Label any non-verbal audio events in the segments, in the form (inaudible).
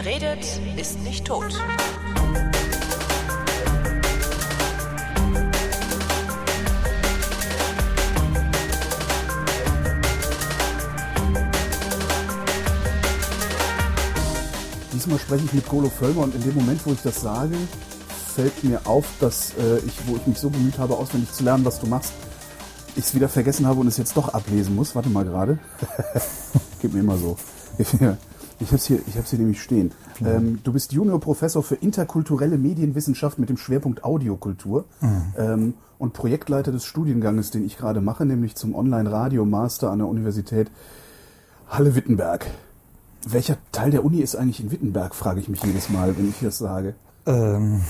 Wer redet, ist nicht tot. Diesmal spreche ich mit Kolo Völmer und in dem Moment, wo ich das sage, fällt mir auf, dass äh, ich, wo ich mich so bemüht habe, auswendig zu lernen, was du machst, ich es wieder vergessen habe und es jetzt doch ablesen muss. Warte mal gerade. (laughs) Gib mir immer so. (laughs) Ich, habe es hier, ich hab's hier nämlich stehen. Ähm, du bist Juniorprofessor für interkulturelle Medienwissenschaft mit dem Schwerpunkt Audiokultur ähm, und Projektleiter des Studienganges, den ich gerade mache, nämlich zum Online-Radio-Master an der Universität Halle-Wittenberg. Welcher Teil der Uni ist eigentlich in Wittenberg, frage ich mich jedes Mal, wenn ich das sage. Ähm,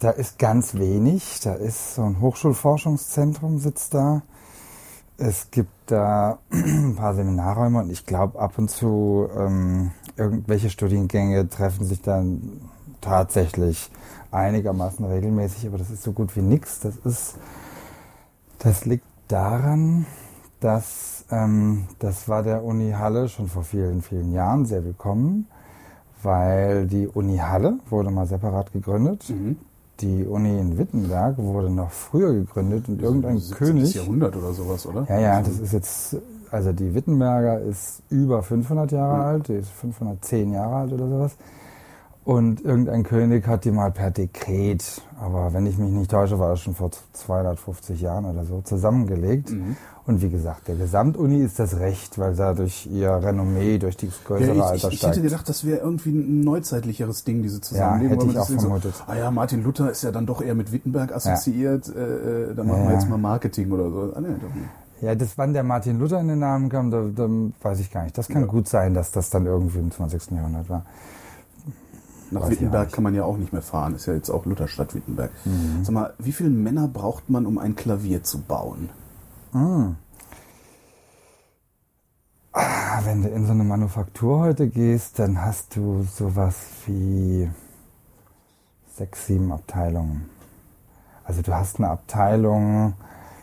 da ist ganz wenig. Da ist so ein Hochschulforschungszentrum sitzt da. Es gibt da (clears throat) ein paar Seminarräume und ich glaube ab und zu ähm, irgendwelche Studiengänge treffen sich dann tatsächlich einigermaßen regelmäßig, aber das ist so gut wie nichts. Das ist, das liegt daran, dass ähm, das war der Uni Halle schon vor vielen, vielen Jahren sehr willkommen, weil die Uni Halle wurde mal separat gegründet. Mhm. Die Uni in Wittenberg wurde noch früher gegründet und irgendein 17. König. Jahrhundert oder sowas, oder? Ja, ja, das ist jetzt, also die Wittenberger ist über 500 Jahre Ja. alt, die ist 510 Jahre alt oder sowas. Und irgendein König hat die mal per Dekret, aber wenn ich mich nicht täusche, war das schon vor 250 Jahren oder so, zusammengelegt. Mhm. Und wie gesagt, der Gesamtuni ist das Recht, weil dadurch ihr Renommee durch das größere Ja, ich, ich, ich hätte gedacht, das wäre irgendwie ein neuzeitlicheres Ding, diese Zusammenlegung. hätte weil ich auch das so, vermutet. Ah ja, Martin Luther ist ja dann doch eher mit Wittenberg assoziiert. Äh, äh, da machen Ja, wir ja. jetzt mal Marketing oder so. Ah, nee, doch nicht. Ja, das, wann der Martin Luther in den Namen kam, da, da weiß ich gar nicht. Das kann Ja. gut sein, dass das dann irgendwie im 20. Jahrhundert war. Nach Weiß Wittenberg kann man ja auch nicht mehr fahren. Ist ja jetzt auch Lutherstadt Wittenberg. Mhm. Sag mal, wie viele Männer braucht man, um ein Klavier zu bauen? Ah, Wenn du in so eine Manufaktur heute gehst, dann hast du sowas wie sechs, sieben Abteilungen. Also du hast eine Abteilung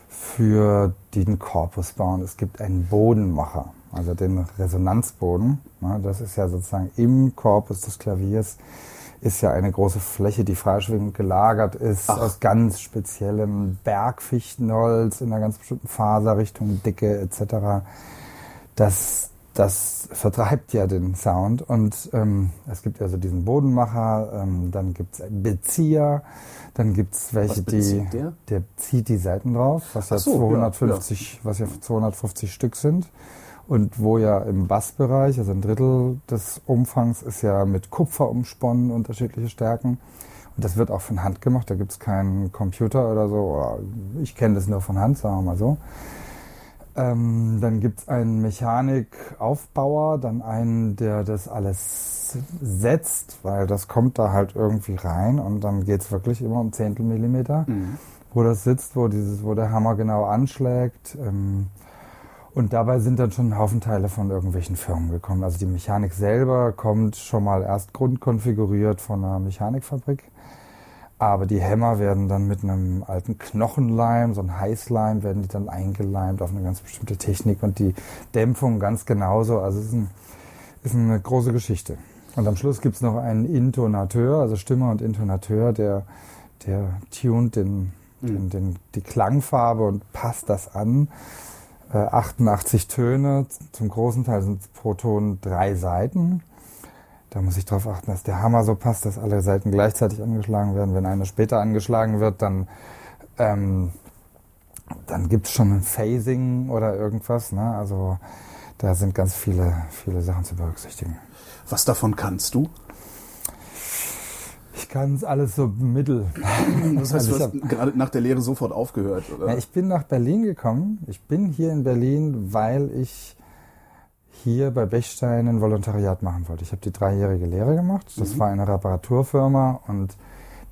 für den Korpus bauen. Es gibt einen Bodenmacher, also den Resonanzboden. Das ist ja sozusagen im Korpus des Klaviers ist ja eine große Fläche, die freischwingend gelagert ist, Ach. aus ganz speziellem Bergfichtenholz in einer ganz bestimmten Faserrichtung, Dicke etc. Das, das vertreibt ja den Sound. Und ähm, es gibt also diesen Bodenmacher, ähm, dann gibt es Bezieher, dann gibt es welche, die. der? Der zieht die Seiten drauf, was ja so, ja, 250, was ja 250 Stück sind. Und wo ja im Bassbereich, also ein Drittel des Umfangs, ist ja mit Kupfer umsponnen, unterschiedliche Stärken. Und das wird auch von Hand gemacht, da gibt es keinen Computer oder so. Oder Ich kenne das nur von Hand, sagen wir mal so. Ähm, dann gibt es einen Mechanikaufbauer, dann einen, der das alles setzt, weil das kommt da halt irgendwie rein und dann geht es wirklich immer um Zehntel Millimeter, Mhm. wo das sitzt, wo, dieses, wo der Hammer genau anschlägt. Ähm, und dabei sind dann schon ein Haufen Teile von irgendwelchen Firmen gekommen. Also die Mechanik selber kommt schon mal erst grundkonfiguriert von einer Mechanikfabrik. Aber die Hämmer werden dann mit einem alten Knochenleim, so ein Heißleim, werden die dann eingeleimt auf eine ganz bestimmte Technik und die Dämpfung ganz genauso. Also es ist, ein, ist eine große Geschichte. Und am Schluss gibt es noch einen Intonateur, also Stimmer und Intonateur, der, der tunt den, den, den, die Klangfarbe und passt das an. Äh, 88 Töne, zum großen Teil sind pro Ton drei Seiten. Da muss ich darauf achten, dass der Hammer so passt, dass alle Seiten gleichzeitig angeschlagen werden. Wenn eine später angeschlagen wird, dann, ähm, dann gibt es schon ein Phasing oder irgendwas. Ne? Also da sind ganz viele, viele Sachen zu berücksichtigen. Was davon kannst du? Ich kann es alles so mittel. Das heißt, Also du hast gerade nach der Lehre sofort aufgehört, oder? Ja, ich bin nach Berlin gekommen. Ich bin hier in Berlin, weil ich hier bei Bechstein ein Volontariat machen wollte. Ich habe die dreijährige Lehre gemacht. Das war eine Reparaturfirma und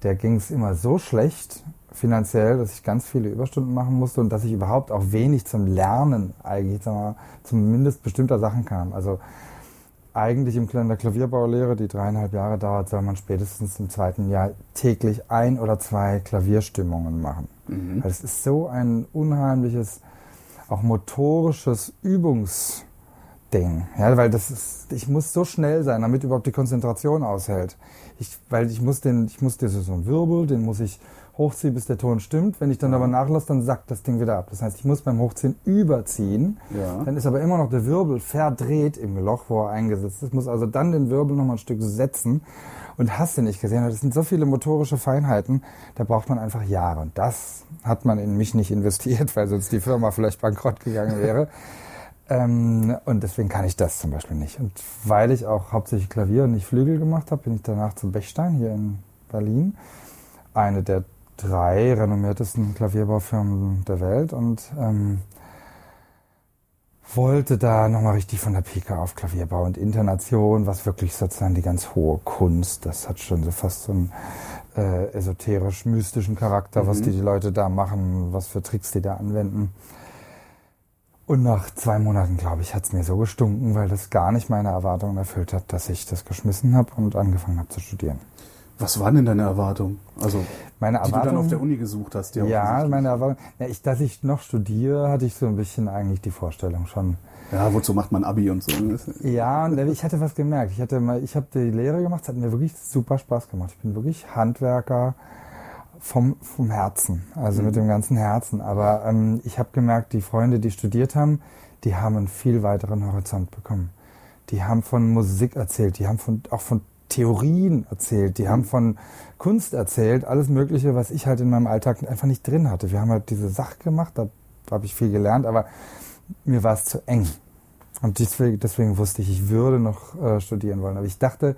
der ging es immer so schlecht finanziell, dass ich ganz viele Überstunden machen musste und dass ich überhaupt auch wenig zum Lernen eigentlich, sagen wir mal, zumindest bestimmter Sachen kam. Also eigentlich im in der Klavierbaulehre, die dreieinhalb Jahre dauert, soll man spätestens im zweiten Jahr täglich ein oder zwei Klavierstimmungen machen. Mhm. Weil es ist so ein unheimliches, auch motorisches Übungsding, Ding. Ja, weil das ist, ich muss so schnell sein, damit überhaupt die Konzentration aushält. Ich, weil ich muss den, ich muss so einen Wirbel, den muss ich hochziehen, bis der Ton stimmt. Wenn ich dann aber nachlasse, dann sackt das Ding wieder ab. Das heißt, ich muss beim Hochziehen überziehen. Ja. Dann ist aber immer noch der Wirbel verdreht im Loch, wo er eingesetzt ist. Muss also dann den Wirbel noch mal ein Stück setzen. Und hast du nicht gesehen, das sind so viele motorische Feinheiten, da braucht man einfach Jahre. Und das hat man in mich nicht investiert, (laughs) weil sonst die Firma vielleicht bankrott gegangen wäre. Ähm, und deswegen kann ich das zum Beispiel nicht. Und weil ich auch hauptsächlich Klavier und nicht Flügel gemacht habe, bin ich danach zum Bechstein hier in Berlin. Eine der drei renommiertesten Klavierbaufirmen der Welt und ähm, wollte da nochmal richtig von der Pike auf Klavierbau und Intonation, was wirklich sozusagen die ganz hohe Kunst, das hat schon so fast so einen äh, esoterisch-mystischen Charakter, mhm. was die, die Leute da machen, was für Tricks die da anwenden. Und nach zwei Monaten, glaube ich, hat es mir so gestunken, weil das gar nicht meine Erwartungen erfüllt hat, dass ich das geschmissen habe und angefangen habe zu studieren. Was waren denn deine Erwartungen? Also, meine die Erwartung, du dann auf der Uni gesucht hast. Ja, meine Erwartung. Ja, ich, dass ich noch studiere, hatte ich so ein bisschen eigentlich die Vorstellung schon. Ja, wozu macht man Abi und so? Ja, und ich hatte was gemerkt. Ich hatte mal, ich habe die Lehre gemacht, es hat mir wirklich super Spaß gemacht. Ich bin wirklich Handwerker vom, vom Herzen, also mhm. mit dem ganzen Herzen. Aber ähm, ich habe gemerkt, die Freunde, die studiert haben, die haben einen viel weiteren Horizont bekommen. Die haben von Musik erzählt, die haben von, auch von Theorien erzählt, die haben mhm. von Kunst erzählt, alles Mögliche, was ich halt in meinem Alltag einfach nicht drin hatte. Wir haben halt diese Sache gemacht, da habe ich viel gelernt, aber mir war es zu eng. Und deswegen, deswegen wusste ich, ich würde noch äh, studieren wollen. Aber ich dachte,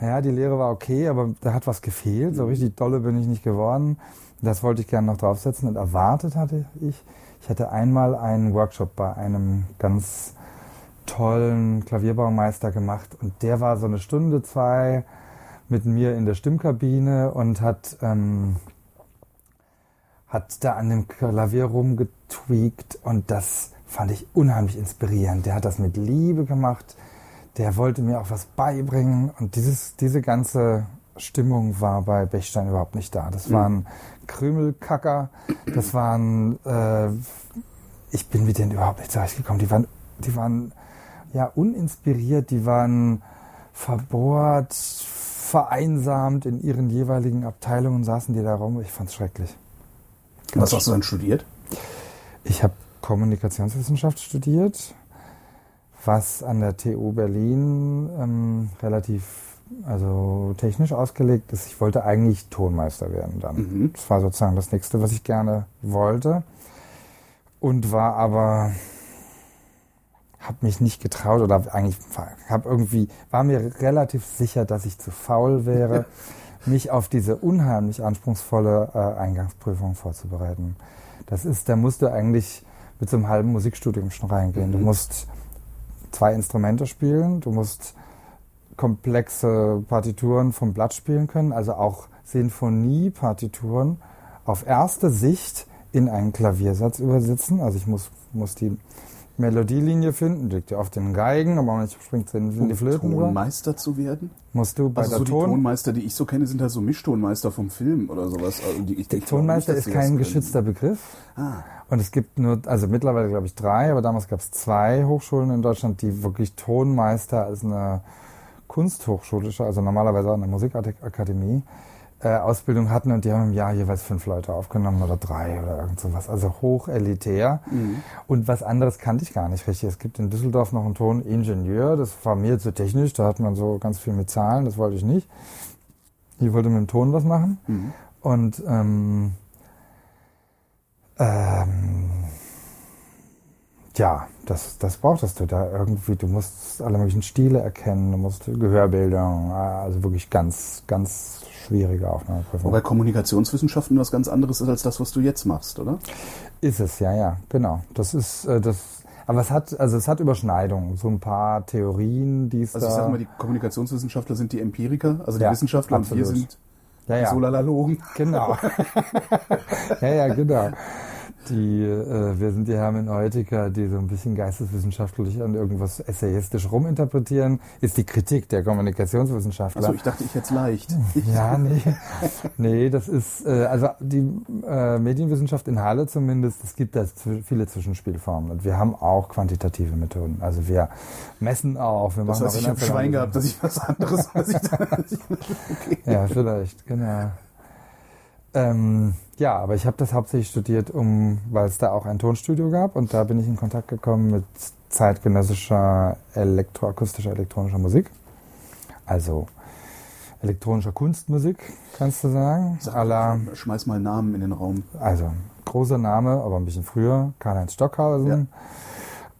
naja, die Lehre war okay, aber da hat was gefehlt. So richtig dolle bin ich nicht geworden. Das wollte ich gerne noch draufsetzen und erwartet hatte ich. Ich hatte einmal einen Workshop bei einem ganz tollen Klavierbaumeister gemacht und der war so eine Stunde, zwei mit mir in der Stimmkabine und hat, ähm, hat da an dem Klavier rumgetweakt und das fand ich unheimlich inspirierend. Der hat das mit Liebe gemacht, der wollte mir auch was beibringen und dieses, diese ganze Stimmung war bei Bechstein überhaupt nicht da. Das waren Krümelkacker, das waren, äh, ich bin mit denen überhaupt nicht zurechtgekommen. Die waren, die waren ja uninspiriert, die waren verbohrt, vereinsamt in ihren jeweiligen Abteilungen, saßen die da rum. Ich fand's schrecklich. Was hast du dann studiert? Ich habe Kommunikationswissenschaft studiert, was an der TU Berlin ähm, relativ also technisch ausgelegt ist. Ich wollte eigentlich Tonmeister werden dann. Mhm. Das war sozusagen das nächste, was ich gerne wollte. Und war aber habe mich nicht getraut oder eigentlich habe irgendwie war mir relativ sicher, dass ich zu faul wäre, (laughs) mich auf diese unheimlich anspruchsvolle äh, Eingangsprüfung vorzubereiten. Das ist, da musst du eigentlich mit so einem halben Musikstudium schon reingehen. Mhm. Du musst zwei Instrumente spielen, du musst komplexe Partituren vom Blatt spielen können, also auch Sinfonie-Partituren auf erste Sicht in einen Klaviersatz übersetzen. Also ich muss, muss die Melodielinie finden, liegt ja auf den Geigen, aber manchmal springt es in, die Flöten. Um Tonmeister zu werden? Musst du bei also der so Ton die Tonmeister, die ich so kenne, sind halt so Mischtonmeister vom Film oder sowas. Also die, ich, der Tonmeister nicht, ist kein geschützter Begriff. Ah. Und es gibt nur, also mittlerweile glaube ich drei, aber damals gab es zwei Hochschulen in Deutschland, die wirklich Tonmeister als eine Kunsthochschulische, also normalerweise eine Musikakademie, äh, Ausbildung hatten und die haben im Jahr jeweils fünf Leute aufgenommen oder drei oder irgend sowas. Also hochelitär. Mhm. Und was anderes kannte ich gar nicht richtig. Es gibt in Düsseldorf noch einen Toningenieur, das war mir zu technisch, da hat man so ganz viel mit Zahlen, das wollte ich nicht. Ich wollte mit dem Ton was machen. Mhm. Und ähm, ähm, ja, das, das brauchtest du da irgendwie. Du musst alle möglichen Stile erkennen, du musst Gehörbildung, also wirklich ganz, ganz schwierige Aufnahmeprüfung. Wobei Kommunikationswissenschaften was ganz anderes ist als das, was du jetzt machst, oder? Ist es, ja, ja, genau. Das ist äh, das. Aber es hat, also es hat Überschneidungen, so ein paar Theorien, die es Also ich sag mal, die Kommunikationswissenschaftler sind die Empiriker, also die Ja, Wissenschaftler absolut. und wir sind ja, die ja. Solalalogen. Genau. (laughs) ja, ja, genau. Die, äh, wir sind die Hermeneutiker, die so ein bisschen geisteswissenschaftlich an irgendwas essayistisch ruminterpretieren, ist die Kritik der Kommunikationswissenschaftler. Also ich dachte, ich jetzt leicht. (laughs) Ja, nee. nee, das ist, äh, also die äh, Medienwissenschaft in Halle zumindest, es gibt da viele Zwischenspielformen und wir haben auch quantitative Methoden. Also wir messen auch, wir Das machen heißt, auch ich habe Schwein gehabt, dass ich was anderes. (laughs) Dass ich da, okay. Ja, vielleicht, genau. Ähm, ja, aber ich habe das hauptsächlich studiert, um, weil es da auch ein Tonstudio gab und da bin ich in Kontakt gekommen mit zeitgenössischer elektroakustischer elektronischer Musik. Also elektronischer Kunstmusik, kannst du sagen. Sag, Schmeiß mal Namen in den Raum. also großer Name, aber ein bisschen früher, Karl-Heinz Stockhausen,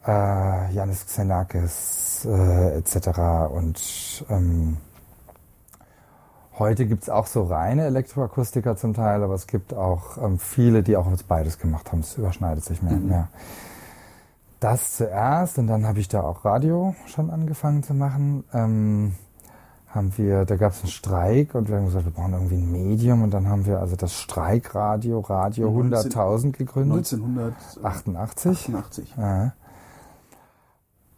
äh, Janis Xenakis äh, etc. Und ähm, heute gibt's auch so reine Elektroakustiker zum Teil, aber es gibt auch ähm, viele, die auch beides gemacht haben. Es überschneidet sich mehr und Mhm. mehr. Das zuerst und dann habe ich da auch Radio schon angefangen zu machen. Ähm, haben wir, da gab es einen Streik und wir haben gesagt, wir brauchen irgendwie ein Medium und dann haben wir also das Streikradio, Radio 100.000 gegründet, 1988. 88. Ja.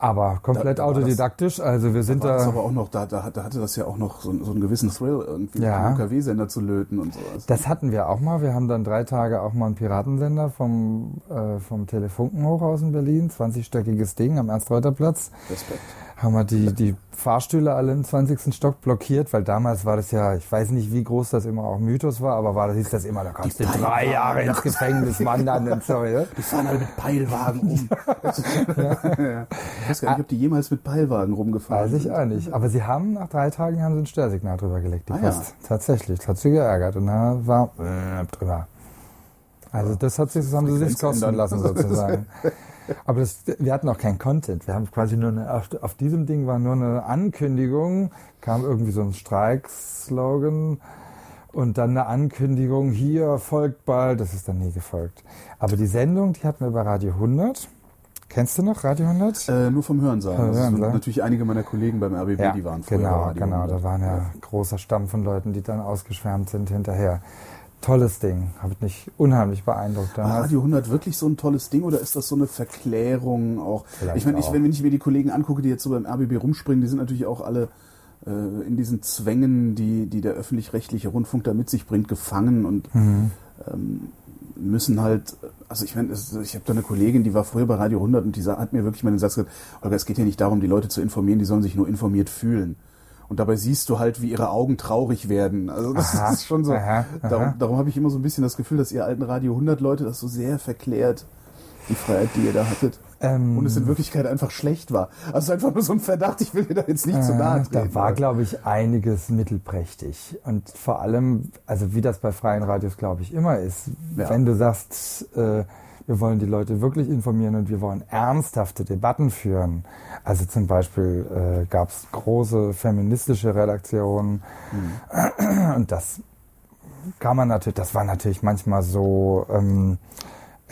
Aber komplett Da- da war das- autodidaktisch, also wir sind War das da. aber auch noch, da, da, da hatte das ja auch noch so, so einen gewissen Thrill, irgendwie Ja. einen UKW-Sender zu löten und sowas. Das hatten wir auch mal. Wir haben dann drei Tage auch mal einen Piratensender vom, äh, vom Telefunkenhochhaus in Berlin, 20-stöckiges Ding am Ernst-Reuter-Platz. Respekt. Haben wir die, die Fahrstühle alle im 20. Stock blockiert, weil damals war das ja, ich weiß nicht, wie groß das immer auch Mythos war, aber war das hieß das immer, da kannst du drei. Jahre ins Gefängnis wandern und so. Ja? Die fahren alle mit Peilwagen um. (laughs) ja. Ich weiß gar nicht, ob die jemals mit Peilwagen rumgefahren Weiß ich sind. auch nicht. Aber sie haben, nach drei Tagen haben sie ein Störsignal drüber gelegt, die Ah, ja. Tatsächlich, das hat sie geärgert und da war äh, drüber. Also das hat sich, das haben sie sich kosten lassen sozusagen. (laughs) Aber das, wir hatten auch keinen Content. Wir haben quasi nur eine, auf, auf diesem Ding war nur eine Ankündigung, kam irgendwie so ein Streikslogan und dann eine Ankündigung, hier folgt bald, das ist dann nie gefolgt. Aber die Sendung, die hatten wir bei Radio 100. Kennst du noch Radio 100? Äh, nur vom Hörensagen. Vom Also Hörensagen. natürlich einige meiner Kollegen beim RBB, die waren früher genau, Radio genau. 100. Da waren ja großer Stamm von Leuten, die dann ausgeschwärmt sind hinterher. Tolles Ding, hat mich unheimlich beeindruckt War. Radio 100 wirklich so ein tolles Ding oder ist das so eine Verklärung auch? Vielleicht ich meine, ich, wenn ich mir die Kollegen angucke, die jetzt so beim RBB rumspringen, die sind natürlich auch alle äh, in diesen Zwängen, die, die der öffentlich-rechtliche Rundfunk da mit sich bringt, gefangen und Mhm. ähm, müssen halt, also ich meine, ich habe da eine Kollegin, die war früher bei Radio 100 und die hat mir wirklich mal den Satz gesagt, Olga, es geht hier nicht darum, die Leute zu informieren, die sollen sich nur informiert fühlen. Und dabei siehst du halt, wie ihre Augen traurig werden. Also das Aha, ist schon so. aha, aha. Darum, darum habe ich immer so ein bisschen das Gefühl, dass ihr alten Radio 100 Leute das so sehr verklärt, die Freiheit, die ihr da hattet. Ähm, Und es in Wirklichkeit einfach schlecht war. Also einfach nur so ein Verdacht, ich will dir da jetzt nicht zu nahe Äh, treten. Da war, glaube ich, einiges mittelprächtig. Und vor allem, also wie das bei freien Radios, glaube ich, immer ist, Ja. wenn du sagst, äh, wir wollen die Leute wirklich informieren und wir wollen ernsthafte Debatten führen. Also zum Beispiel äh, gab es große feministische Redaktionen Mhm. und das kann man natürlich, das war natürlich manchmal so ähm,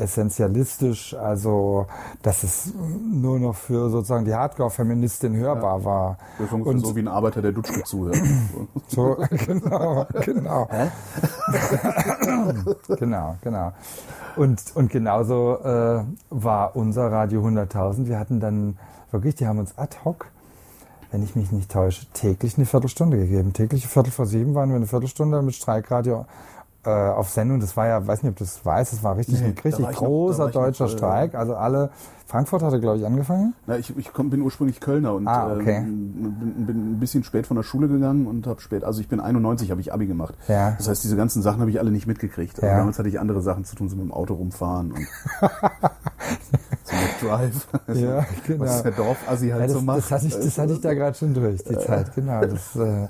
essentialistisch, also dass es nur noch für sozusagen die Hardcore-Feministin hörbar war. Das Und- so wie ein Arbeiter, der Dutschke zuhört. (clears throat) So, (laughs) genau, genau. (clears throat) genau, genau. Und, und genauso äh, war unser Radio 100.000. Wir hatten dann wirklich, die haben uns ad hoc, wenn ich mich nicht täusche, täglich eine Viertelstunde gegeben. Täglich Viertel vor sieben waren wir eine Viertelstunde mit Streikradio äh, auf Sendung. Das war ja, weiß nicht, ob du das weißt, das war richtig Nee, ein richtig noch- großer noch, deutscher äh, Streik. Also alle, Frankfurt hatte, glaube ich, angefangen. Na, ich, ich komm, bin ursprünglich Kölner und Ah, okay. ähm, bin, bin ein bisschen spät von der Schule gegangen und habe spät, also ich bin 91, habe ich Abi gemacht. Ja. Das heißt, diese ganzen Sachen habe ich alle nicht mitgekriegt. Also Ja. damals hatte ich andere Sachen zu tun, so mit dem Auto rumfahren und (laughs) so mit Drive. Ja, (laughs) genau. Was der Dorfassi halt Ja, das, so macht. das, hatte ich, das hatte ich da (laughs) gerade schon durch, die Zeit, genau. Das, äh,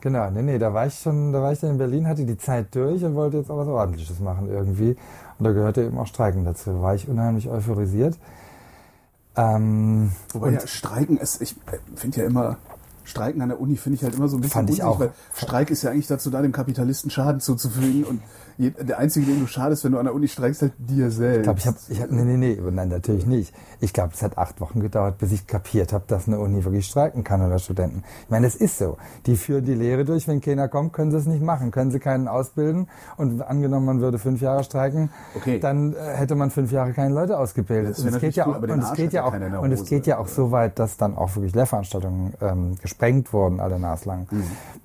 genau, nee, nee, da war ich schon, da war ich dann in Berlin, hatte die Zeit durch und wollte jetzt auch was Ordentliches machen irgendwie. Und da gehörte eben auch Streiken dazu. Da war ich unheimlich euphorisiert. Ähm, Wobei ja Streiken, es, ich finde ja immer, Streiken an der Uni finde ich halt immer so ein bisschen Fand ich unsinnig, auch. weil Streik ist ja eigentlich dazu da, dem Kapitalisten Schaden zuzufügen und der Einzige, dem du schadest, wenn du an der Uni streikst, halt dir selbst. Ich glaube, ich habe, ich hab, nee, nee, nee, nein, natürlich nicht. Ich glaube, es hat acht Wochen gedauert, bis ich kapiert habe, dass eine Uni wirklich streiken kann oder Studenten. Ich meine, es ist so. Die führen die Lehre durch. Wenn keiner kommt, können sie es nicht machen. Können sie keinen ausbilden. Und angenommen, man würde fünf Jahre streiken, Okay. dann äh, hätte man fünf Jahre keine Leute ausgebildet. Und es geht ja cool, den und es geht ja auch, und es geht ja auch so weit, dass dann auch wirklich Lehrveranstaltungen ähm, gesprengt wurden, alle naslang.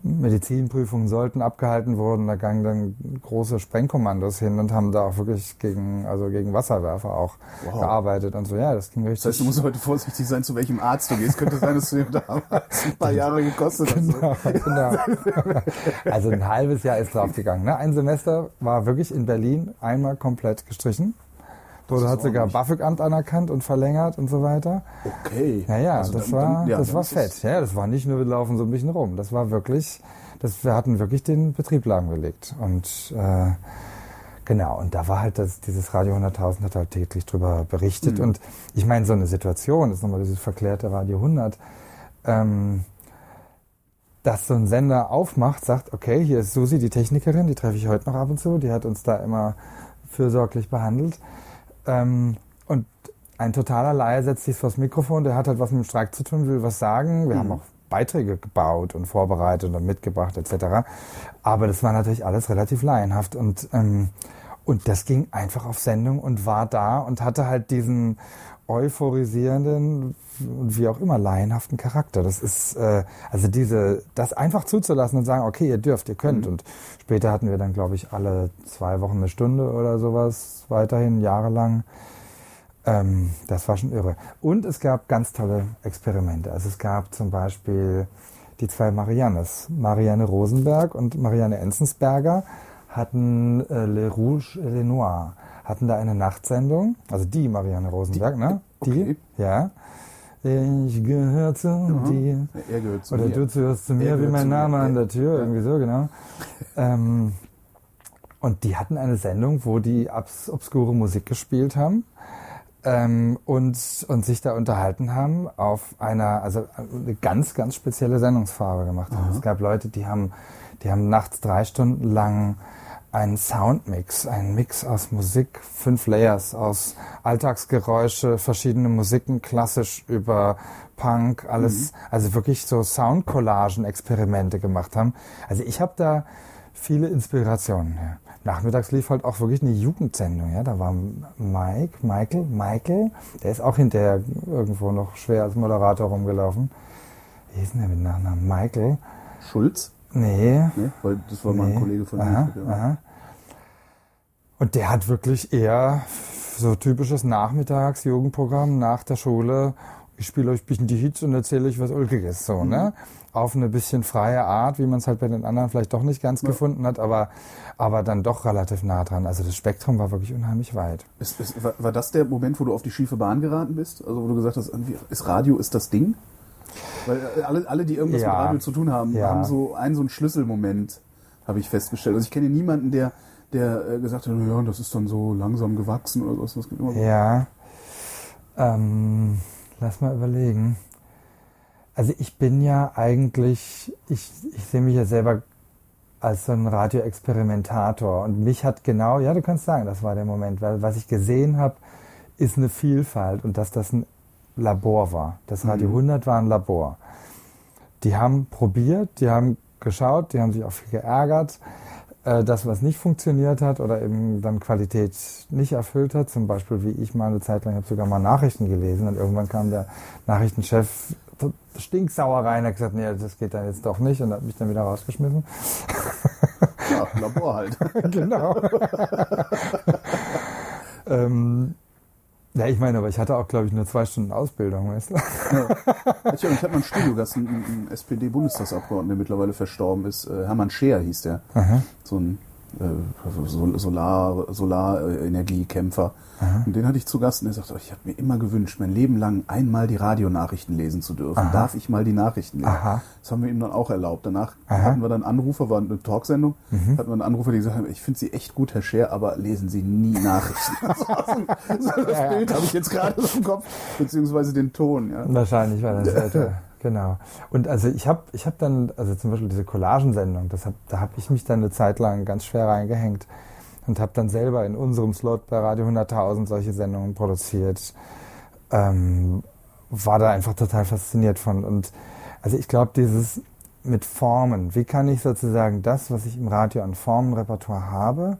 Medizinprüfungen sollten abgehalten wurden. Da gangen dann große Sprengkommandos hin und haben da auch wirklich gegen, also gegen Wasserwerfer auch Wow. gearbeitet und so. Ja, das ging richtig. Das heißt, du musst heute vorsichtig sein, zu welchem Arzt du gehst. Könnte sein, dass du dir damals ein paar (laughs) Jahre gekostet hast. genau. (laughs) Also ein halbes Jahr ist draufgegangen. Ne? Ein Semester war wirklich in Berlin einmal komplett gestrichen. Wurde hat sogar. BAföG-Amt anerkannt und verlängert und so weiter. Okay. Ja, ja, Also das dann- war, dann- ja, das war fett. Ja, das war nicht nur, wir laufen so ein bisschen rum. Das war wirklich, das, wir hatten wirklich den Betrieb lahmgelegt. Und äh, genau, und da war halt das, dieses Radio 100.000 hat halt täglich drüber berichtet. Mhm. Und ich meine, so eine Situation, das ist nochmal dieses verklärte Radio 100, ähm, dass so ein Sender aufmacht, sagt, okay, hier ist Susi, die Technikerin, die treffe ich heute noch ab und zu, die hat uns da immer fürsorglich behandelt. Ähm, und ein totaler Laie setzt sich vors Mikrofon, der hat halt was mit dem Streik zu tun, will was sagen. Wir haben auch Beiträge gebaut und vorbereitet und mitgebracht etc. Aber das war natürlich alles relativ laienhaft und ähm, und das ging einfach auf Sendung und war da und hatte halt diesen euphorisierenden und wie auch immer laienhaften Charakter. Das ist äh, also diese das einfach zuzulassen und sagen, okay, ihr dürft, ihr könnt. Und später hatten wir dann, glaube ich, alle zwei Wochen eine Stunde oder sowas weiterhin jahrelang. Ähm, das war schon irre. Und es gab ganz tolle Experimente. Also es gab zum Beispiel die zwei Mariannes, Marianne Rosenberg und Marianne Enzensberger, hatten äh, Le Rouge et Le Noir, hatten da eine Nachtsendung, also die Marianne Rosenberg, ne? Die, okay. ja. Ich gehöre zu dir. Ja, er gehört zu Oder mir. du zuhörst zu mir, wie mein zu mir. Name an Ja. der Tür, irgendwie so, genau. ähm, und die hatten eine Sendung, wo die obs obskure Musik gespielt haben ähm, und, und sich da unterhalten haben auf einer, also eine ganz, ganz spezielle Sendungsfarbe gemacht haben. Es gab Leute, die haben, die haben nachts drei Stunden lang einen Soundmix, einen Mix aus Musik, fünf Layers aus Alltagsgeräusche, verschiedene Musiken, klassisch über Punk, alles, also wirklich so Soundcollagen-Experimente gemacht haben. Also ich habe da viele Inspirationen her. Nachmittags lief halt auch wirklich eine Jugendsendung, ja. Da war Mike, Michael, Michael, der ist auch hinterher irgendwo noch schwer als Moderator rumgelaufen. Wie hieß denn der mit Nachnamen? Michael? Schulz? Nee. Ne? Weil das war mal ein Nee. Kollege von aha, mir. Aha. Und der hat wirklich eher so typisches Nachmittags-Jugendprogramm nach der Schule. Ich spiele euch ein bisschen die Hits und erzähle euch was Ulkiges, so, ne? Auf eine bisschen freie Art, wie man es halt bei den anderen vielleicht doch nicht ganz gefunden hat, aber, aber dann doch relativ nah dran. Also das Spektrum war wirklich unheimlich weit. Ist, ist, war, war das der Moment, wo du auf die schiefe Bahn geraten bist? Also wo du gesagt hast, irgendwie, ist Radio ist das Ding? Weil äh, alle, alle die irgendwas Ja. mit Radio zu tun haben, Ja. haben so einen so einen Schlüsselmoment, habe ich festgestellt. Also ich kenne niemanden, der, der äh, gesagt hat, ja, das ist dann so langsam gewachsen oder sowas. Ja. Ähm, lass mal überlegen. Also ich bin ja eigentlich, ich, ich sehe mich ja selber als so ein Radioexperimentator. Und mich hat genau, ja, du kannst sagen, das war der Moment, weil was ich gesehen habe, ist eine Vielfalt und dass das ein Labor war. Das Radio 100 war ein Labor. Die haben probiert, die haben geschaut, die haben sich auch viel geärgert, äh, das, was nicht funktioniert hat oder eben dann Qualität nicht erfüllt hat. Zum Beispiel, wie ich mal eine Zeit lang, ich habe sogar mal Nachrichten gelesen und irgendwann kam der Nachrichtenchef stinksauer rein, hat gesagt, nee, das geht dann jetzt doch nicht und hat mich dann wieder rausgeschmissen. Ja, Labor halt. (laughs) genau. ähm, ja, ich meine, aber ich hatte auch, glaube ich, nur zwei Stunden Ausbildung, weißt du? Ich, ich hatte mal einen Studiogast, einen, einen SPD-Bundestagsabgeordneten, der mittlerweile verstorben ist. Äh, Hermann Scheer hieß der. So ein Solar, Solarenergiekämpfer. Und den hatte ich zu Gast und er sagte, oh, ich habe mir immer gewünscht, mein Leben lang einmal die Radionachrichten lesen zu dürfen. Darf ich mal die Nachrichten lesen? Aha. Das haben wir ihm dann auch erlaubt. Danach Aha. Mhm. hatten wir dann Anrufer, war eine Talksendung, hatten wir einen Anrufer, die gesagt haben, ich finde Sie echt gut, Herr Scheer, aber lesen Sie nie Nachrichten. (laughs) das Bild habe ich jetzt gerade so im Kopf, beziehungsweise den Ton. Ja. Wahrscheinlich war das heute. Genau. Und also ich habe ich hab dann, also zum Beispiel diese Collagensendung, das hab, da habe ich mich dann eine Zeit lang ganz schwer reingehängt und habe dann selber in unserem Slot bei Radio 100.000 solche Sendungen produziert. Ähm, war da einfach total fasziniert von. Und also ich glaube, dieses mit Formen, wie kann ich sozusagen das, was ich im Radio an Formenrepertoire habe,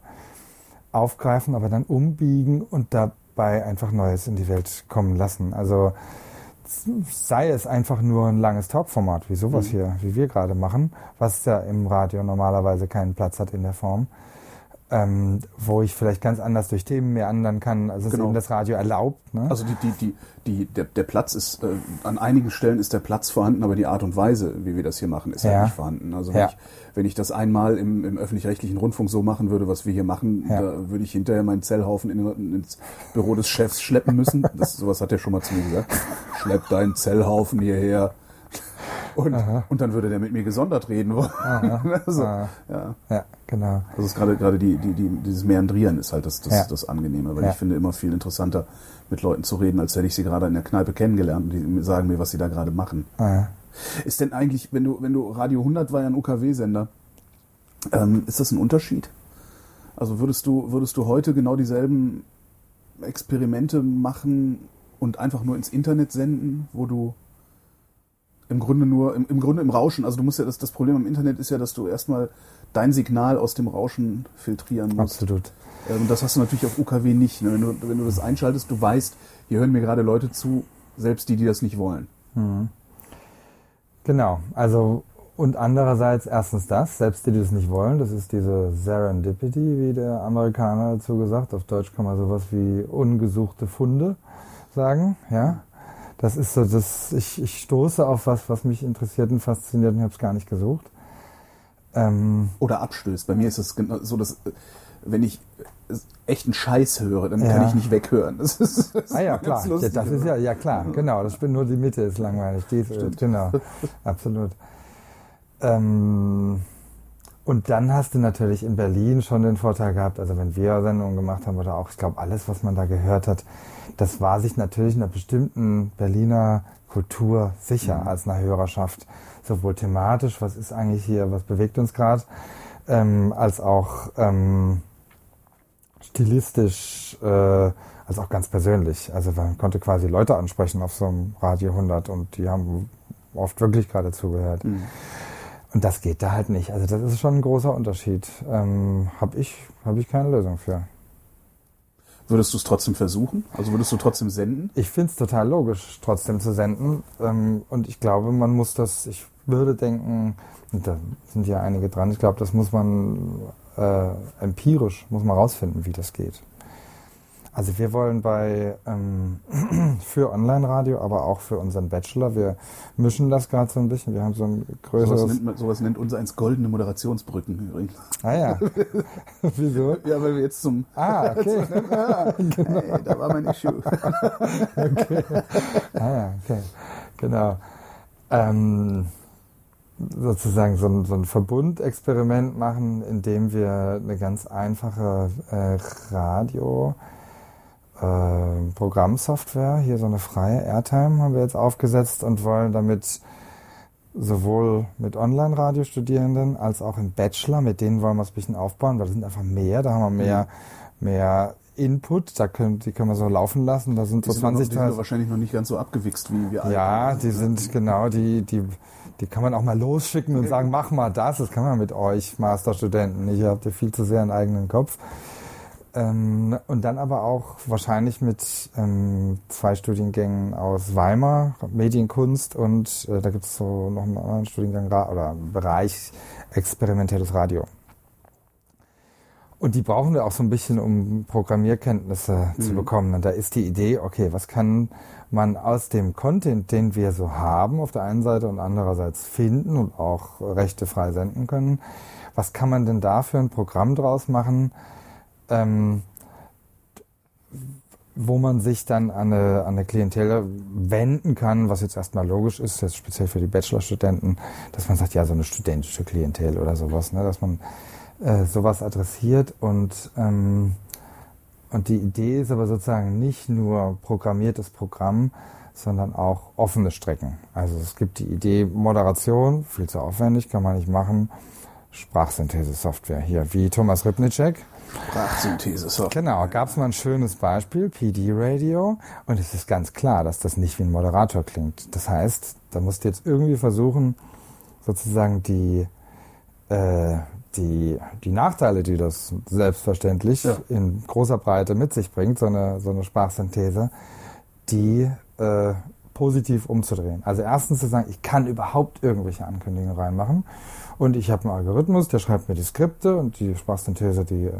aufgreifen, aber dann umbiegen und dabei einfach Neues in die Welt kommen lassen. Also sei es einfach nur ein langes Talkformat, wie sowas mhm. hier, wie wir gerade machen, was ja im Radio normalerweise keinen Platz hat in der Form ähm, wo ich vielleicht ganz anders durch Themen mehr anderen kann, als es genau. eben das Radio erlaubt. Ne? Also die, die, die, die, der, der Platz ist, äh, an einigen Stellen ist der Platz vorhanden, aber die Art und Weise, wie wir das hier machen, ist ja, halt nicht vorhanden. Also wenn, ja. ich, wenn ich das einmal im, im öffentlich-rechtlichen Rundfunk so machen würde, was wir hier machen, ja. da würde ich hinterher meinen Zellhaufen in, ins Büro des Chefs schleppen müssen. Das, sowas hat er schon mal zu mir gesagt. Schlepp deinen Zellhaufen hierher. Und, und dann würde der mit mir gesondert reden wollen. (laughs) also, ja. ja, genau. Also ist gerade gerade die, die, die, dieses Meandrieren ist halt das, das, ja. das Angenehme, weil ja. ich finde immer viel interessanter, mit Leuten zu reden, als hätte ich sie gerade in der Kneipe kennengelernt und die sagen mir, was sie da gerade machen. Ja. Ist denn eigentlich, wenn du, wenn du Radio 100 war ja ein UKW-Sender, ähm, ist das ein Unterschied? Also würdest du, würdest du heute genau dieselben Experimente machen und einfach nur ins Internet senden, wo du im Grunde nur, im, im Grunde im Rauschen. Also du musst ja, das, das Problem im Internet ist ja, dass du erstmal dein Signal aus dem Rauschen filtrieren musst. Absolut. Und das hast du natürlich auf UKW nicht. Ne? Wenn, du, wenn du das einschaltest, du weißt, hier hören mir gerade Leute zu, selbst die, die das nicht wollen. Mhm. Genau. Also, und andererseits erstens das, selbst die, die das nicht wollen, das ist diese Serendipity, wie der Amerikaner dazu gesagt. Auf Deutsch kann man sowas wie ungesuchte Funde sagen, ja das ist so, das, ich, ich stoße auf was, was mich interessiert und fasziniert und habe es gar nicht gesucht. Ähm, Oder abstößt. Bei mir ist es so, dass wenn ich echten Scheiß höre, dann ja. kann ich nicht weghören. Das ist, das ah ja, klar. Lustig, das ist ja, ja klar, genau. Das bin nur die Mitte ist langweilig. Die ist, genau, (laughs) absolut. Ähm, und dann hast du natürlich in Berlin schon den Vorteil gehabt, also wenn wir Sendungen gemacht haben oder auch, ich glaube, alles, was man da gehört hat, das war sich natürlich einer bestimmten Berliner Kultur sicher mhm. als einer Hörerschaft. Sowohl thematisch, was ist eigentlich hier, was bewegt uns gerade, ähm, als auch ähm, stilistisch, äh, als auch ganz persönlich. Also man konnte quasi Leute ansprechen auf so einem Radio 100 und die haben oft wirklich gerade zugehört. Mhm. Und das geht da halt nicht. Also das ist schon ein großer Unterschied. Ähm, Habe ich, hab ich keine Lösung für. Würdest du es trotzdem versuchen? Also würdest du trotzdem senden? Ich finde es total logisch, trotzdem zu senden. Ähm, und ich glaube, man muss das, ich würde denken, da sind ja einige dran, ich glaube, das muss man äh, empirisch, muss man rausfinden, wie das geht. Also wir wollen bei ähm, (clears throat) für Online-Radio, aber auch für unseren Bachelor, wir mischen das gerade so ein bisschen. Wir haben so ein größeres... Sowas nennt, man, sowas nennt uns eins goldene Moderationsbrücken übrigens. Ah ja. (laughs) Wieso? Ja, weil wir jetzt zum... Ah, (laughs) okay. ja, genau. Hey, da war mein Issue. (laughs) okay. Ah ja, okay. Genau. Ähm, sozusagen so ein, so ein Verbundexperiment machen, indem wir eine ganz einfache äh, Radio äh, Programmsoftware, hier so eine freie Airtime haben wir jetzt aufgesetzt und wollen damit sowohl mit Online-Radio-Studierenden als auch im Bachelor, mit denen wollen wir es ein bisschen aufbauen, weil das sind einfach mehr, da haben wir mehr, mhm. mehr Input, da können, die können wir so laufen lassen, da sind die so 20 sind, noch, die sind wahrscheinlich noch nicht ganz so abgewichst wie wir alle. Ja, die sind genau, die, die, die kann man auch mal losschicken und sagen, mach mal das, das kann man mit euch Masterstudenten ihr habt ihr viel zu sehr einen eigenen Kopf. Ähm, und dann aber auch wahrscheinlich mit ähm, zwei Studiengängen aus Weimar, Medienkunst und äh, da gibt es so noch einen anderen Studiengang oder Bereich experimentelles Radio. Und die brauchen wir auch so ein bisschen, um Programmierkenntnisse mhm. zu bekommen. Und da ist die Idee, okay, was kann man aus dem Content, den wir so haben, auf der einen Seite und andererseits finden und auch Rechte frei senden können, was kann man denn da für ein Programm draus machen, ähm, wo man sich dann an eine, an eine Klientel wenden kann, was jetzt erstmal logisch ist, jetzt speziell für die Bachelorstudenten, dass man sagt, ja, so eine studentische Klientel oder sowas, ne, dass man äh, sowas adressiert und ähm, und die Idee ist aber sozusagen nicht nur programmiertes Programm, sondern auch offene Strecken. Also es gibt die Idee Moderation, viel zu aufwendig, kann man nicht machen. Sprachsynthese-Software hier, wie Thomas Ripnicek. Sprachsynthese-Software. Genau, gab es mal ein schönes Beispiel, PD-Radio. Und es ist ganz klar, dass das nicht wie ein Moderator klingt. Das heißt, da musst du jetzt irgendwie versuchen, sozusagen die, äh, die, die Nachteile, die das selbstverständlich Ja. in großer Breite mit sich bringt, so eine, so eine Sprachsynthese, die äh, positiv umzudrehen. Also erstens zu sagen, ich kann überhaupt irgendwelche Ankündigungen reinmachen und ich habe einen Algorithmus, der schreibt mir die Skripte und die Sprachsynthese, die äh,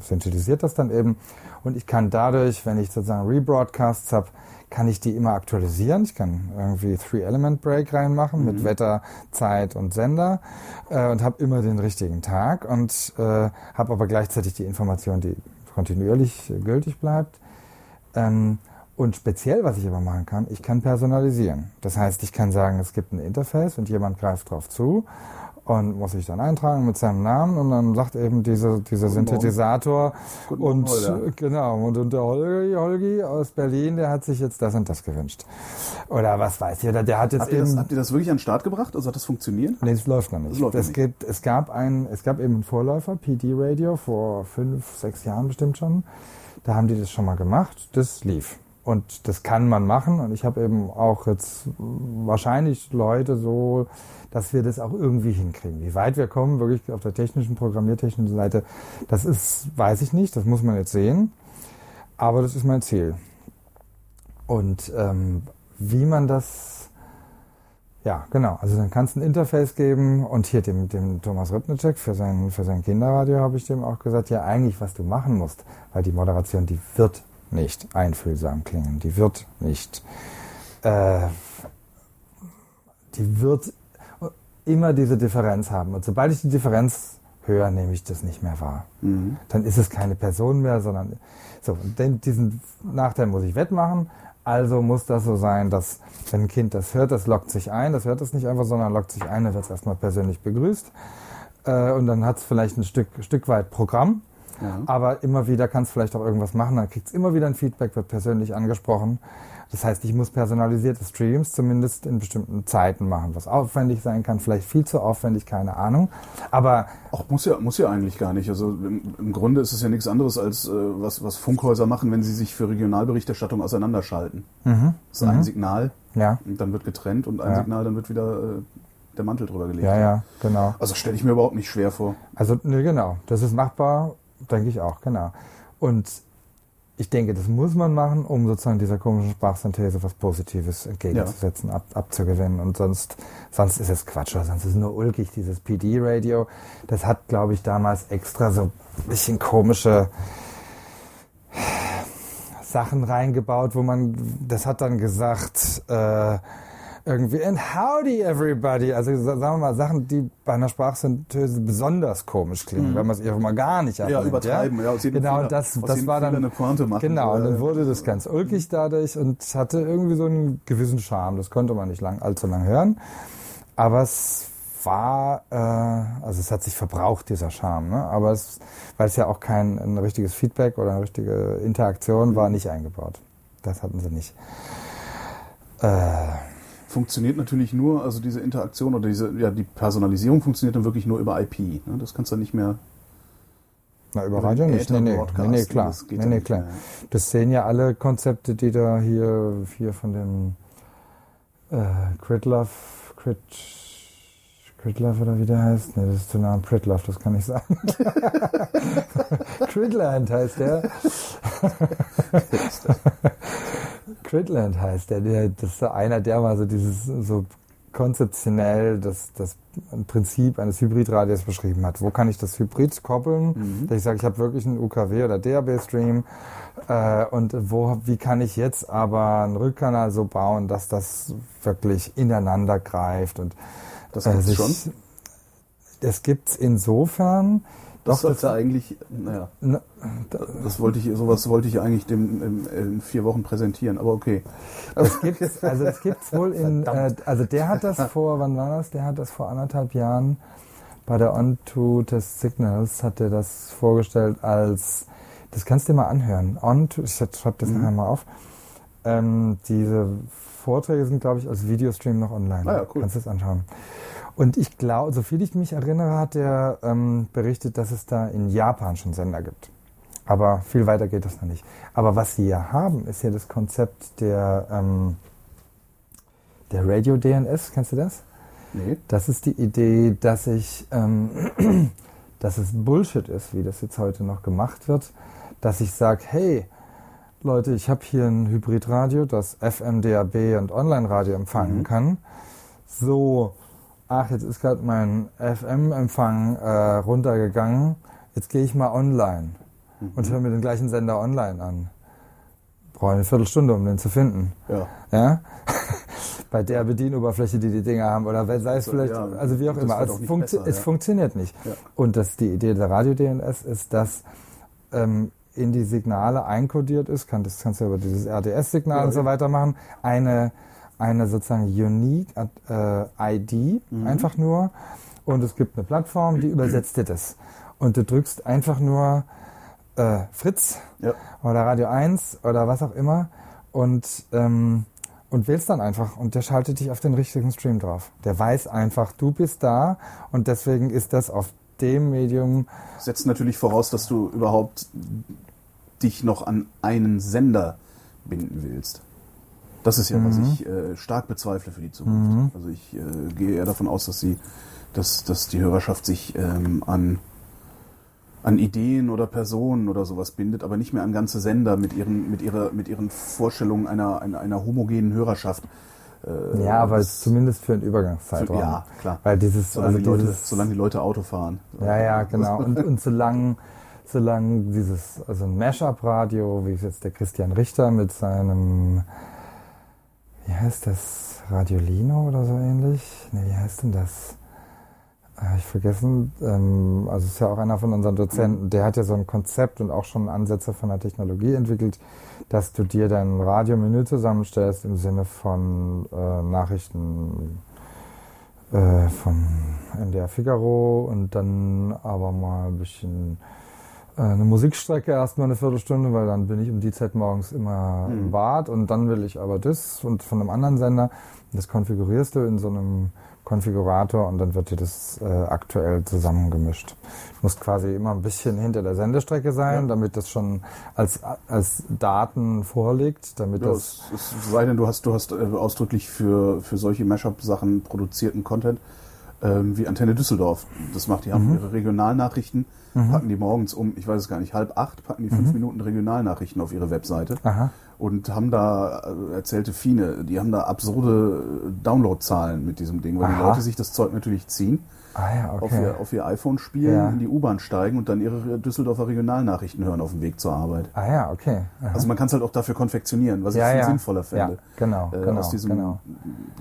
synthetisiert das dann eben und ich kann dadurch, wenn ich sozusagen Rebroadcasts habe, kann ich die immer aktualisieren. Ich kann irgendwie Three-Element-Break reinmachen mit Wetter, Zeit und Sender äh, und habe immer den richtigen Tag und äh, habe aber gleichzeitig die Information, die kontinuierlich gültig bleibt. Ähm, und speziell, was ich aber machen kann, ich kann personalisieren. Das heißt, ich kann sagen, es gibt ein Interface und jemand greift drauf zu und muss sich dann eintragen mit seinem Namen und dann sagt eben diese, dieser Guten. Synthetisator Guten und Holger. genau und, und der Holgi, Holgi aus Berlin, der hat sich jetzt das und das gewünscht oder was weiß ich oder der hat jetzt Habt ihr, eben das, habt ihr das wirklich an den Start gebracht? Also hat das funktioniert? Nee, es läuft noch nicht. Das läuft noch es, nicht. Gibt, es, gab ein, es gab eben einen Vorläufer, PD Radio, vor fünf, sechs Jahren bestimmt schon. Da haben die das schon mal gemacht. Das lief. Und das kann man machen. Und ich habe eben auch jetzt wahrscheinlich Leute so, dass wir das auch irgendwie hinkriegen. Wie weit wir kommen, wirklich auf der technischen, programmiertechnischen Seite, das ist, weiß ich nicht. Das muss man jetzt sehen. Aber das ist mein Ziel. Und ähm, wie man das ja, genau. Also dann kannst du ein Interface geben und hier dem, dem Thomas Ripnicek für sein, für sein Kinderradio habe ich dem auch gesagt, ja eigentlich, was du machen musst, weil die Moderation, die wird nicht einfühlsam klingen, die wird nicht, äh, die wird immer diese Differenz haben. Und sobald ich die Differenz höre, nehme ich das nicht mehr wahr. Dann ist es keine Person mehr, sondern so, denn diesen Nachteil muss ich wettmachen. Also muss das so sein, dass wenn ein Kind das hört, das lockt sich ein, das hört es nicht einfach, sondern lockt sich ein, dann wird es erstmal persönlich begrüßt. Äh, und dann hat es vielleicht ein Stück, Stück weit Programm. Ja. Aber immer wieder kann es vielleicht auch irgendwas machen, dann kriegt es immer wieder ein Feedback, wird persönlich angesprochen. Das heißt, ich muss personalisierte Streams zumindest in bestimmten Zeiten machen, was aufwendig sein kann, vielleicht viel zu aufwendig, keine Ahnung. Aber Auch muss ja, muss ja eigentlich gar nicht. Also im, im Grunde ist es ja nichts anderes als äh, was, was Funkhäuser machen, wenn sie sich für Regionalberichterstattung auseinanderschalten. Das ist ein Signal ja, und dann wird getrennt und ein Ja. Signal, dann wird wieder äh, der Mantel drüber gelegt. ja, ja, genau. Also stelle ich mir überhaupt nicht schwer vor. Also, ne, genau. Das ist machbar, denke ich auch, genau. Und ich denke, das muss man machen, um sozusagen dieser komischen Sprachsynthese was Positives entgegenzusetzen, ab, abzugewinnen. Und sonst, sonst ist es Quatsch, oder sonst ist es nur ulkig, dieses PD-Radio. Das hat, glaube ich, damals extra so ein bisschen komische Sachen reingebaut, wo man, das hat dann gesagt, äh, irgendwie, and howdy everybody. Also sagen wir mal Sachen, die bei einer Sprachsynthese besonders komisch klingen, wenn man es irgendwann mal gar nicht abnimmt. Mhm. übertreiben, ja, aus jedem Genau, Fehler- das, das war dann eine Pointe machen. Genau, und Ja, dann ja. wurde das ganz ulkig dadurch und hatte irgendwie so einen gewissen Charme. Das konnte man nicht lang, allzu lang hören. Aber es war, äh, also es hat sich verbraucht, dieser Charme. Ne? Aber es, weil es ja auch kein ein richtiges Feedback oder eine richtige Interaktion war, nicht eingebaut. Das hatten sie nicht. Äh, Funktioniert natürlich nur, also diese Interaktion oder diese, ja, die Personalisierung funktioniert dann wirklich nur über IP. Ne? Das kannst du nicht mehr. na, über Radio nicht. Nee, nee, nee, nee, klar. das Nee, nee, klar. mehr. Das sehen ja alle Konzepte, die da hier, hier von dem äh, Critlove, Crit, Critlove oder wie der heißt? Nee, das ist nah am Critlove, das kann ich sagen. (laughs) Critland heißt der. (laughs) Critland heißt der, der. Das ist einer, der mal so dieses, so konzeptionell das, das Prinzip eines Hybridradios beschrieben hat. Wo kann ich das Hybrid koppeln? Dass ich sage, ich habe wirklich einen UKW oder DAB-Stream äh, und wo, wie kann ich jetzt aber einen Rückkanal so bauen, dass das wirklich ineinander greift und Das äh, gibt's sich- schon. Das gibt's insofern. Das Doch, sollte eigentlich, naja, Ne, das wollte ich, sowas wollte ich eigentlich dem, in, in vier Wochen präsentieren, aber okay. Das gibt's, also das gibt's wohl in, äh, also der hat das vor, wann war das? Der hat das vor anderthalb Jahren bei der On2 Test Signals hat er das vorgestellt als, das kannst du dir mal anhören. On2, ich schreibe das nachher mal auf, ähm, diese Vorträge sind, glaube ich, als Videostream noch online. Ah ja, cool. Kannst du es anschauen. Und ich glaube, soviel ich mich erinnere, hat er ähm, berichtet, dass es da in Japan schon Sender gibt. Aber viel weiter geht das noch nicht. Aber was sie ja haben, ist ja das Konzept der, ähm, der Radio DNS. Kennst du das? Nee. Das ist die Idee, dass ich, ähm, (clears throat) dass es Bullshit ist, wie das jetzt heute noch gemacht wird, dass ich sage, hey, Leute, ich habe hier ein Hybridradio, das FM, DAB und Online-Radio empfangen Mhm. kann. So, ach, jetzt ist gerade mein FM-Empfang äh, runtergegangen. Jetzt gehe ich mal online und höre mir den gleichen Sender online an. Brauche eine Viertelstunde, um den zu finden. Ja. Ja? (laughs) Bei der Bedienoberfläche, die die Dinger haben, oder sei es So, vielleicht, ja, also wie auch immer. Also funktio besser, es ja. funktioniert nicht. Und das, die Idee der Radio-DNS ist, dass ähm, in die Signale einkodiert ist, kann, das kannst du über dieses RDS-Signal und so weiter machen, eine, eine sozusagen unique äh, ID, Mhm. einfach nur. Und es gibt eine Plattform, die übersetzt dir das. Und du drückst einfach nur äh, Fritz Ja. oder Radio 1 oder was auch immer und, ähm, und wählst dann einfach und der schaltet dich auf den richtigen Stream drauf. Der weiß einfach, du bist da und deswegen ist das auf dem Medium, Setzt natürlich voraus, dass du überhaupt dich noch an einen Sender binden willst. Das ist ja, was ich äh, stark bezweifle für die Zukunft. Also ich äh, gehe eher davon aus, dass sie, dass, dass die Hörerschaft sich ähm, an, an Ideen oder Personen oder sowas bindet, aber nicht mehr an ganze Sender mit ihren, mit ihrer, mit ihren Vorstellungen einer, einer, einer homogenen Hörerschaft. Äh, ja, aber zumindest für einen Übergangszeitraum. Ja, klar. Weil dieses, solange, also die Leute, dieses, solange die Leute Auto fahren. Ja, ja, (laughs) genau. Und, und solange, solange dieses, also ein Mashup-Radio, wie es jetzt der Christian Richter mit seinem, wie heißt das, Radiolino oder so ähnlich? Nee, wie heißt denn das? Hab ich vergessen. Ähm, also ist ja auch einer von unseren Dozenten, der hat ja so ein Konzept und auch schon Ansätze von der Technologie entwickelt, dass du dir dein Radiomenü zusammenstellst im Sinne von äh, Nachrichten äh, von MDR Figaro und dann aber mal ein bisschen eine Musikstrecke erstmal eine Viertelstunde, weil dann bin ich um die Zeit morgens immer im Bad und dann will ich aber das und von einem anderen Sender. Das konfigurierst du in so einem Konfigurator und dann wird dir das äh, aktuell zusammengemischt. Du musst quasi immer ein bisschen hinter der Sendestrecke sein, Ja. damit das schon als, als Daten vorliegt, damit Ja, das es, es sei denn, du hast, du hast äh, ausdrücklich für, für solche Mashup-Sachen produzierten Content, ähm, wie Antenne Düsseldorf. Das macht, die Mhm. haben ihre Regionalnachrichten, packen die morgens um, ich weiß es gar nicht, halb acht, packen die Mhm. fünf Minuten Regionalnachrichten auf ihre Webseite Aha. Und haben da, äh, erzählte Fine, die haben da absurde Downloadzahlen mit diesem Ding, weil die Aha. Leute sich das Zeug natürlich ziehen, Ah ja, auf, okay. ihr, auf ihr iPhone spielen, Ja. in die U-Bahn steigen und dann ihre Düsseldorfer Regionalnachrichten hören auf dem Weg zur Arbeit. Ah ja, okay. Aha. Also man kann es halt auch dafür konfektionieren, was ich ja, viel ja. sinnvoller fände. Ja, genau, äh, genau, aus diesem, genau.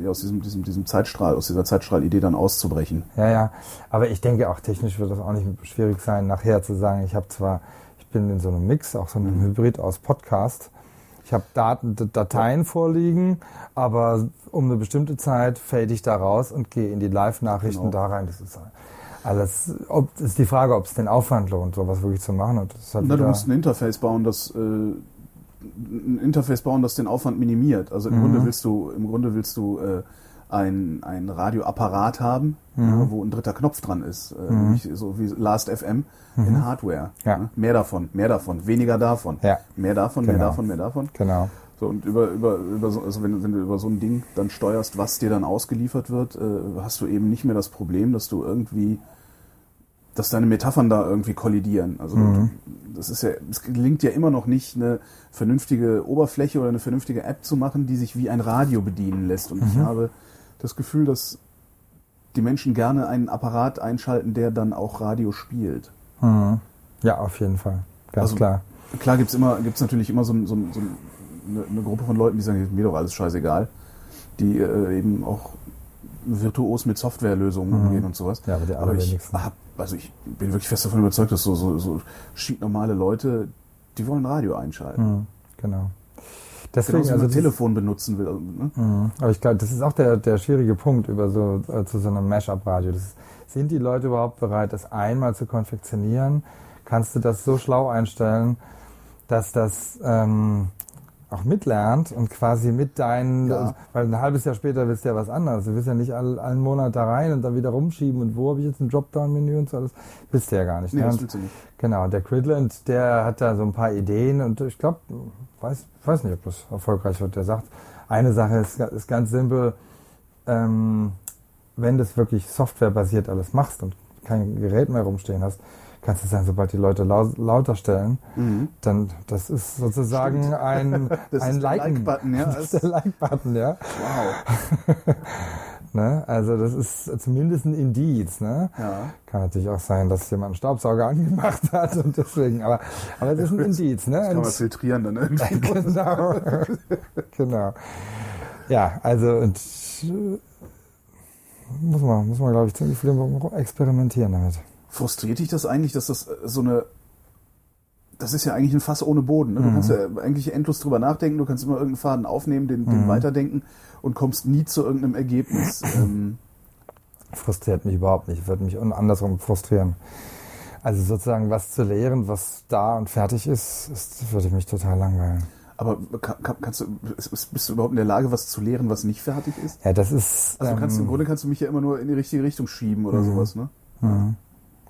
aus diesem, diesem, diesem Zeitstrahl, aus dieser Zeitstrahlidee dann auszubrechen. Ja, ja. Aber ich denke auch technisch wird das auch nicht schwierig sein, nachher zu sagen, ich habe zwar, ich bin in so einem Mix, auch so einem Mhm. Hybrid aus Podcast. Ich habe Daten, Dateien vorliegen, aber um eine bestimmte Zeit fade ich da raus und gehe in die Live-Nachrichten Genau. da rein. Das ist alles, ob, ist die Frage, ob es den Aufwand lohnt, sowas wirklich zu machen. Und das halt Na, du musst ein Interface bauen, das äh, ein Interface bauen, das den Aufwand minimiert. Also im Mhm. Grunde willst du, im Grunde willst du äh, ein, ein Radioapparat haben, Mhm. ja, wo ein dritter Knopf dran ist, äh, nämlich so wie Last FM in Hardware. Mhm. Ja. ne? Mehr davon, mehr davon, weniger davon, Ja. mehr davon, mehr Genau. davon, mehr davon. genau. So, und über, über, über so, also wenn, du- wenn du über so ein Ding dann steuerst, was dir dann ausgeliefert wird, äh, hast du eben nicht mehr das Problem, dass du irgendwie, dass deine Metaphern da irgendwie kollidieren. Also Mhm. das ist ja, es gelingt ja immer noch nicht, eine vernünftige Oberfläche oder eine vernünftige App zu machen, die sich wie ein Radio bedienen lässt. Und Mhm. ich habe das Gefühl, dass die Menschen gerne einen Apparat einschalten, der dann auch Radio spielt. Mhm. Ja, auf jeden Fall. Ganz Also- klar. Klar gibt's immer, gibt's natürlich immer so, so, so ein- eine, eine Gruppe von Leuten, die sagen, mir doch alles scheißegal, die äh, eben auch virtuos mit Softwarelösungen umgehen und sowas. Mhm. Ja, aber die aber ich, hab, also ich bin wirklich fest davon überzeugt, dass so, so, so normale Leute, die wollen Radio einschalten. Mhm. Genau. Deswegen, Genauso also Telefon benutzen will. also, Ne? Mhm. Aber ich glaube, das ist auch der, der schwierige Punkt über so äh, zu so einem Mashup-Radio. Sind die Leute überhaupt bereit, das einmal zu konfektionieren? Kannst du das so schlau einstellen, dass das ähm, auch mitlernt und quasi mit deinen, Ja. weil ein halbes Jahr später willst du ja was anderes. Du willst ja nicht all, einen Monat da rein und dann wieder rumschieben und wo habe ich jetzt ein Dropdown-Menü und so alles. Bist du ja gar nicht. Nee, ne? das willst du nicht. Genau, und der Cridland, der hat da so ein paar Ideen und ich glaube, weiß, weiß nicht, ob das erfolgreich wird. Der sagt, eine Sache ist, ist ganz simpel, ähm, wenn du es wirklich softwarebasiert alles machst und kein Gerät mehr rumstehen hast, kannst du sagen, sobald die Leute lau lauter stellen, dann das ist sozusagen (laughs) ein, Das ein Liken. Like-Button, ja. (laughs) Das ist der Like-Button, ja. Wow. (laughs) Ne? Also das ist zumindest ein Indiz. Ne? Ja. Kann natürlich auch sein, dass jemand einen Staubsauger angemacht hat und deswegen, aber, aber es ist ein Indiz. Ne? Kann man filtrieren dann irgendwie. genau. genau. Ja, also und äh, muss man, muss man glaube ich ziemlich viel experimentieren damit. Frustriert dich das eigentlich, dass das äh, so eine. Das ist ja eigentlich ein Fass ohne Boden. Ne? Du kannst ja eigentlich endlos drüber nachdenken, du kannst immer irgendeinen Faden aufnehmen, den, den weiterdenken und kommst nie zu irgendeinem Ergebnis. (laughs) ähm, Frustriert mich überhaupt nicht, würde mich andersrum frustrieren. Also sozusagen was zu lehren, was da und fertig ist, ist würde mich total langweilen. aber kann, kann, kannst du, ist- bist du überhaupt in der Lage, was zu lehren, was nicht fertig ist? Ja, das ist. Also du kannst, im ähm, Grunde kannst du mich ja immer nur in die richtige Richtung schieben oder sowas, ne?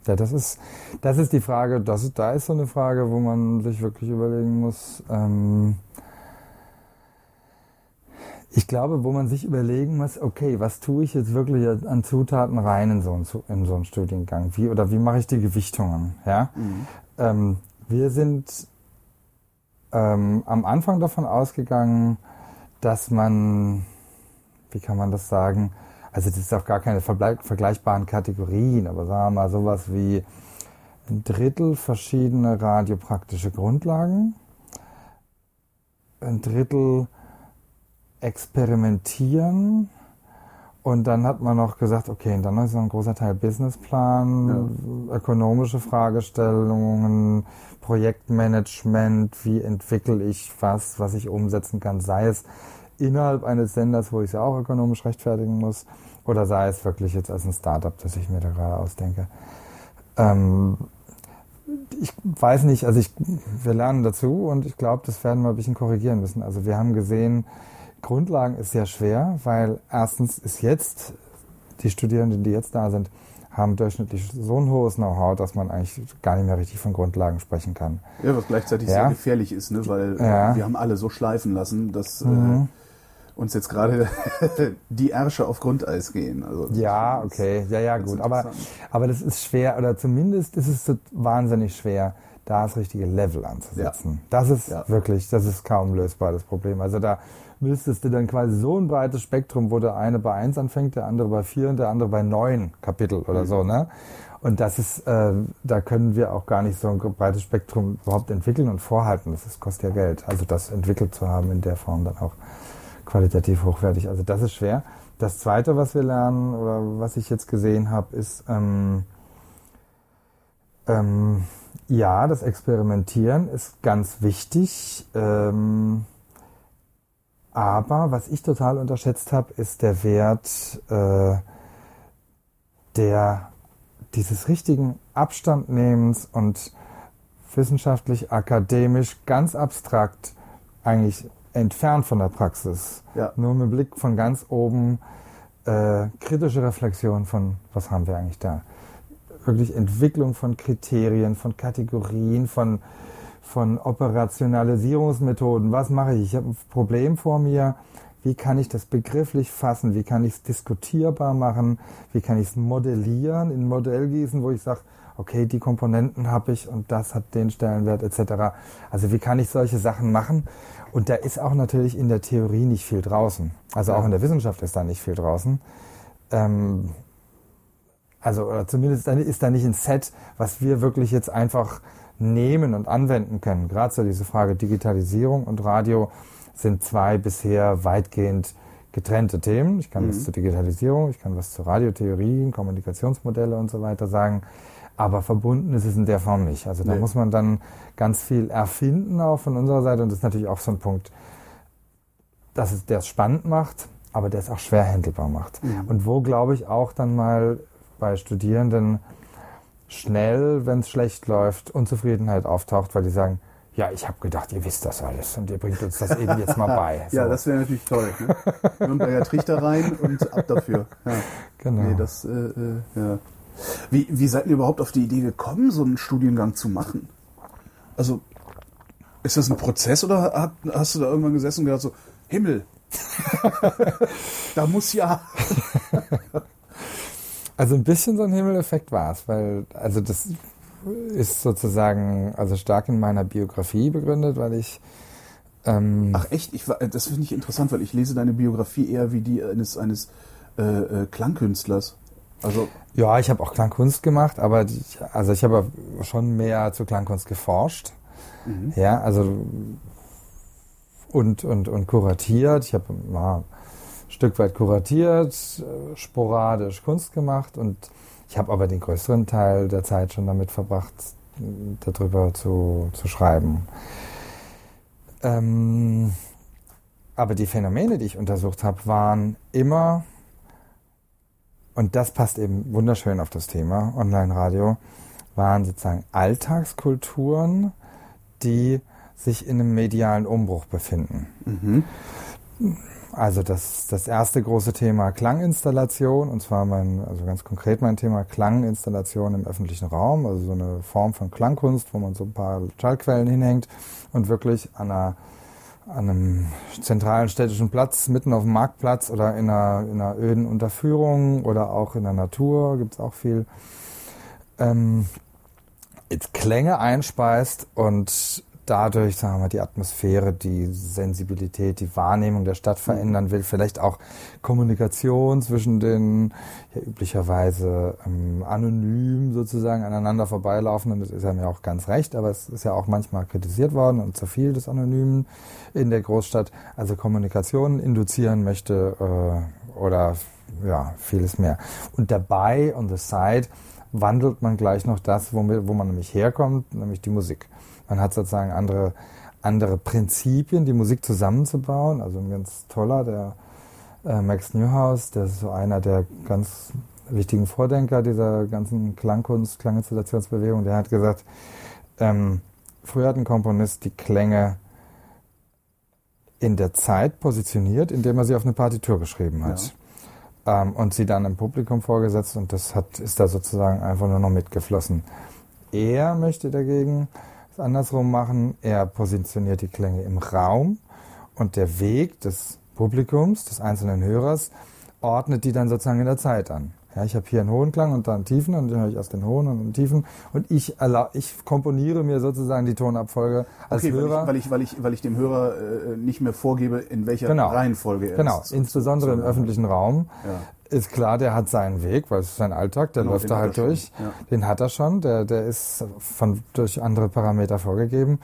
Ja, das ist, das ist die Frage, das da ist so eine Frage, wo man sich wirklich überlegen muss. Ähm, ich glaube, wo man sich überlegen muss, okay, was tue ich jetzt wirklich an Zutaten rein in so einen, in so einen Studiengang? Wie, oder wie mache ich die Gewichtungen? Ja? Ähm, wir sind ähm, am Anfang davon ausgegangen, dass man, wie kann man das sagen, also das ist auch gar keine vergleichbaren Kategorien, aber sagen wir mal sowas wie ein Drittel verschiedene radiopraktische Grundlagen, ein Drittel experimentieren und dann hat man noch gesagt, okay, und dann ist noch ein großer Teil Businessplan, ökonomische Fragestellungen, Projektmanagement, wie entwickle ich was, was ich umsetzen kann, sei es innerhalb eines Senders, wo ich es ja auch ökonomisch rechtfertigen muss, oder sei es wirklich jetzt als ein Startup, das ich mir da gerade ausdenke. Ähm, ich weiß nicht, also ich, wir lernen dazu und ich glaube, das werden wir ein bisschen korrigieren müssen. Also wir haben gesehen, Grundlagen ist sehr schwer, weil erstens ist jetzt, die Studierenden, die jetzt da sind, haben durchschnittlich so ein hohes Know-how, dass man eigentlich gar nicht mehr richtig von Grundlagen sprechen kann. Ja, was gleichzeitig Ja. sehr gefährlich ist, ne? weil Ja. äh, wir haben alle so schleifen lassen, dass äh, uns jetzt gerade (laughs) die Ärsche auf Grundeis gehen. Also, Ja, okay, ja, ja, gut. Aber, aber das ist schwer, oder zumindest ist es so wahnsinnig schwer, da das richtige Level anzusetzen. Das ist Ja. wirklich, das ist kaum lösbar, das Problem. Also da müsstest du dann quasi so ein breites Spektrum, wo der eine bei eins anfängt, der andere bei vier und der andere bei neun Kapitel oder so, ne? Und das ist, äh, da können wir auch gar nicht so ein breites Spektrum überhaupt entwickeln und vorhalten. Das ist, kostet ja Geld. Also das entwickelt zu haben in der Form dann auch qualitativ hochwertig. Also das ist schwer. Das Zweite, was wir lernen oder was ich jetzt gesehen habe, ist ähm, ähm, ja, das Experimentieren ist ganz wichtig. Ähm, aber was ich total unterschätzt habe, ist der Wert äh, der dieses richtigen Abstandnehmens und wissenschaftlich, akademisch, ganz abstrakt, eigentlich entfernt von der Praxis. Ja. Nur mit Blick von ganz oben, äh, kritische Reflexion von, was haben wir eigentlich da? Wirklich Entwicklung von Kriterien, von Kategorien, von, von Operationalisierungsmethoden. Was mache ich? Ich habe ein Problem vor mir. Wie kann ich das begrifflich fassen? Wie kann ich es diskutierbar machen? Wie kann ich es modellieren, in ein Modell gießen, wo ich sage, okay, die Komponenten habe ich und das hat den Stellenwert etc. Also wie kann ich solche Sachen machen? Und da ist auch natürlich in der Theorie nicht viel draußen. Also auch in der Wissenschaft ist da nicht viel draußen. Ähm, also oder zumindest ist da nicht ein Set, was wir wirklich jetzt einfach nehmen und anwenden können. Gerade so diese Frage Digitalisierung und Radio sind zwei bisher weitgehend getrennte Themen. Ich kann was zur Digitalisierung, ich kann was zu Radiotheorien, Kommunikationsmodelle und so weiter sagen. Aber verbunden ist es in der Form nicht. Also da Nee. muss man dann ganz viel erfinden auch von unserer Seite und das ist natürlich auch so ein Punkt, dass es der es spannend macht, aber der es auch schwer handelbar macht. Und wo glaube ich auch dann mal bei Studierenden schnell, wenn es schlecht läuft, Unzufriedenheit auftaucht, weil die sagen, ja, ich habe gedacht, ihr wisst das alles und ihr bringt uns das eben jetzt mal bei. (laughs) Ja, das wäre natürlich toll. Ne? Nürnberger Trichter rein und ab dafür. Ja. (laughs) Genau. Nee, das, äh, äh, ja. Wie, wie seid ihr überhaupt auf die Idee gekommen, so einen Studiengang zu machen? Also, ist das ein Prozess oder hast du da irgendwann gesessen und gedacht so, Himmel, (laughs) da muss ja... (laughs) Also ein bisschen so ein Himmeleffekt war es, weil, also das ist sozusagen also stark in meiner Biografie begründet, weil ich ähm, Ach echt? Ich, das finde ich interessant, weil ich lese deine Biografie eher wie die eines, eines äh, äh, Klangkünstlers. Also, ja, ich habe auch Klangkunst gemacht, aber die, also ich habe schon mehr zu Klangkunst geforscht. Ja, also und, und, und kuratiert. Ich habe mal ein Stück weit kuratiert, äh, sporadisch Kunst gemacht und ich habe aber den größeren Teil der Zeit schon damit verbracht, darüber zu, zu schreiben. Ähm, aber die Phänomene, die ich untersucht habe, waren immer, und das passt eben wunderschön auf das Thema Online-Radio, waren sozusagen Alltagskulturen, die sich in einem medialen Umbruch befinden. Also das, das erste große Thema Klanginstallation, und zwar mein, also ganz konkret mein Thema Klanginstallation im öffentlichen Raum, also so eine Form von Klangkunst, wo man so ein paar Schallquellen hinhängt und wirklich an, einer, an einem zentralen städtischen Platz, mitten auf dem Marktplatz oder in einer, in einer öden Unterführung oder auch in der Natur, gibt's auch viel, ähm, jetzt Klänge einspeist und dadurch, sagen wir, die Atmosphäre, die Sensibilität, die Wahrnehmung der Stadt verändern will, vielleicht auch Kommunikation zwischen den ja, üblicherweise ähm, anonym sozusagen aneinander vorbeilaufenden, das ist ja mir auch ganz recht, aber es ist ja auch manchmal kritisiert worden und zu viel des Anonymen in der Großstadt, also Kommunikation induzieren möchte äh, oder ja, vieles mehr. Und dabei, on the side, wandelt man gleich noch das, womit, wo man nämlich herkommt, nämlich die Musik. Man hat sozusagen andere, andere Prinzipien, die Musik zusammenzubauen. Also ein ganz toller, der äh, Max Newhouse, der ist so einer der ganz wichtigen Vordenker dieser ganzen Klangkunst, Klanginstallationsbewegung, der hat gesagt, ähm, früher hat ein Komponist die Klänge in der Zeit positioniert, indem er sie auf eine Partitur geschrieben hat. Ähm, und sie dann im Publikum vorgesetzt und das hat, ist da sozusagen einfach nur noch mitgeflossen. Er möchte dagegen es andersrum machen. Er positioniert die Klänge im Raum und der Weg des Publikums, des einzelnen Hörers, ordnet die dann sozusagen in der Zeit an. Ja, ich habe hier einen hohen Klang und dann einen tiefen und dann höre ich erst den hohen und den tiefen und ich, ich komponiere mir sozusagen die Tonabfolge als okay, Hörer. weil, ich, weil, ich, weil, ich, weil ich dem Hörer äh, nicht mehr vorgebe, in welcher Genau. Reihenfolge er Genau, es insbesondere im öffentlichen Raum. Ist klar, der hat seinen Weg, weil es ist sein Alltag, der Genau, läuft da halt er durch. ja. Den hat er schon, der, der ist von, durch andere Parameter vorgegeben.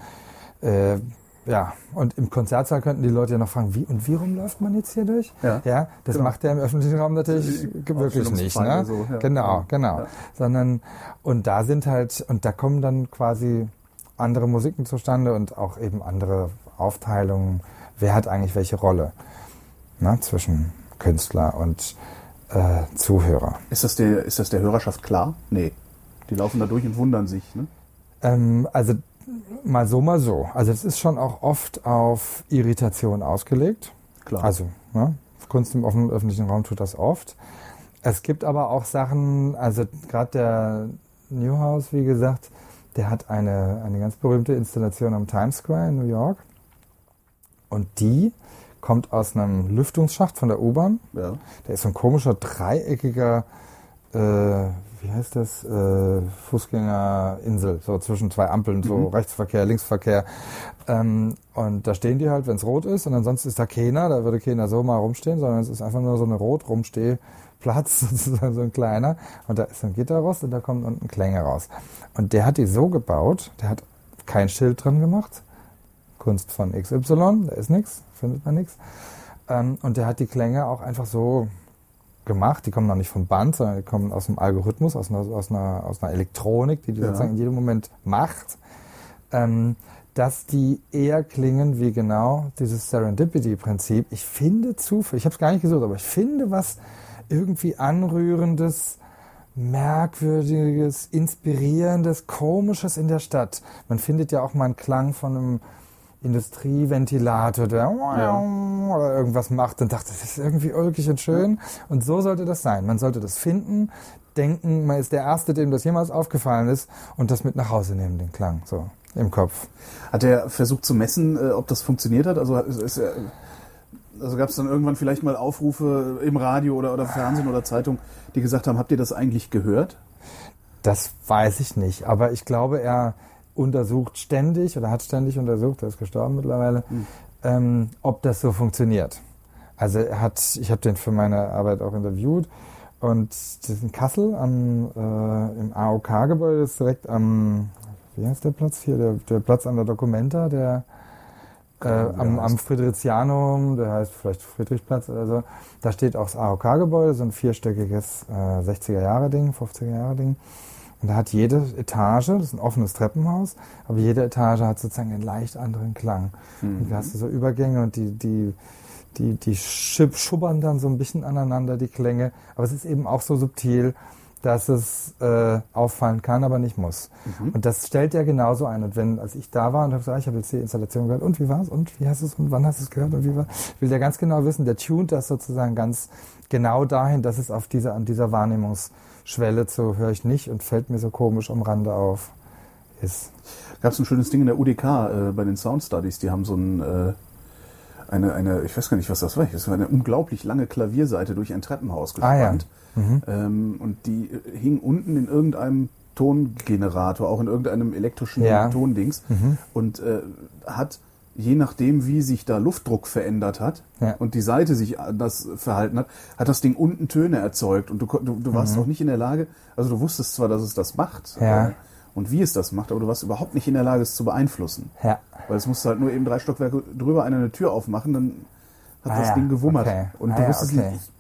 Äh, ja, und im Konzertsaal könnten die Leute ja noch fragen, wie und wie rum läuft man jetzt hier durch? Ja. das Genau. macht der im öffentlichen Raum natürlich wirklich nicht. Ne? So, ja. Genau, Ja. genau. Ja. Sondern, und da sind halt, und da kommen dann quasi andere Musiken zustande und auch eben andere Aufteilungen. Wer hat eigentlich welche Rolle ne, zwischen Künstler und äh, Zuhörer? Ist das, der, ist das der Hörerschaft klar? Nee. Die laufen da durch und wundern sich. Ne? Ähm, also mal so, mal so. Also es ist schon auch oft auf Irritation ausgelegt. Klar. Also ne, Kunst im offen- öffentlichen Raum tut das oft. Es gibt aber auch Sachen, also gerade der Newhouse, wie gesagt, der hat eine, eine ganz berühmte Installation am Times Square in New York. Und die kommt aus einem Lüftungsschacht von der U-Bahn. ja. Der ist so ein komischer dreieckiger, äh, wie heißt das, äh, Fußgängerinsel, so zwischen zwei Ampeln, so Rechtsverkehr, Linksverkehr. Ähm, und da stehen die halt, wenn es rot ist, und ansonsten ist da keiner, da würde keiner so mal rumstehen, sondern es ist einfach nur so eine rot rumstehplatz, (laughs) sozusagen so ein kleiner. Und da ist ein Gitterrost und da kommen unten Klänge raus. Und der hat die so gebaut, der hat kein Schild drin gemacht, Kunst von XY, da ist nichts, findet man nichts. Ähm, und der hat die Klänge auch einfach so gemacht. Die kommen noch nicht vom Band, sondern die kommen aus einem Algorithmus, aus einer, aus einer, aus einer Elektronik, die die Ja. sozusagen in jedem Moment macht, ähm, dass die eher klingen wie genau dieses Serendipity-Prinzip. Ich finde Zufall, ich habe es gar nicht gesucht, aber ich finde was irgendwie Anrührendes Merkwürdiges, Inspirierendes, Komisches in der Stadt. Man findet ja auch mal einen Klang von einem Industrieventilator, der Ja. oder irgendwas macht und dachte, das ist irgendwie ulkig und schön. Und so sollte das sein. Man sollte das finden, denken, man ist der Erste, dem das jemals aufgefallen ist und das mit nach Hause nehmen, den Klang, so im Kopf. Hat er versucht zu messen, äh, ob das funktioniert hat? Also, ist er, also gab es dann irgendwann vielleicht mal Aufrufe im Radio oder, oder Fernsehen oder Zeitung, die gesagt haben, habt ihr das eigentlich gehört? Das weiß ich nicht, aber ich glaube, er untersucht ständig oder hat ständig untersucht, er ist gestorben mittlerweile, ähm, ob das so funktioniert. Also er hat, ich habe den für meine Arbeit auch interviewt und das ist in Kassel am, äh, im AOK-Gebäude, ist direkt am, wie heißt der Platz hier, der, der Platz an der Documenta, der äh, am, am. Friedrichianum, der heißt vielleicht Friedrichplatz oder so. Da steht auch das AOK-Gebäude, so ein vierstöckiges äh, 60er-Jahre-Ding, 50er-Jahre-Ding. Und da hat jede Etage, das ist ein offenes Treppenhaus, aber jede Etage hat sozusagen einen leicht anderen Klang. Und da hast du so Übergänge und die, die, die, die schub- schubbern dann so ein bisschen aneinander, die Klänge. Aber es ist eben auch so subtil, dass es äh, auffallen kann, aber nicht muss. Und das stellt er genauso ein. Und wenn, als ich da war und habe gesagt, ich habe jetzt die Installation gehört, und wie war's? Und wie hast du es? Und wann hast du es gehört? Und wie war? Will der ganz genau wissen, der tunt das sozusagen ganz genau dahin, dass es auf dieser, an dieser Wahrnehmungsschwelle zu höre ich nicht und fällt mir so komisch am Rande auf ist. Gab es ein schönes Ding in der UDK äh, bei den Sound Studies, die haben so ein, äh, eine, eine, ich weiß gar nicht, was das war, das war eine unglaublich lange Klavierseite durch ein Treppenhaus Ah, ja. gespannt. ähm, und die äh, hing unten in irgendeinem Tongenerator, auch in irgendeinem elektrischen Ja. Tondings und äh, hat je nachdem, wie sich da Luftdruck verändert hat Ja. und die Seite sich anders verhalten hat, hat das Ding unten Töne erzeugt und du, du, du warst auch nicht in der Lage, also du wusstest zwar, dass es das macht Ja. äh, und wie es das macht, aber du warst überhaupt nicht in der Lage, es zu beeinflussen. Ja. Weil es musste halt nur eben drei Stockwerke drüber einer eine Tür aufmachen, dann hat Ah das Ding gewummert. okay. Und Ah du wusstest okay. nicht,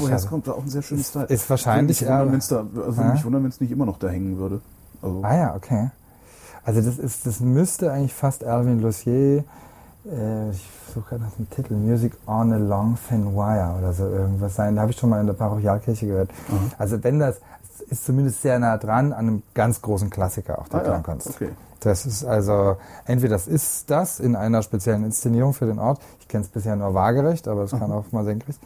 woher es schade. kommt. War auch ein sehr schönes Teil. ist wahrscheinlich Würde also würde mich wundern, wenn es nicht immer noch da hängen würde. Also, Ah ja, okay. Also das ist, das müsste eigentlich fast Alvin Lucier, äh, ich suche gerade nach dem Titel, Music on a Long Thin Wire oder so irgendwas sein. Da habe ich schon mal in der Parochialkirche gehört. Also wenn das, ist zumindest sehr nah dran an einem ganz großen Klassiker auch der Ah ja, Klangkunst. okay. Das ist also, entweder das ist das in einer speziellen Inszenierung für den Ort. Ich kenne es bisher nur waagerecht, aber es kann auch mal senkrecht.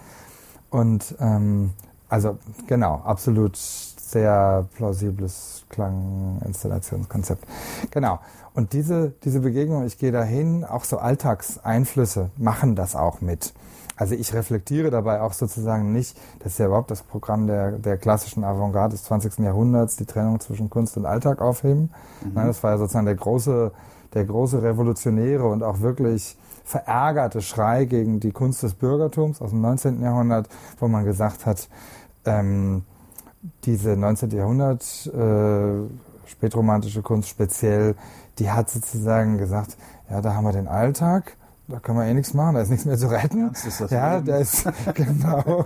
Und ähm, also genau, absolut sehr plausibles Klanginstallationskonzept. Genau. Und diese, diese Begegnung, ich gehe dahin, auch so Alltagseinflüsse machen das auch mit. Also ich reflektiere dabei auch sozusagen nicht, das ist ja überhaupt das Programm der, der klassischen Avantgarde des 20. Jahrhunderts, die Trennung zwischen Kunst und Alltag aufheben. Nein, das war ja sozusagen der große, der große revolutionäre und auch wirklich verärgerte Schrei gegen die Kunst des Bürgertums aus dem 19. Jahrhundert, wo man gesagt hat, ähm, diese 19. Jahrhundert äh, spätromantische Kunst speziell, die hat sozusagen gesagt, ja, da haben wir den Alltag, da kann man eh nichts machen, da ist nichts mehr zu retten. Ernst ist das ja, Leben. da ist (laughs) genau.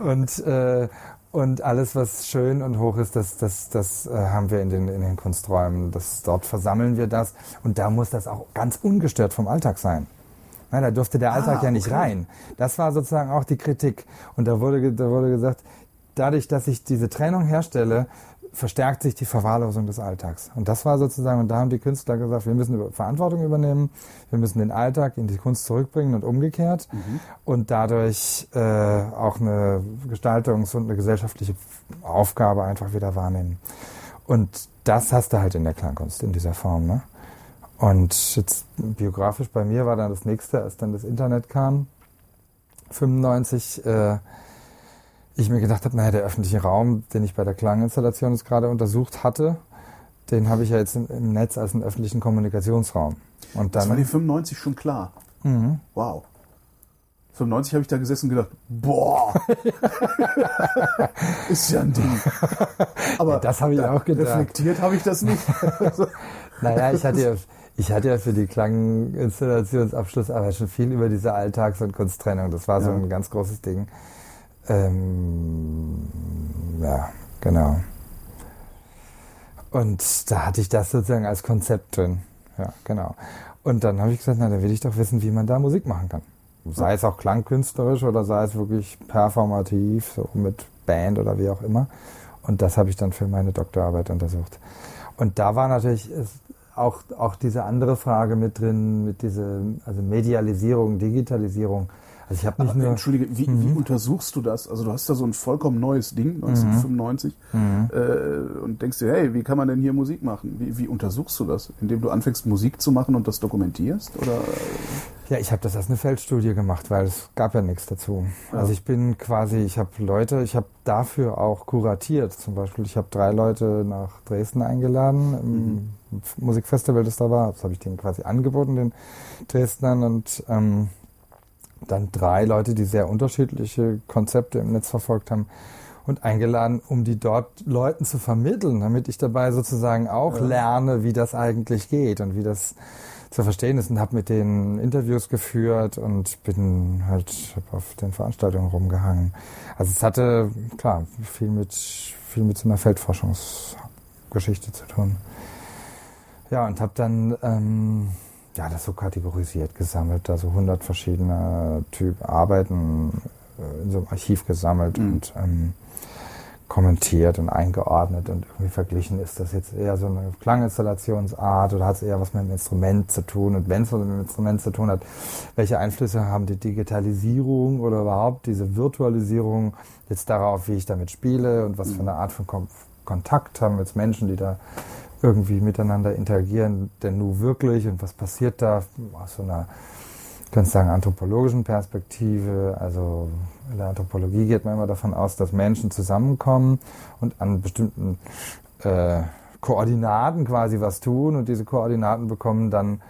Und äh, und alles, was schön und hoch ist, das, das, das äh, haben wir in den, in den Kunsträumen. Das, dort versammeln wir das. Und da muss das auch ganz ungestört vom Alltag sein. Na, da durfte der Alltag Ah, ja nicht okay. rein. Das war sozusagen auch die Kritik. Und da wurde, da wurde gesagt, dadurch, dass ich diese Trennung herstelle, verstärkt sich die Verwahrlosung des Alltags. Und das war sozusagen, und da haben die Künstler gesagt, wir müssen Verantwortung übernehmen, wir müssen den Alltag in die Kunst zurückbringen und umgekehrt und dadurch äh, auch eine Gestaltungs- und eine gesellschaftliche Aufgabe einfach wieder wahrnehmen. Und das hast du halt in der Klangkunst in dieser Form. Ne? Und jetzt biografisch bei mir war dann das nächste, als dann das Internet kam, 95, äh, ich mir gedacht habe, naja, der öffentliche Raum, den ich bei der Klanginstallation jetzt gerade untersucht hatte, den habe ich ja jetzt im, Netz als einen öffentlichen Kommunikationsraum. Und das war die dann, 95 schon klar. Mhm. Wow. 95 habe ich da gesessen und gedacht, boah, (laughs) ist ja ein Ding. Aber das habe ich da auch gedacht. reflektiert habe ich das nicht. (laughs) Naja, ich hatte ja, ich hatte ja für die Klanginstallationsabschlussarbeit schon viel über diese Alltags- und Kunsttrennung. Das war so Ja. ein ganz großes Ding. Ähm, ja, genau. Und da hatte ich das sozusagen als Konzept drin. Ja, genau. Und dann habe ich gesagt, na, dann will ich doch wissen, wie man da Musik machen kann. Sei es auch klangkünstlerisch oder sei es wirklich performativ, so mit Band oder wie auch immer. Und das habe ich dann für meine Doktorarbeit untersucht. Und da war natürlich auch, auch diese andere Frage mit drin, mit dieser also Medialisierung, Digitalisierung. Also ich habe nicht nur. Entschuldige, wie, mhm. wie, untersuchst du das? Also du hast da so ein vollkommen neues Ding, 1995, mhm. äh, und denkst dir, hey, wie kann man denn hier Musik machen? Wie, wie untersuchst du das? Indem du anfängst, Musik zu machen und das dokumentierst? Oder? Ja, ich habe das als eine Feldstudie gemacht, weil es gab ja nichts dazu. Ja. Also ich bin quasi, ich habe Leute, ich habe dafür auch kuratiert. Zum Beispiel, ich habe drei Leute nach Dresden eingeladen im mhm. Musikfestival, das da war. Das habe ich denen quasi angeboten, den Dresdnern und ähm, dann drei Leute, die sehr unterschiedliche Konzepte im Netz verfolgt haben und eingeladen, um die dort Leuten zu vermitteln, damit ich dabei sozusagen auch ja. lerne, wie das eigentlich geht und wie das zu verstehen ist und habe mit denen Interviews geführt und bin halt auf den Veranstaltungen rumgehangen. Also es hatte klar viel mit viel mit so einer Feldforschungsgeschichte zu tun. Ja und habe dann ähm, ja, das so kategorisiert gesammelt, also 100 verschiedene Typ Arbeiten äh, in so einem Archiv gesammelt mhm. und ähm, kommentiert und eingeordnet und irgendwie verglichen, ist das jetzt eher so eine Klanginstallationsart oder hat es eher was mit dem Instrument zu tun und wenn es was mit dem Instrument zu tun hat, welche Einflüsse haben die Digitalisierung oder überhaupt diese Virtualisierung jetzt darauf, wie ich damit spiele und was für mhm. eine Art von Kontakt haben jetzt Menschen, die da irgendwie miteinander interagieren denn nun wirklich und was passiert da aus so einer, ganz sagen, anthropologischen Perspektive. Also in der Anthropologie geht man immer davon aus, dass Menschen zusammenkommen und an bestimmten äh, Koordinaten quasi was tun und diese Koordinaten bekommen dann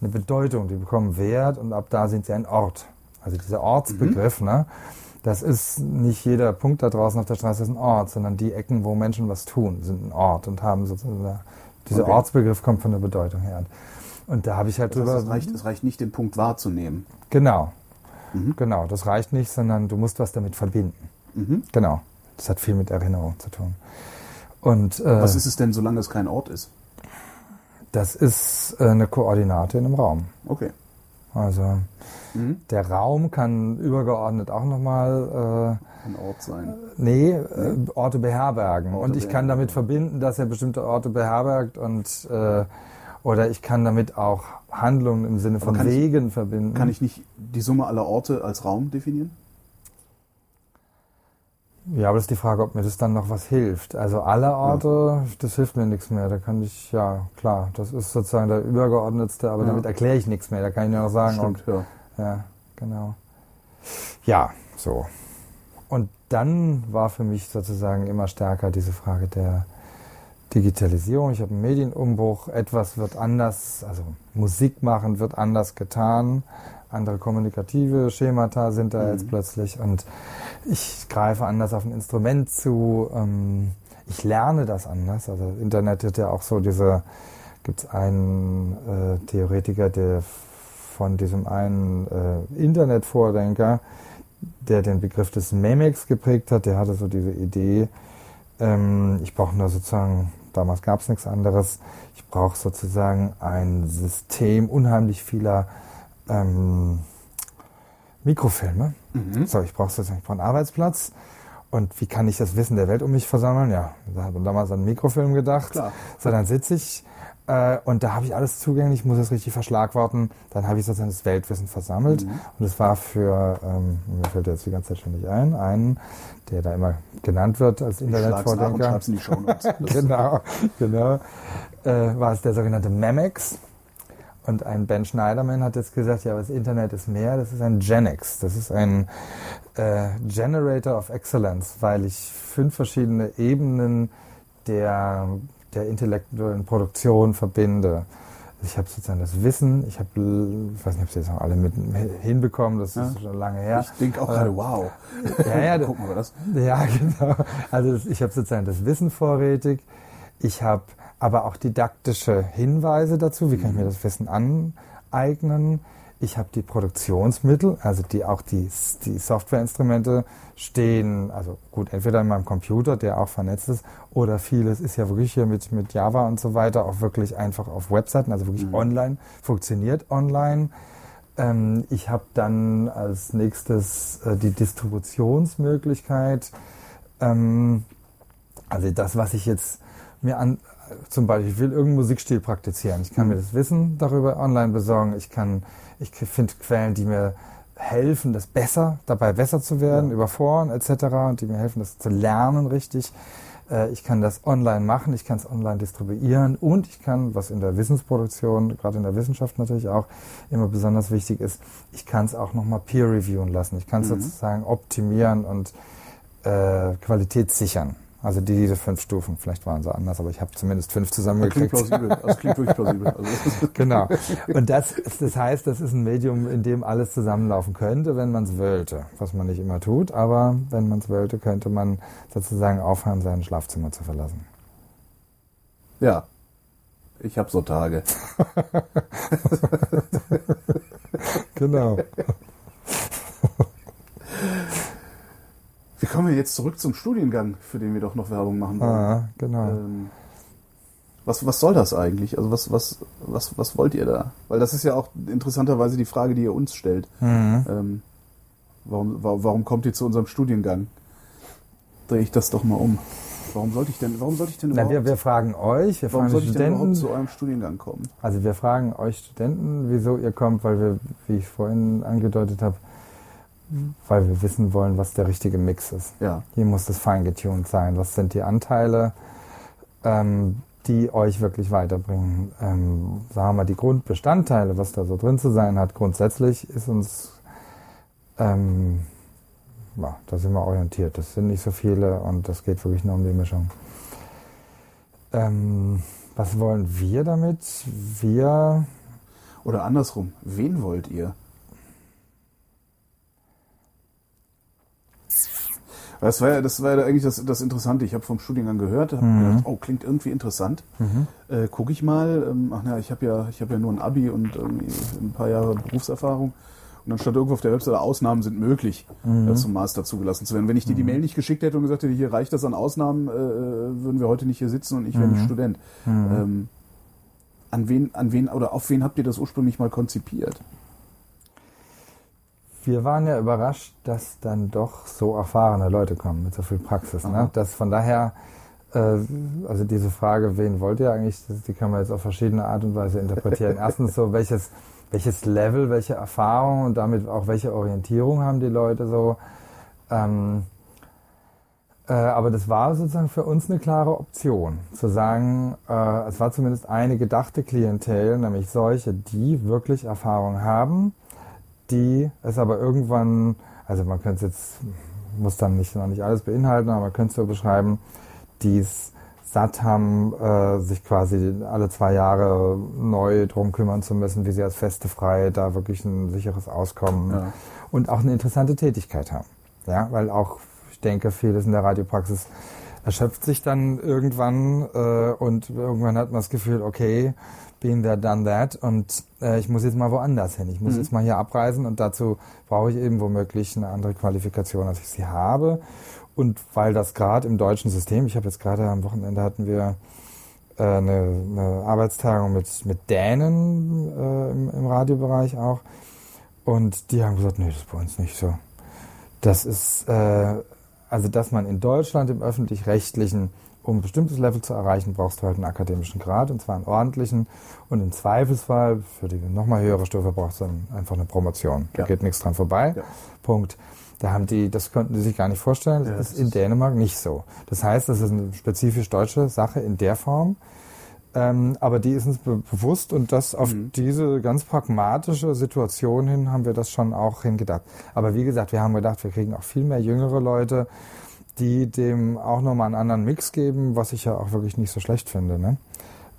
eine Bedeutung, die bekommen Wert und ab da sind sie ein Ort. Also dieser Ortsbegriff, mhm. ne? Das ist nicht jeder Punkt da draußen auf der Straße ist ein Ort, sondern die Ecken, wo Menschen was tun, sind ein Ort und haben sozusagen dieser okay. Ortsbegriff kommt von der Bedeutung her. Und da habe ich halt das drüber. Es, reicht, es reicht nicht, den Punkt wahrzunehmen. Genau. Mhm. Genau, das reicht nicht, sondern du musst was damit verbinden. Mhm. Genau. Das hat viel mit Erinnerung zu tun. Und, äh, was ist es denn, solange es kein Ort ist? Das ist äh, eine Koordinate in einem Raum. Okay. Also mhm. der Raum kann übergeordnet auch nochmal äh, ein Ort sein. Nee, äh, Orte beherbergen. Orte und ich kann damit verbinden, dass er bestimmte Orte beherbergt und äh, oder ich kann damit auch Handlungen im Sinne von Wegen ich, verbinden. Kann ich nicht die Summe aller Orte als Raum definieren? Ja, aber das ist die Frage, ob mir das dann noch was hilft. Also alle Orte, ja. das hilft mir nichts mehr. Da kann ich, ja, klar, das ist sozusagen der übergeordnetste, aber ja. damit erkläre ich nichts mehr. Da kann ich nur noch sagen, Stimmt, ob, ja. Ja, genau. Ja, so. Und dann war für mich sozusagen immer stärker diese Frage der Digitalisierung. Ich habe einen Medienumbruch, etwas wird anders, also Musik machen wird anders getan andere kommunikative Schemata sind da mhm. jetzt plötzlich und ich greife anders auf ein Instrument zu. Ähm, ich lerne das anders. Also Internet hat ja auch so diese, gibt es einen äh, Theoretiker, der von diesem einen äh, Internetvordenker, der den Begriff des Memex geprägt hat, der hatte so diese Idee, ähm, ich brauche nur sozusagen, damals gab es nichts anderes, ich brauche sozusagen ein System unheimlich vieler ähm, Mikrofilme. Mhm. So, ich brauche sozusagen, ich einen Arbeitsplatz. Und wie kann ich das Wissen der Welt um mich versammeln? Ja, da hat man damals an Mikrofilm gedacht. Klar. So, dann sitze ich äh, und da habe ich alles zugänglich, ich muss es richtig verschlagworten. Dann habe ich sozusagen das Weltwissen versammelt. Mhm. Und es war für, ähm, mir fällt jetzt die ganze Zeit schon nicht ein, einen, der da immer genannt wird als Internetvordenker. (laughs) genau, genau. Äh, war es der sogenannte Memex. Und ein Ben Schneiderman hat jetzt gesagt, ja, aber das Internet ist mehr, das ist ein Genex, das ist ein äh, Generator of Excellence, weil ich fünf verschiedene Ebenen der, der intellektuellen Produktion verbinde. Ich habe sozusagen das Wissen, ich habe, ich weiß nicht, ob Sie das noch alle mit hinbekommen, das ja. ist schon lange her. Ich denke auch äh, gerade, wow. (laughs) Ja, ja, Gucken wir das. Ja, (laughs) genau. Also ich habe sozusagen das Wissen vorrätig, ich habe aber auch didaktische Hinweise dazu, wie kann ich mir das Wissen aneignen. Ich habe die Produktionsmittel, also die auch die, die Softwareinstrumente stehen, also gut, entweder in meinem Computer, der auch vernetzt ist, oder vieles ist ja wirklich hier mit, mit Java und so weiter auch wirklich einfach auf Webseiten, also wirklich mhm. online, funktioniert online. Ähm, ich habe dann als nächstes äh, die Distributionsmöglichkeit. Ähm, Also das, was ich jetzt mir an, zum Beispiel, ich will irgendeinen Musikstil praktizieren. Ich kann mir das Wissen darüber online besorgen. Ich kann, ich finde Quellen, die mir helfen, das besser, dabei besser zu werden, ja. über Foren etc. und die mir helfen, das zu lernen richtig. Äh, ich kann das online machen, ich kann es online distribuieren und ich kann, was in der Wissensproduktion, gerade in der Wissenschaft natürlich auch immer besonders wichtig ist, ich kann es auch nochmal peer reviewen lassen. Ich kann es mhm. sozusagen optimieren und äh, Qualität sichern. Also die, diese fünf Stufen, vielleicht waren sie anders, aber ich habe zumindest fünf zusammengekriegt. Das klingt plausibel. Das klingt wirklich plausibel. Also (laughs) genau. Und das, das heißt, das ist ein Medium, in dem alles zusammenlaufen könnte, wenn man es wollte. Was man nicht immer tut, aber wenn man es wollte, könnte man sozusagen aufhören, sein Schlafzimmer zu verlassen. Ja. Ich habe so Tage. (laughs) genau. (laughs) kommen ja jetzt zurück zum Studiengang, für den wir doch noch Werbung machen wollen. Ah, genau. Ähm, was, was soll das eigentlich? Also was, was, was, was wollt ihr da? Weil das ist ja auch interessanterweise die Frage, die ihr uns stellt. Mhm. Ähm, warum, warum kommt ihr zu unserem Studiengang? Drehe ich das doch mal um. Warum sollte ich denn, warum sollte ich denn überhaupt, Na, wir, wir fragen euch, wir warum fragen sollte ich denn überhaupt zu eurem Studiengang kommen? Also wir fragen euch Studenten, wieso ihr kommt, weil wir, wie ich vorhin angedeutet habe, weil wir wissen wollen, was der richtige Mix ist. Ja. Hier muss das feingetuned sein. Was sind die Anteile, ähm, die euch wirklich weiterbringen? Ähm, sagen wir mal, die Grundbestandteile, was da so drin zu sein hat, grundsätzlich ist uns, ähm, ja, da sind wir orientiert. Das sind nicht so viele und das geht wirklich nur um die Mischung. Ähm, was wollen wir damit? Wir. Oder andersrum, wen wollt ihr? Das war ja, das war ja eigentlich das, das Interessante. Ich habe vom Studiengang gehört, habe mhm. gedacht, oh, klingt irgendwie interessant. Mhm. Äh, guck ich mal. Ähm, ach na, ich habe ja, ich habe ja nur ein Abi und irgendwie ein paar Jahre Berufserfahrung. Und dann stand irgendwo auf der Webseite, Ausnahmen sind möglich, mhm. äh, zum Master zugelassen zu werden. Wenn ich dir die mhm. Mail nicht geschickt hätte und gesagt hätte, hier reicht das an Ausnahmen, äh, würden wir heute nicht hier sitzen und ich wäre nicht mhm. Student. Mhm. Ähm, an wen, an wen oder auf wen habt ihr das ursprünglich mal konzipiert? Wir waren ja überrascht, dass dann doch so erfahrene Leute kommen mit so viel Praxis. Ne? Dass von daher, äh, also diese Frage, wen wollt ihr eigentlich, die kann man jetzt auf verschiedene Art und Weise interpretieren. (laughs) Erstens so, welches, welches Level, welche Erfahrung und damit auch welche Orientierung haben die Leute so. Ähm, äh, aber das war sozusagen für uns eine klare Option, zu sagen, äh, es war zumindest eine gedachte Klientel, nämlich solche, die wirklich Erfahrung haben die es aber irgendwann, also man könnte es jetzt, muss dann nicht, noch nicht alles beinhalten, aber man könnte es so beschreiben, die es satt haben, äh, sich quasi alle zwei Jahre neu drum kümmern zu müssen, wie sie als Feste frei da wirklich ein sicheres Auskommen ja. und auch eine interessante Tätigkeit haben. Ja, weil auch, ich denke, vieles in der Radiopraxis erschöpft sich dann irgendwann äh, und irgendwann hat man das Gefühl, okay, been there, done that und äh, ich muss jetzt mal woanders hin. Ich muss mhm. jetzt mal hier abreisen und dazu brauche ich eben womöglich eine andere Qualifikation, als ich sie habe. Und weil das gerade im deutschen System, ich habe jetzt gerade am Wochenende hatten wir äh, eine, eine Arbeitstagung mit, mit Dänen äh, im, im Radiobereich auch und die haben gesagt, nee, das ist bei uns nicht so. Das ist, äh, also dass man in Deutschland im öffentlich-rechtlichen um ein bestimmtes Level zu erreichen, brauchst du halt einen akademischen Grad, und zwar einen ordentlichen. Und im Zweifelsfall, für die nochmal höhere Stufe, brauchst du dann einfach eine Promotion. Da ja. geht nichts dran vorbei. Ja. Punkt. Da haben die, das konnten die sich gar nicht vorstellen. Das, ja, das ist in Dänemark nicht so. Das heißt, das ist eine spezifisch deutsche Sache in der Form. Ähm, aber die ist uns be bewusst und das auf mhm. diese ganz pragmatische Situation hin haben wir das schon auch hingedacht. Aber wie gesagt, wir haben gedacht, wir kriegen auch viel mehr jüngere Leute, die dem auch nochmal einen anderen Mix geben, was ich ja auch wirklich nicht so schlecht finde. Ne?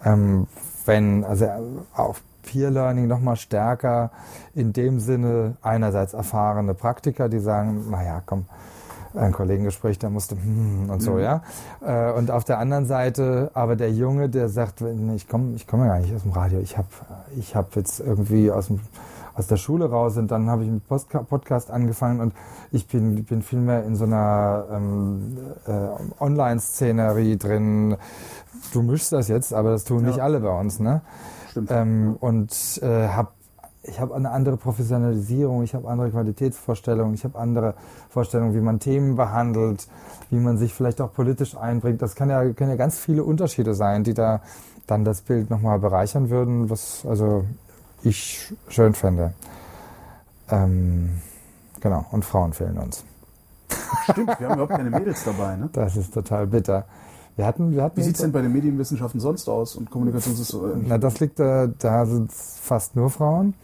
Ähm, wenn, also auf Peer Learning nochmal stärker in dem Sinne einerseits erfahrene Praktiker, die sagen, naja, komm, ein Kollegengespräch, da musste hm, und so, mhm. ja. Äh, und auf der anderen Seite aber der Junge, der sagt, ich komme ich komme ja gar nicht aus dem Radio, ich habe ich hab jetzt irgendwie aus dem aus der Schule raus und dann habe ich mit Post Podcast angefangen und ich bin, bin viel mehr in so einer ähm, äh, Online-Szenerie drin. Du mischst das jetzt, aber das tun ja. nicht alle bei uns, ne? Stimmt. Ähm, und äh, habe ich habe eine andere Professionalisierung, ich habe andere Qualitätsvorstellungen, ich habe andere Vorstellungen, wie man Themen behandelt, wie man sich vielleicht auch politisch einbringt. Das kann ja, können ja ganz viele Unterschiede sein, die da dann das Bild nochmal bereichern würden, was also ich schön fände. Ähm, genau, und Frauen fehlen uns. Stimmt, wir haben überhaupt keine Mädels dabei, ne? Das ist total bitter. Wir hatten, wir hatten Wie sieht es denn bei den Medienwissenschaften sonst aus und Kommunikations... Na, das liegt da, da sind fast nur Frauen,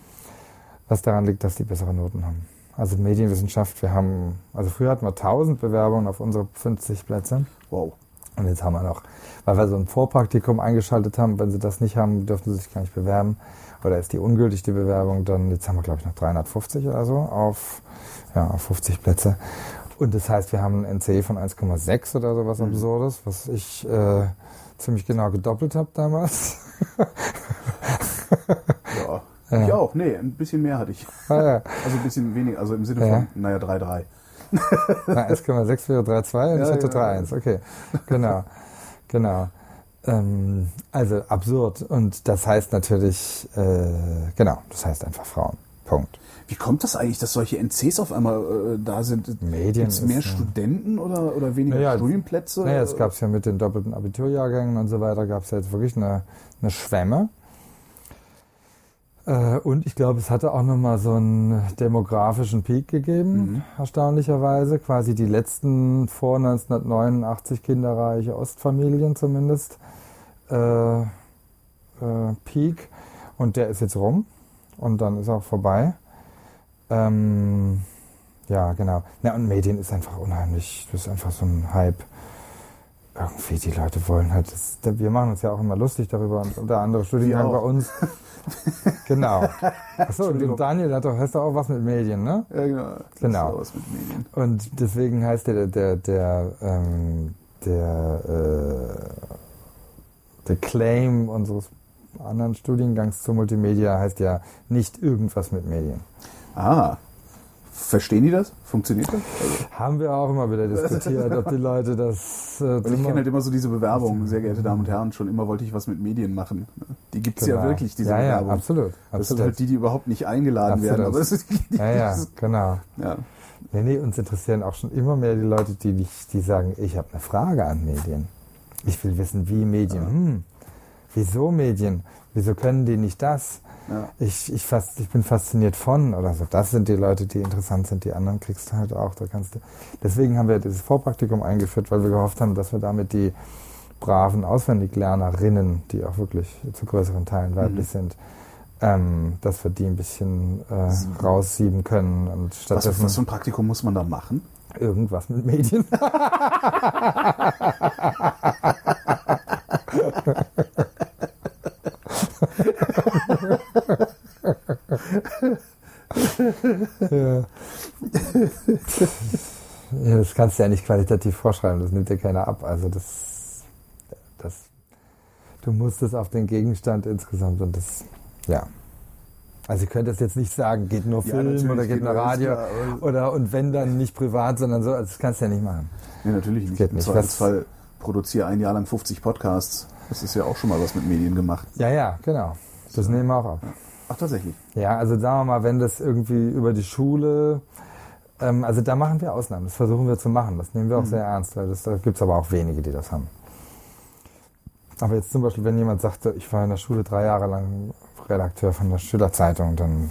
was daran liegt, dass die bessere Noten haben. Also Medienwissenschaft, wir haben, also früher hatten wir 1000 Bewerbungen auf unsere 50 Plätze. Wow. Und jetzt haben wir noch, weil wir so ein Vorpraktikum eingeschaltet haben, wenn sie das nicht haben, dürfen sie sich gar nicht bewerben. Oder ist die ungültig, die Bewerbung, dann, jetzt haben wir glaube ich noch 350 oder so auf, ja, auf 50 Plätze. Und das heißt, wir haben ein NC von 1,6 oder so was mhm. Absurdes, was ich äh, ziemlich genau gedoppelt habe damals. ja. (laughs) Ja. Ich auch, nee, ein bisschen mehr hatte ich. Ah, ja. Also ein bisschen weniger, also im Sinne von, (laughs) ja. naja, 3,3. 1,6 wäre 3,2 und ich hatte 3,1, okay. Genau, genau. Ähm, also absurd. Und das heißt natürlich, äh, genau, das heißt einfach Frauen. Punkt. Wie kommt das eigentlich, dass solche NCs auf einmal äh, da sind? Medien. Gibt es mehr Studenten oder, oder weniger naja, Studienplätze? Naja, es gab es ja mit den doppelten Abiturjahrgängen und so weiter, gab es ja jetzt wirklich eine, eine Schwemme. Äh, und ich glaube, es hatte auch nochmal so einen demografischen Peak gegeben, mhm. erstaunlicherweise. Quasi die letzten vor 1989 kinderreiche Ostfamilien zumindest. Äh, äh, Peak. Und der ist jetzt rum. Und dann ist auch vorbei. Ähm, ja, genau. Na, und Medien ist einfach unheimlich. Das ist einfach so ein Hype. Irgendwie, die Leute wollen halt, das, wir machen uns ja auch immer lustig darüber und, und der andere Studiengang bei uns. (laughs) genau. Achso, und Daniel hat doch, heißt doch auch was mit Medien, ne? Ja, genau. Genau. Was mit Medien. Und deswegen heißt der, der, der, ähm, der, äh, der Claim unseres anderen Studiengangs zur Multimedia heißt ja nicht irgendwas mit Medien. Ah. Verstehen die das? Funktioniert das? Also Haben wir auch immer wieder diskutiert, ob die Leute das. Äh, ich kenne halt immer so diese Bewerbungen, sehr geehrte Damen und Herren, schon immer wollte ich was mit Medien machen. Die gibt es genau. ja wirklich, diese ja, Bewerbung. Ja, absolut, absolut. Das sind halt die, die überhaupt nicht eingeladen absolut. werden. Aber ist, die, ja, ja, genau. Ja. Nee, nee, uns interessieren auch schon immer mehr die Leute, die, nicht, die sagen, ich habe eine Frage an Medien. Ich will wissen, wie Medien. Ja. Hm, wieso Medien? Wieso können die nicht das? Ja. Ich, ich, fast, ich bin fasziniert von oder so. Das sind die Leute, die interessant sind. Die anderen kriegst du halt auch. Da kannst du. Deswegen haben wir dieses Vorpraktikum eingeführt, weil wir gehofft haben, dass wir damit die braven Auswendiglernerinnen, die auch wirklich zu größeren Teilen weiblich mhm. sind, ähm, dass wir die ein bisschen äh, raussieben können. Und stattdessen was, was für ein Praktikum muss man da machen? Irgendwas mit Medien. (laughs) (laughs) ja. ja. das kannst du ja nicht qualitativ vorschreiben, das nimmt dir keiner ab. Also das, das, du musst es auf den Gegenstand insgesamt und das, ja. Also ich könnte das jetzt nicht sagen, geht nur Film ja, oder geht nur Radio klar, oder und wenn dann nicht privat, sondern so, also das kannst du ja nicht machen. Ja, natürlich nicht. Geht Im Zweifelsfall produziere ein Jahr lang 50 Podcasts. Das ist ja auch schon mal was mit Medien gemacht. Ja, ja, genau. Das so. nehmen wir auch ab. Ach, tatsächlich? Ja, also sagen wir mal, wenn das irgendwie über die Schule, ähm, also da machen wir Ausnahmen. Das versuchen wir zu machen. Das nehmen wir auch mhm. sehr ernst, weil das, da gibt es aber auch wenige, die das haben. Aber jetzt zum Beispiel, wenn jemand sagt, ich war in der Schule drei Jahre lang Redakteur von der Schülerzeitung, dann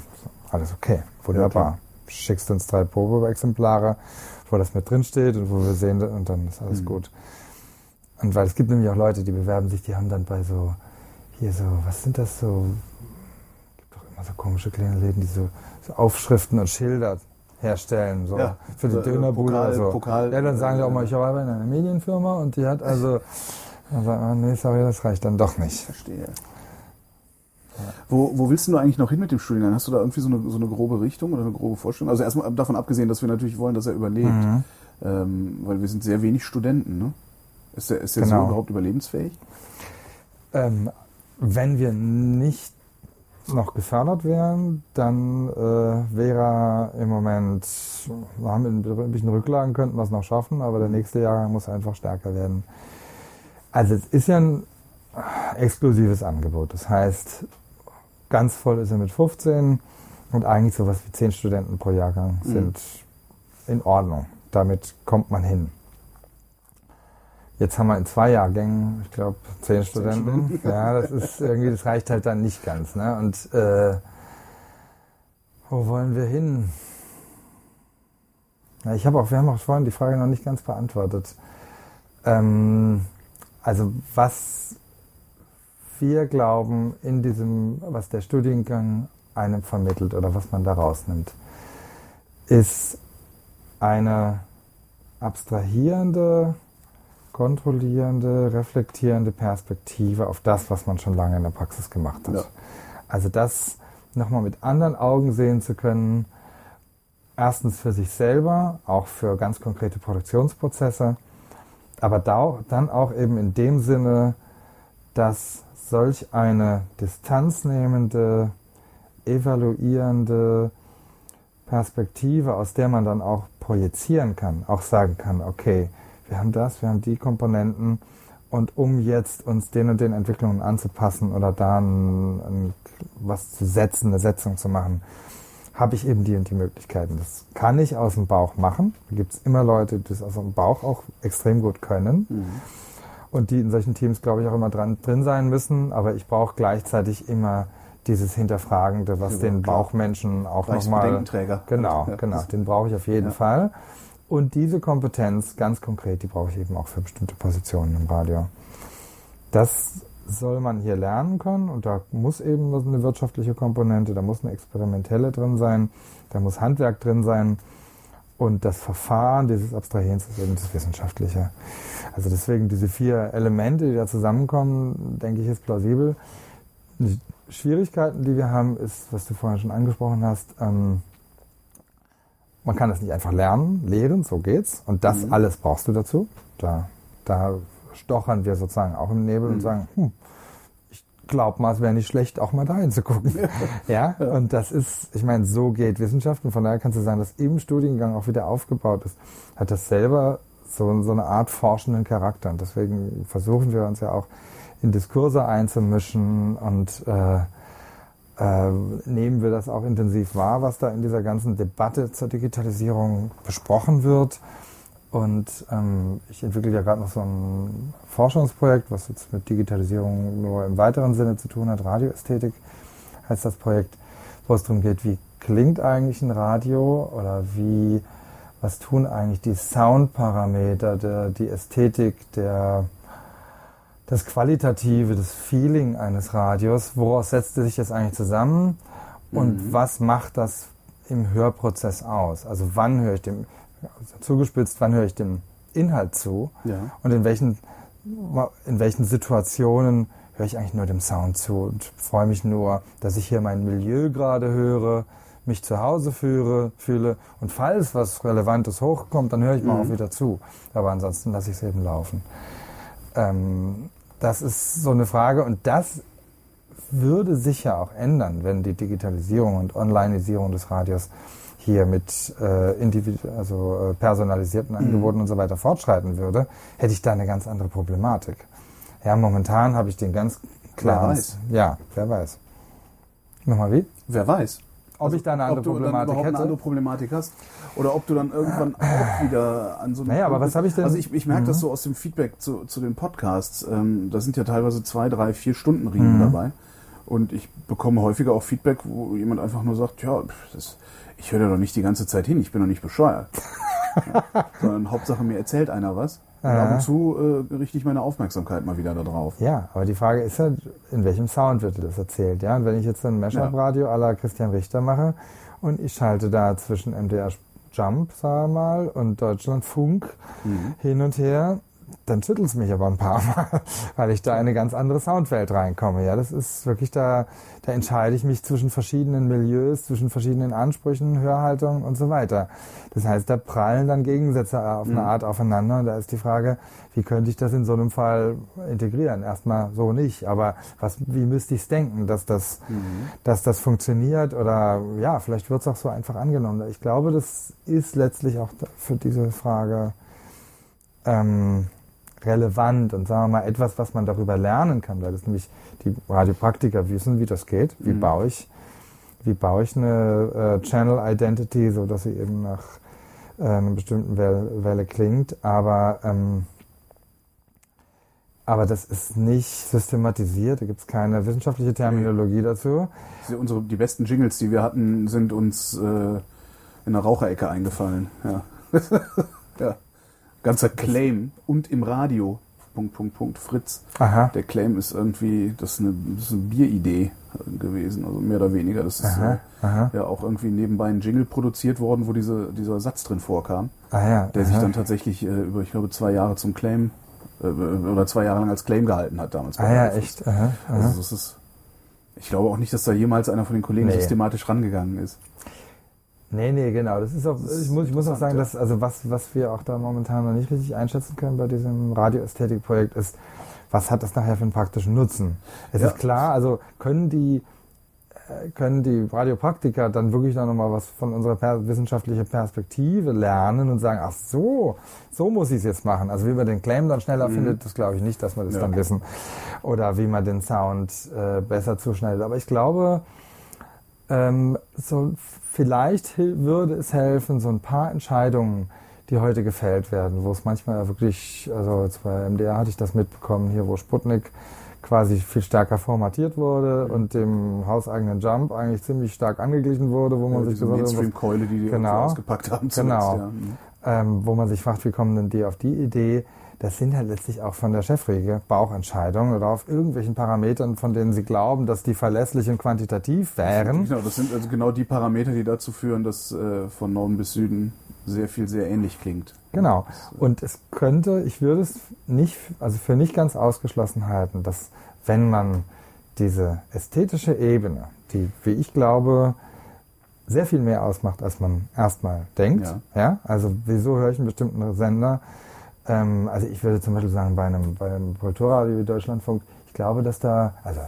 alles okay, wunderbar. Ja, Schickst uns drei Probeexemplare, wo das mit drin steht und wo wir sehen, und dann ist alles mhm. gut. Und weil es gibt nämlich auch Leute, die bewerben sich, die haben dann bei so, hier so, was sind das so, gibt doch immer so komische kleine Läden, die so, so Aufschriften und Schilder herstellen, so ja, für die so, Dönerbude Pokal, so. Pokal, ja, dann sagen die auch mal, ich arbeite in einer Medienfirma und die hat also, (laughs) dann sagt man, nee, sorry, das reicht dann doch nicht. Verstehe. Ja. Wo, wo willst du eigentlich noch hin mit dem Studiengang? Hast du da irgendwie so eine, so eine grobe Richtung oder eine grobe Vorstellung? Also erstmal davon abgesehen, dass wir natürlich wollen, dass er überlebt, mhm. ähm, weil wir sind sehr wenig Studenten, ne? Ist der, ist der genau. so überhaupt überlebensfähig? Ähm, wenn wir nicht noch gefördert wären, dann äh, wäre im Moment, wir haben ein bisschen Rücklagen, könnten wir es noch schaffen, aber der nächste Jahrgang muss einfach stärker werden. Also es ist ja ein exklusives Angebot. Das heißt, ganz voll ist er mit 15, Und eigentlich sowas wie zehn Studenten pro Jahrgang Mhm. sind in Ordnung. Damit kommt man hin. Jetzt haben wir in zwei Jahrgängen, ich glaube, zehn Studenten. Ja, das ist (laughs) irgendwie, das reicht halt dann nicht ganz. Ne? Und äh, wo wollen wir hin? Ja, ich habe auch, wir haben auch vorhin die Frage noch nicht ganz beantwortet. Ähm, also was wir glauben in diesem, was der Studiengang einem vermittelt oder was man da rausnimmt, ist eine abstrahierende, kontrollierende, reflektierende Perspektive auf das, was man schon lange in der Praxis gemacht hat. Ja. Also das nochmal mit anderen Augen sehen zu können, erstens für sich selber, auch für ganz konkrete Produktionsprozesse, aber da, dann auch eben in dem Sinne, dass solch eine distanznehmende, evaluierende Perspektive, aus der man dann auch projizieren kann, auch sagen kann, okay, wir haben das, wir haben die Komponenten und um jetzt uns den und den Entwicklungen anzupassen oder da ein, ein, was zu setzen, eine Setzung zu machen, habe ich eben die und die Möglichkeiten. Das kann ich aus dem Bauch machen. Da gibt es immer Leute, die das aus dem Bauch auch extrem gut können. Und die in solchen Teams, glaube ich, auch immer dran, drin sein müssen. Aber ich brauche gleichzeitig immer dieses Hinterfragende, was Ja, den klar. Bauchmenschen auch nochmal... Genau, Ja. genau. Den brauche ich auf jeden Ja. Fall. Und diese Kompetenz, ganz konkret, die brauche ich eben auch für bestimmte Positionen im Radio. Das soll man hier lernen können und da muss eben eine wirtschaftliche Komponente, da muss eine experimentelle drin sein, da muss Handwerk drin sein und das Verfahren dieses Abstrahierens ist eben das Wissenschaftliche. Also deswegen diese vier Elemente, die da zusammenkommen, denke ich, ist plausibel. Die Schwierigkeiten, die wir haben, ist, was du vorhin schon angesprochen hast, ähm, man kann das nicht einfach lernen, lehren, so geht's. Und das Mhm. alles brauchst du dazu. Da, da stochern wir sozusagen auch im Nebel Mhm. und sagen, hm, ich glaube mal, es wäre nicht schlecht, auch mal da hinzugucken. (laughs) ja? und das ist, ich meine, so geht Wissenschaft. Und von daher kannst du sagen, dass im Studiengang auch wieder aufgebaut ist, hat das selber so, so eine Art forschenden Charakter. Und deswegen versuchen wir uns ja auch in Diskurse einzumischen und äh, nehmen wir das auch intensiv wahr, was da in dieser ganzen Debatte zur Digitalisierung besprochen wird. Und ähm, ich entwickle ja gerade noch so ein Forschungsprojekt, was jetzt mit Digitalisierung nur im weiteren Sinne zu tun hat. Radioästhetik heißt das Projekt, wo es darum geht, wie klingt eigentlich ein Radio oder wie, was tun eigentlich die Soundparameter, der, die Ästhetik, der, das Qualitative, das Feeling eines Radios, woraus setzt sich das eigentlich zusammen und was macht das im Hörprozess aus? Also wann höre ich dem, also zugespitzt, wann höre ich dem Inhalt zu Ja. und in welchen, in welchen Situationen höre ich eigentlich nur dem Sound zu und freue mich nur, dass ich hier mein Milieu gerade höre, mich zu Hause führe, fühle und falls was Relevantes hochkommt, dann höre ich mal auch wieder zu. Aber ansonsten lasse ich es eben laufen. Ähm, das ist so eine Frage und das würde sich ja auch ändern, wenn die Digitalisierung und Onlineisierung des Radios hier mit äh, individu also äh, personalisierten Angeboten und so weiter fortschreiten würde, hätte ich da eine ganz andere Problematik. Ja, momentan habe ich den ganz klaren. weiß. Ja, wer weiß. Nochmal wie? Wer weiß. Ob ich da eine andere Problematik hätte? eine andere Problematik hast oder ob du dann irgendwann auch wieder an so einem Naja, aber was habe ich denn- Also ich, ich merke das so aus dem Feedback zu, zu den Podcasts. Ähm, da sind ja teilweise zwei, drei, vier Stunden Riemen Mhm. dabei. Und ich bekomme häufiger auch Feedback, wo jemand einfach nur sagt, ja, das, ich höre da doch nicht die ganze Zeit hin, ich bin doch nicht bescheuert. (laughs) ja, sondern Hauptsache mir erzählt einer was. Und Ja. ab und zu äh, richte ich meine Aufmerksamkeit mal wieder da drauf. Ja, aber die Frage ist ja, in welchem Sound wird dir das erzählt? Ja, und wenn ich jetzt ein Mashup-Radio à la Christian Richter mache und ich schalte da zwischen MDR Jump, sagen wir mal, und Deutschlandfunk Mhm. hin und her, dann schüttelt es mich aber ein paar Mal, (laughs) weil ich da in eine ganz andere Soundwelt reinkomme. Ja, das ist wirklich da, da entscheide ich mich zwischen verschiedenen Milieus, zwischen verschiedenen Ansprüchen, Hörhaltungen und so weiter. Das heißt, da prallen dann Gegensätze auf eine Art aufeinander und da ist die Frage, wie könnte ich das in so einem Fall integrieren? Erstmal so nicht, aber was, wie müsste ich es denken, dass das, dass das funktioniert oder ja, vielleicht wird es auch so einfach angenommen. Ich glaube, das ist letztlich auch für diese Frage ähm, relevant und sagen wir mal etwas, was man darüber lernen kann, weil das nämlich die Radiopraktiker wissen, wie das geht, wie baue ich wie baue ich eine äh, Channel Identity, so dass sie eben nach äh, einer bestimmten Welle, Welle klingt, aber ähm, aber das ist nicht systematisiert, da gibt es keine wissenschaftliche Terminologie dazu. Unsere, die besten Jingles, die wir hatten, sind uns äh, in der Raucherecke eingefallen. Ja. (laughs) ja. Ganzer Claim und im Radio. Punkt, Punkt, Punkt, Fritz. Aha. Der Claim ist irgendwie, das ist eine, das ist eine Bieridee gewesen, also mehr oder weniger. Das ist Aha, aha. Äh, ja auch irgendwie nebenbei ein Jingle produziert worden, wo diese, dieser Satz drin vorkam, Ah ja. der sich aha. dann tatsächlich äh, über, ich glaube, zwei Jahre zum Claim äh, oder zwei Jahre lang als Claim gehalten hat damals. Ah ja, Fritz. echt. Aha, aha. Also das ist, ich glaube auch nicht, dass da jemals einer von den Kollegen Nee. systematisch rangegangen ist. Nee, nee, genau. Das ist auch, Das ich muss, ich muss auch sagen, dass, also was, was wir auch da momentan noch nicht richtig einschätzen können bei diesem Radioästhetikprojekt ist, was hat das nachher für einen praktischen Nutzen? Es Ja. ist klar, also können die, äh, können die Radiopraktiker dann wirklich noch mal was von unserer per wissenschaftlichen Perspektive lernen und sagen, ach so, so muss ich es jetzt machen. Also wie man den Claim dann schneller findet, das glaube ich nicht, dass wir das Mhm. Ja. dann wissen. Oder wie man den Sound äh, besser zuschneidet. Aber ich glaube, ähm, so vielleicht würde es helfen, so ein paar Entscheidungen, die heute gefällt werden, wo es manchmal wirklich, also jetzt bei MDR hatte ich das mitbekommen, hier wo Sputnik quasi viel stärker formatiert wurde Mhm. und dem hauseigenen Jump eigentlich ziemlich stark angeglichen wurde, wo man sich diese gesagt hat, Mainstream-Keule, die die Genau. ausgepackt haben zuletzt. Genau. Ja. Mhm. ähm, wo man sich fragt, wie kommen denn die auf die Idee? Das sind halt letztlich auch von der Chefriege Bauchentscheidungen oder auf irgendwelchen Parametern, von denen sie glauben, dass die verlässlich und quantitativ wären. Genau, das sind also genau die Parameter, die dazu führen, dass äh, von Norden bis Süden sehr viel sehr ähnlich klingt. Genau. Und es könnte, ich würde es nicht, also für nicht ganz ausgeschlossen halten, dass wenn man diese ästhetische Ebene, die, wie ich glaube, sehr viel mehr ausmacht, als man erstmal denkt. Ja. Ja. Also wieso höre ich einen bestimmten Sender? Ähm, also ich würde zum Beispiel sagen, bei einem, bei einem Kulturradio wie Deutschlandfunk, ich glaube, dass da, also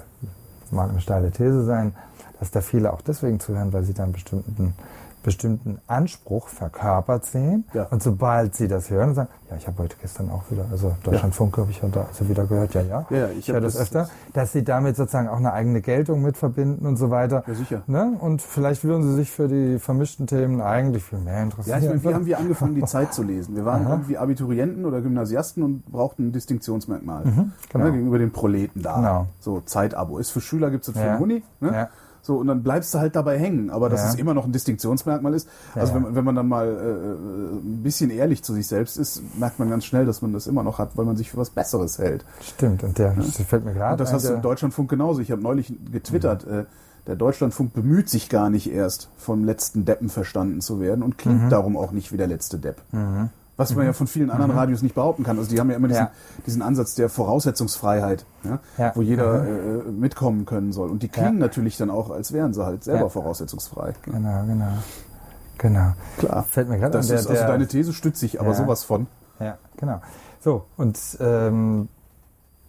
mag eine steile These sein, dass da viele auch deswegen zuhören, weil sie da einen bestimmten, bestimmten Anspruch verkörpert sehen. Ja. Und sobald sie das hören, sagen, ja, ich habe heute gestern auch wieder, also Deutschlandfunk habe ich heute also wieder gehört, ja, ja. Ja, ich höre hab das, das- öfter, dass sie damit sozusagen auch eine eigene Geltung mit verbinden und so weiter. Ja, sicher. Ne? Und vielleicht würden sie sich für die vermischten Themen eigentlich viel mehr Ja, interessieren. ich meine, wie haben wir angefangen, die Zeit zu lesen? Wir waren irgendwie Abiturienten oder Gymnasiasten und brauchten ein Distinktionsmerkmal genau. ja, gegenüber den Proleten da. Genau. So Zeitabo. Ist für Schüler, gibt es für Ja. den Uni. Ne? Ja. So, und dann bleibst du halt dabei hängen. Aber dass Ja. es immer noch ein Distinktionsmerkmal ist. Also Ja. wenn, man- wenn man dann mal äh, ein bisschen ehrlich zu sich selbst ist, merkt man ganz schnell, dass man das immer noch hat, weil man sich für was Besseres hält. Stimmt, und der das fällt mir gerade Und das hast du im Deutschlandfunk genauso. Ich habe neulich getwittert, äh, der Deutschlandfunk bemüht sich gar nicht erst, vom letzten Deppen verstanden zu werden und klingt Mhm. darum auch nicht wie der letzte Depp. Was man ja von vielen anderen Radios nicht behaupten kann. Also die haben ja immer diesen, Ja. diesen Ansatz der Voraussetzungsfreiheit, ja, Ja. wo jeder äh, mitkommen können soll. Und die klingen natürlich dann auch, als wären sie halt selber voraussetzungsfrei. Genau, genau. Genau. Klar. Fällt mir gerade an, Das der, ist, also der, deine These stützt sich aber sowas von. Ja, genau. So, und ähm,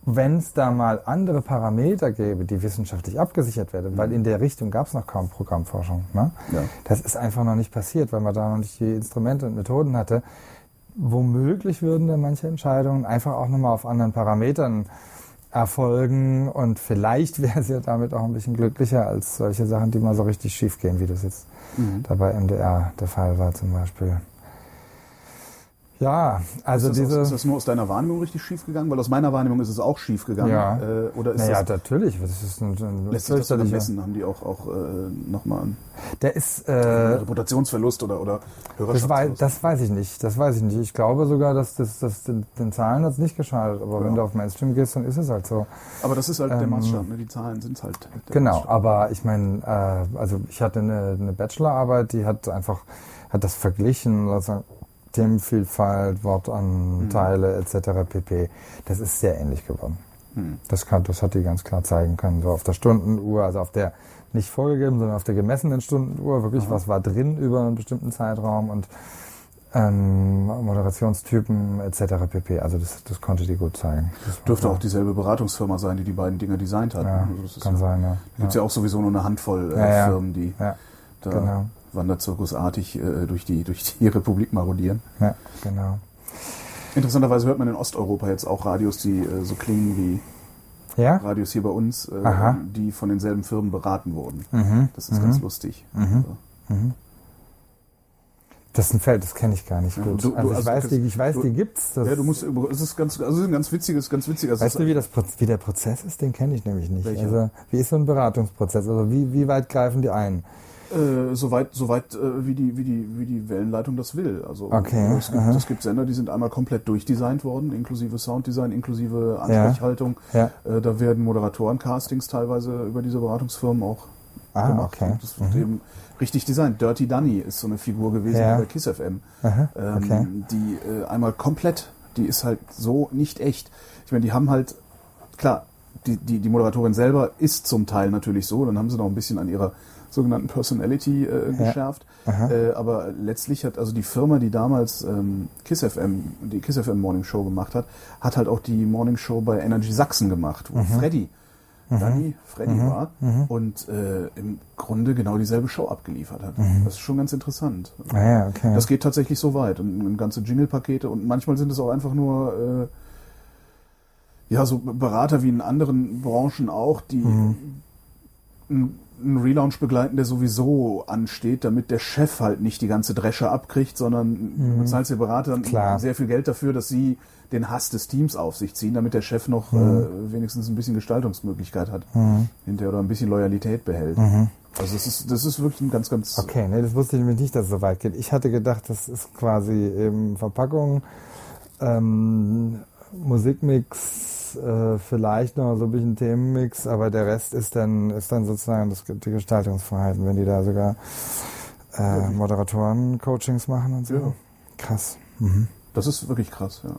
wenn es da mal andere Parameter gäbe, die wissenschaftlich abgesichert werden, weil in der Richtung gab es noch kaum Programmforschung. Ne? Ja. Das ist einfach noch nicht passiert, weil man da noch nicht die Instrumente und Methoden hatte. Womöglich würden dann manche Entscheidungen einfach auch nochmal auf anderen Parametern erfolgen und vielleicht (laughs) wäre es ja damit auch ein bisschen glücklicher als solche Sachen, die mal so richtig schief gehen, wie das jetzt Mhm. da bei MDR der Fall war zum Beispiel. Ja, also ist, das diese. ist das nur aus deiner Wahrnehmung richtig schief gegangen? Weil aus meiner Wahrnehmung ist es auch schief gegangen. Ja. Äh, oder ist naja, das, natürlich. Das ist ein, ein lässt sich das messen? Haben die auch, auch äh, nochmal einen Der ist. Äh, Reputationsverlust oder, oder das, das weiß ich nicht. Das weiß ich nicht. Ich glaube sogar, dass das, das den, den Zahlen hat es nicht geschadet. Aber Ja. wenn du auf Mainstream gehst, dann ist es halt so. Aber das ist halt der Ähm, Maßstab. Ne? Die Zahlen sind halt. der Genau, Maßstab. aber ich meine, äh, also ich hatte eine, eine Bachelorarbeit, die hat einfach, hat das verglichen, also Themenvielfalt, Wortanteile etc. pp. Das ist sehr ähnlich geworden. Hm. Das, kann, das hat die ganz klar zeigen können. So auf der Stundenuhr, also auf der nicht vorgegeben, sondern auf der gemessenen Stundenuhr, wirklich, was war drin über einen bestimmten Zeitraum und ähm, Moderationstypen etc. pp. Also das, das konnte die gut zeigen. Das Dürfte auch dieselbe Beratungsfirma sein, die die beiden Dinger designt hat. ja, Also das kann ja, sein, ja. gibt es ja. auch sowieso nur eine Handvoll äh. Firmen, die da genau. Wanderzirkusartig äh, durch, die, durch die (laughs) Republik marodieren. Ja, genau. Interessanterweise hört man in Osteuropa jetzt auch Radios, die äh, so klingen wie Ja? Radios hier bei uns, äh, die von denselben Firmen beraten wurden. Mhm. Das ist ganz lustig. Also, Das ist ein Feld, das kenne ich gar nicht gut. du- du- also ich also weiß, du- die, ich weiß, du- die gibt's. Das, ja, du musst, es ist ganz, also es ist ein ganz witziges, ganz witziges. weißt du, wie, das, wie der Prozess ist? Den kenne ich nämlich nicht. Welcher? Also wie ist so ein Beratungsprozess? Also wie, wie weit greifen die ein? Äh, soweit, soweit äh, wie, die, wie, die, wie die Wellenleitung das will. Also Okay, es, gibt, es gibt Sender, die sind einmal komplett durchdesignt worden, inklusive Sounddesign, inklusive Ansprechhaltung. Ja. Äh, da werden Moderatoren-Castings teilweise über diese Beratungsfirmen auch Ah, gemacht. okay. Das wird eben richtig designt. Dirty Dunny ist so eine Figur gewesen Ja. bei Kiss FM. Aha, Ähm, okay. Die äh, einmal komplett, die ist halt so nicht echt. Ich meine, die haben halt, klar, die, die, die Moderatorin selber ist zum Teil natürlich so, dann haben sie noch ein bisschen an ihrer sogenannten Personality äh, Ja. geschärft. Äh, aber letztlich hat also die Firma, die damals ähm, Kiss FM, die Kiss FM Morning Show gemacht hat, hat halt auch die Morning Show bei Energy Sachsen gemacht, wo Freddy, Danny, Freddy war und äh, im Grunde genau dieselbe Show abgeliefert hat. Das ist schon ganz interessant. Ah ja, okay. Das geht tatsächlich so weit. Und, und ganze Jingle-Pakete und manchmal sind es auch einfach nur äh, ja so Berater wie in anderen Branchen auch, die Mhm. Einen Relaunch begleiten, der sowieso ansteht, damit der Chef halt nicht die ganze Dresche abkriegt, sondern du bezahlst den Beratern Mhm. Klar. sehr viel Geld dafür, dass sie den Hass des Teams auf sich ziehen, damit der Chef noch Mhm. äh, wenigstens ein bisschen Gestaltungsmöglichkeit hat hinterher oder ein bisschen Loyalität behält. Also das ist, das ist wirklich ein ganz, ganz Mhm. Okay, nee, das wusste ich nämlich nicht, dass es so weit geht. Ich hatte gedacht, das ist quasi eben Verpackung, ähm, Musikmix, äh, vielleicht noch so ein bisschen Themenmix, aber der Rest ist dann, ist dann sozusagen das, die Gestaltungsfreiheit, wenn die da sogar äh, Moderatoren-Coachings machen und so. Ja. Krass. Mhm. Das ist wirklich krass, ja.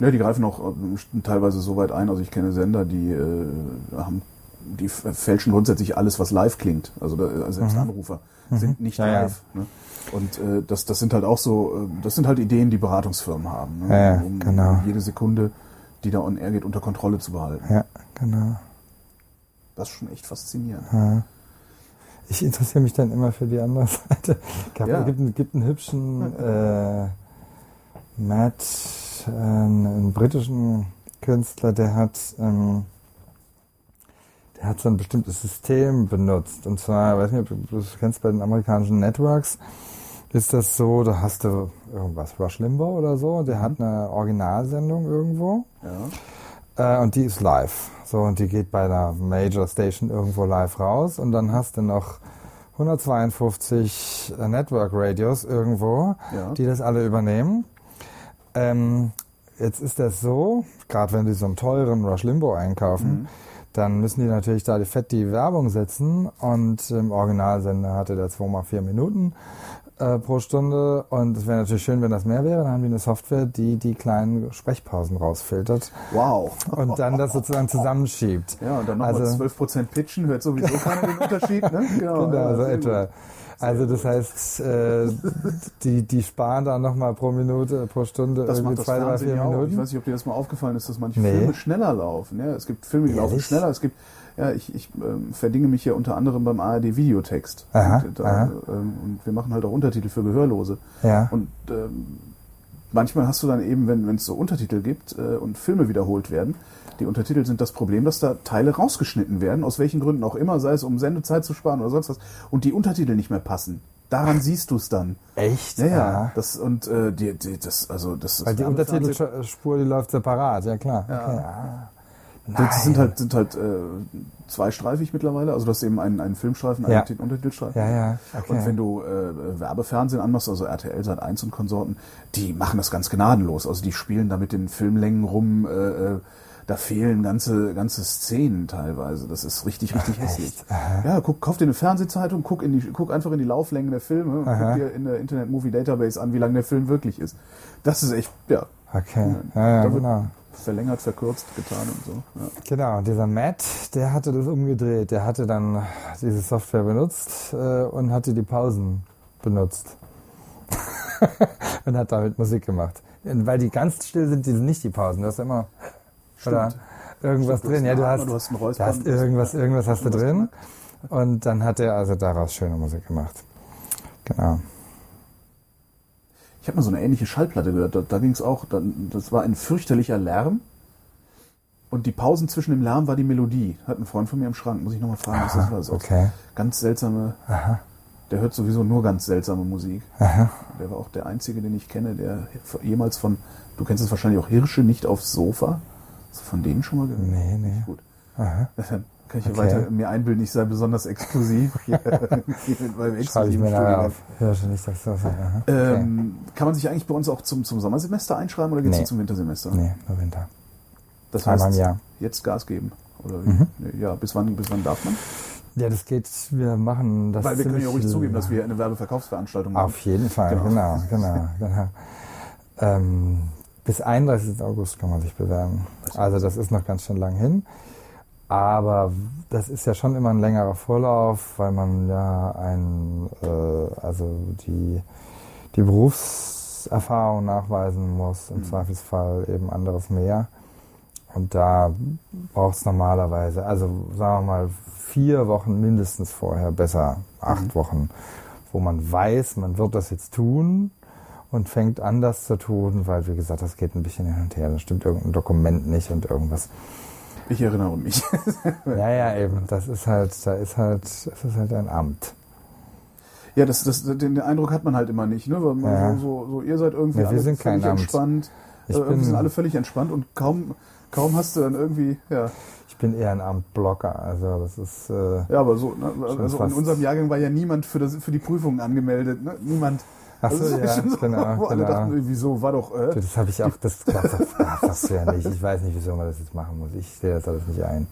Ja, die greifen auch äh, teilweise so weit ein. Also ich kenne Sender, die äh, haben, die fälschen grundsätzlich alles, was live klingt. Also da, äh, selbst Anrufer sind nicht Mhm. Ja, ja. live. Ne? Und äh, das, das sind halt auch so, äh, das sind halt Ideen, die Beratungsfirmen haben, ne? Ja, ja, um genau. jede Sekunde, die da on air geht, unter Kontrolle zu behalten. Ja, genau. Das ist schon echt faszinierend. Ja. Ich interessiere mich dann immer für die andere (laughs) Seite. Es Ja. gibt, einen- gibt einen hübschen äh, Matt, äh, einen, britischen Künstler, der hat, ähm, der hat so ein bestimmtes System benutzt. Und zwar, weiß nicht, ob du das kennst bei den amerikanischen Networks, ist das so, da hast du irgendwas, Rush Limbaugh oder so, der hat eine Originalsendung irgendwo. Ja. Äh, und die ist live. So, und die geht bei einer Major Station irgendwo live raus. Und dann hast du noch 152 äh, Network Radios irgendwo, Ja. die das alle übernehmen. Ähm, jetzt ist das so, gerade wenn die so einen teuren Rush Limbo einkaufen, dann müssen die natürlich da die fett die Werbung setzen. Und im Originalsender hatte der 2x4 Minuten äh, pro Stunde. Und es wäre natürlich schön, wenn das mehr wäre. Dann haben die eine Software, die die kleinen Sprechpausen rausfiltert Wow. und dann das sozusagen zusammenschiebt. Ja, und dann nochmal Also- 12% pitchen, hört sowieso keiner den Unterschied. Ne? (laughs) Genau, Genau, ja, so etwa. gut. Also das heißt, äh, die, die sparen dann nochmal pro Minute, pro Stunde Das irgendwie macht das zwei, drei, vier ja auch. Ich Minuten. weiß nicht, ob dir das mal aufgefallen ist, dass manche Nee. Filme schneller laufen. Ja, es gibt Filme, die laufen Ehrlich? schneller. Es gibt, ja, ich, ich ähm, verdinge mich hier unter anderem beim ARD Videotext. Aha, und, da, aha. Ähm, und wir machen halt auch Untertitel für Gehörlose. Ja. Und ähm, manchmal hast du dann eben, wenn es so Untertitel gibt äh, und Filme wiederholt werden, die Untertitel sind das Problem, dass da Teile rausgeschnitten werden, aus welchen Gründen auch immer, sei es um Sendezeit zu sparen oder sonst was, und die Untertitel nicht mehr passen. Daran siehst du es dann. Echt? Ja, ja. Das und äh, die, die, das, also das Weil die Untertitelspur, die läuft separat, ja klar. Ja. Okay, ah. Das sind Nein. halt, sind halt äh, zweistreifig mittlerweile. Also du hast eben einen, einen Filmstreifen, einen Ja. Titel- Untertitelstreifen. Ja, ja, okay. Und wenn du äh, Werbefernsehen anmachst, also RTL, Sat 1 und Konsorten, die machen das ganz gnadenlos. Also die spielen da mit den Filmlängen rum. Äh, äh, da fehlen ganze, ganze Szenen teilweise. Das ist richtig, richtig hässlich. Ja, guck, kauf dir eine Fernsehzeitung, guck, in die, guck einfach in die Lauflängen der Filme und Aha. guck dir in der Internet Movie Database an, wie lang der Film wirklich ist. Das ist echt, ja, Okay, ja, ja, Da wird- genau. Verlängert, verkürzt, getan und so. Ja. Genau, dieser Matt, der hatte das umgedreht. Der hatte dann diese Software benutzt äh, und hatte die Pausen benutzt. (laughs) und hat damit Musik gemacht. Weil die ganz still sind, die sind nicht die Pausen. Du hast immer oder irgendwas Stimmt, drin. Ja, du hast, du hast einen du hast irgendwas, irgendwas hast du drin. Und dann hat er also daraus schöne Musik gemacht. Genau. Ich habe mal so eine ähnliche Schallplatte gehört. Da, da ging es auch. Dann, das war ein fürchterlicher Lärm. Und die Pausen zwischen dem Lärm war die Melodie. Hat ein Freund von mir im Schrank, muss ich nochmal fragen, was das war. Das okay. Ganz seltsame. Aha. Der hört sowieso nur ganz seltsame Musik. Aha. Der war auch der Einzige, den ich kenne, der jemals von, du kennst es wahrscheinlich auch Hirsche nicht aufs Sofa. Hast du von denen schon mal gehört? Nee, nee. Gut. Aha. (laughs) Kann ich Okay. weiter mir einbilden, ich sei besonders exklusiv. Hier, (laughs) hier mit meinem Schreibe ich exklusiven mir auf. Nicht, das. Aha. Okay. Ähm, kann man sich eigentlich bei uns auch zum, zum Sommersemester einschreiben oder geht es Nee. nur zum Wintersemester? Nee, nur Winter. Das Einmal heißt, Jahr. jetzt Gas geben. Oder? Mhm. Nee, ja, bis wann, bis wann darf man? Ja, das geht, wir machen das Weil wir können ja ruhig zugeben, dass wir eine Werbeverkaufsveranstaltung haben. Auf jeden Fall, Genau. genau, genau, genau. Ähm, bis 31. August kann man sich bewerben. Also das ist noch ganz schön lang hin. Aber das ist ja schon immer ein längerer Vorlauf, weil man ja ein, äh, also die, die Berufserfahrung nachweisen muss, im Mhm. Zweifelsfall eben anderes mehr. Und da braucht es normalerweise, also sagen wir mal, vier Wochen mindestens vorher, besser acht Mhm. Wochen, wo man weiß, man wird das jetzt tun und fängt an, das zu tun, weil, wie gesagt, das geht ein bisschen hin und her. Da stimmt irgendein Dokument nicht und irgendwas. Ich erinnere mich. (laughs) Ja, ja, eben. Das ist halt, da ist halt, es ist halt ein Amt. Ja, das, das, den Eindruck hat man halt immer nicht, ne? Weil man Ja. so, so, ihr seid irgendwie wir alle sind kein völlig Amt. entspannt. Ich äh, bin- sind alle völlig entspannt und kaum, kaum hast du dann irgendwie, ja. Ich bin eher ein Amtblocker. Also das ist, äh, Ja, aber so, ne? Also in unserem Jahrgang war ja niemand für, das, für die Prüfungen angemeldet, ne? Niemand. Ach so, Also, ja, so, genau, Wo alle genau. dachten, irgendwie so, war doch, äh? Das habe ich auch, das darfst (laughs) du ja nicht. Ich weiß nicht, wieso man das jetzt machen muss. Ich sehe das alles nicht ein.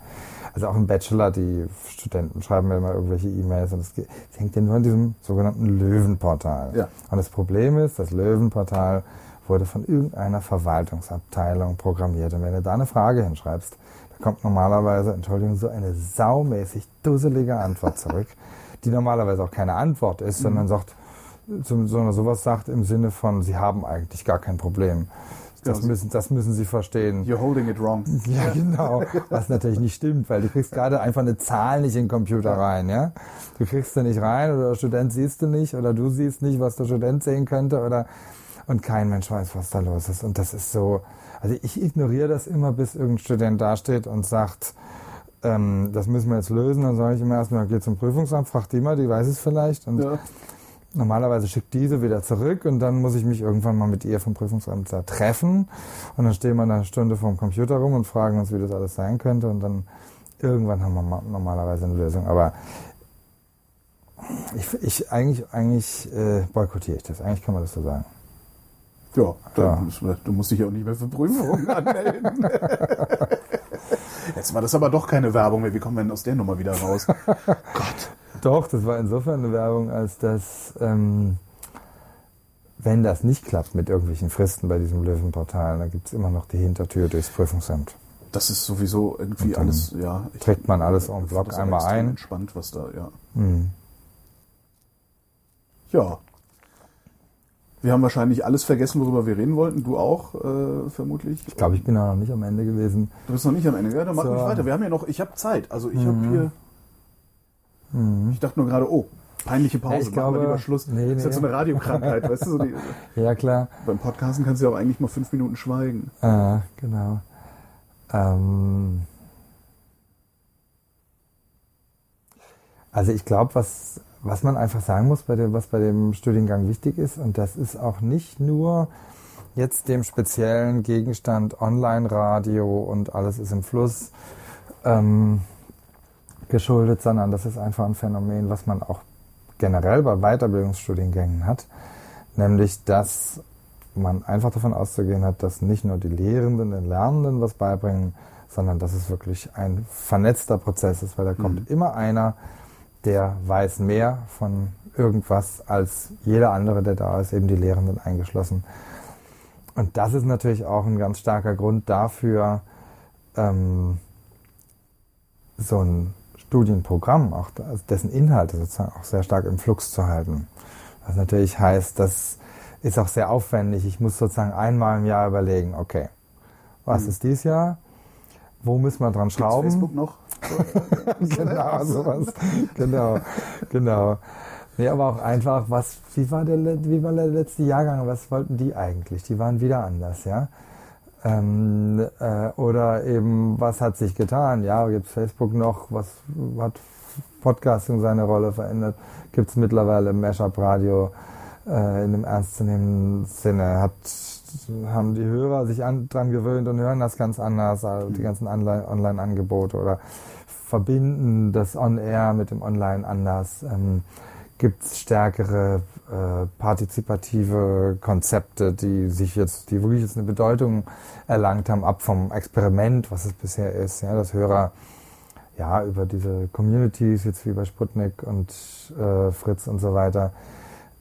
Also auch im Bachelor, die Studenten schreiben mir immer irgendwelche E-Mails und es hängt ja nur an diesem sogenannten Löwenportal. Ja. Und das Problem ist, das Löwenportal wurde von irgendeiner Verwaltungsabteilung programmiert. Und wenn du da eine Frage hinschreibst, da kommt normalerweise, Entschuldigung, so eine saumäßig dusselige Antwort zurück, die normalerweise auch keine Antwort ist, sondern sagt, sondern sowas sagt im Sinne von, sie haben eigentlich gar kein Problem. Das, sie- müssen, das müssen sie verstehen. You're holding it wrong. (laughs) Ja, genau. Was natürlich nicht stimmt, weil du kriegst gerade einfach eine Zahl nicht in den Computer rein, ja. Du kriegst sie nicht rein oder der Student siehst du nicht oder du siehst nicht, was der Student sehen könnte oder und kein Mensch weiß, was da los ist. Und das ist so, also ich ignoriere das immer, bis irgendein Student dasteht und sagt, ähm, das müssen wir jetzt lösen. Dann sage ich immer erstmal, geh zum Prüfungsamt, frag die mal, die weiß es vielleicht. Und Ja. Normalerweise schickt diese wieder zurück und dann muss ich mich irgendwann mal mit ihr vom Prüfungsamt da treffen. Und dann stehen wir eine Stunde vorm Computer rum und fragen uns, wie das alles sein könnte. Und dann irgendwann haben wir ma- normalerweise eine Lösung. Aber ich, ich eigentlich, eigentlich äh, boykottiere ich das. Eigentlich kann man das so sagen. Ja, Ja. du musst dich ja auch nicht mehr für Prüfungen (laughs) anmelden. Jetzt war das aber doch keine Werbung mehr. Wie kommen wir denn aus der Nummer wieder raus? (laughs) Gott. Doch, das war insofern eine Werbung, als dass, ähm, wenn das nicht klappt mit irgendwelchen Fristen bei diesem Löwenportal, dann gibt es immer noch die Hintertür durchs Prüfungsamt. Das ist sowieso irgendwie alles, ja. Ich, Trägt man alles en ich bloc finde das aber einmal ein. Entspannt, was da, ja. Mhm. Ja. Wir haben wahrscheinlich alles vergessen, worüber wir reden wollten. Du auch, äh, vermutlich. Ich glaube, ich bin auch noch nicht am Ende gewesen. Du bist noch nicht am Ende. Ja, dann mach So. mich weiter. Wir haben ja noch, ich habe Zeit. Also ich habe Mhm. hier, Mhm. ich dachte nur gerade, oh, peinliche Pause. Ja, ich Machen glaube- wir lieber Schluss. Nee, das ist nee. jetzt so eine Radiokrankheit, weißt du? So die, (laughs) Ja, klar. beim Podcasten kannst du ja auch eigentlich mal fünf Minuten schweigen. Äh, genau. Ähm, also ich glaube, was, was man einfach sagen muss, bei dem, was bei dem Studiengang wichtig ist, und das ist auch nicht nur jetzt dem speziellen Gegenstand Online-Radio und alles ist im Fluss ähm, geschuldet, sondern das ist einfach ein Phänomen, was man auch generell bei Weiterbildungsstudiengängen hat, nämlich dass man einfach davon auszugehen hat, dass nicht nur die Lehrenden den Lernenden was beibringen, sondern dass es wirklich ein vernetzter Prozess ist, weil da kommt immer einer, der weiß mehr von irgendwas als jeder andere, der da ist, eben die Lehrenden eingeschlossen. Und das ist natürlich auch ein ganz starker Grund dafür, ähm, so ein Studienprogramm, auch also dessen Inhalte sozusagen auch sehr stark im Flux zu halten. Was natürlich heißt, das ist auch sehr aufwendig. Ich muss sozusagen einmal im Jahr überlegen, okay, was ist dies Jahr? Wo müssen wir dran Gibt's schrauben? Facebook noch? (laughs) genau, sowas. genau, genau. Nee, aber auch einfach, was, wie war der, wie war der letzte Jahrgang? Was wollten die eigentlich? Die waren wieder anders, ja. Ähm, äh, oder eben, was hat sich getan? Ja, gibt Facebook noch? Was hat Podcasting seine Rolle verändert? Gibt es mittlerweile Mashup-Radio äh, in dem ernstzunehmenden Sinne? Hat, haben die Hörer sich an, dran gewöhnt und hören das ganz anders, also die ganzen Online-Angebote oder verbinden das On-Air mit dem Online anders? Ähm, gibt es stärkere äh, partizipative Konzepte, die sich jetzt, die wirklich jetzt eine Bedeutung erlangt haben, ab vom Experiment, was es bisher ist, ja, dass Hörer ja über diese Communities, jetzt wie bei Sputnik und äh, Fritz und so weiter,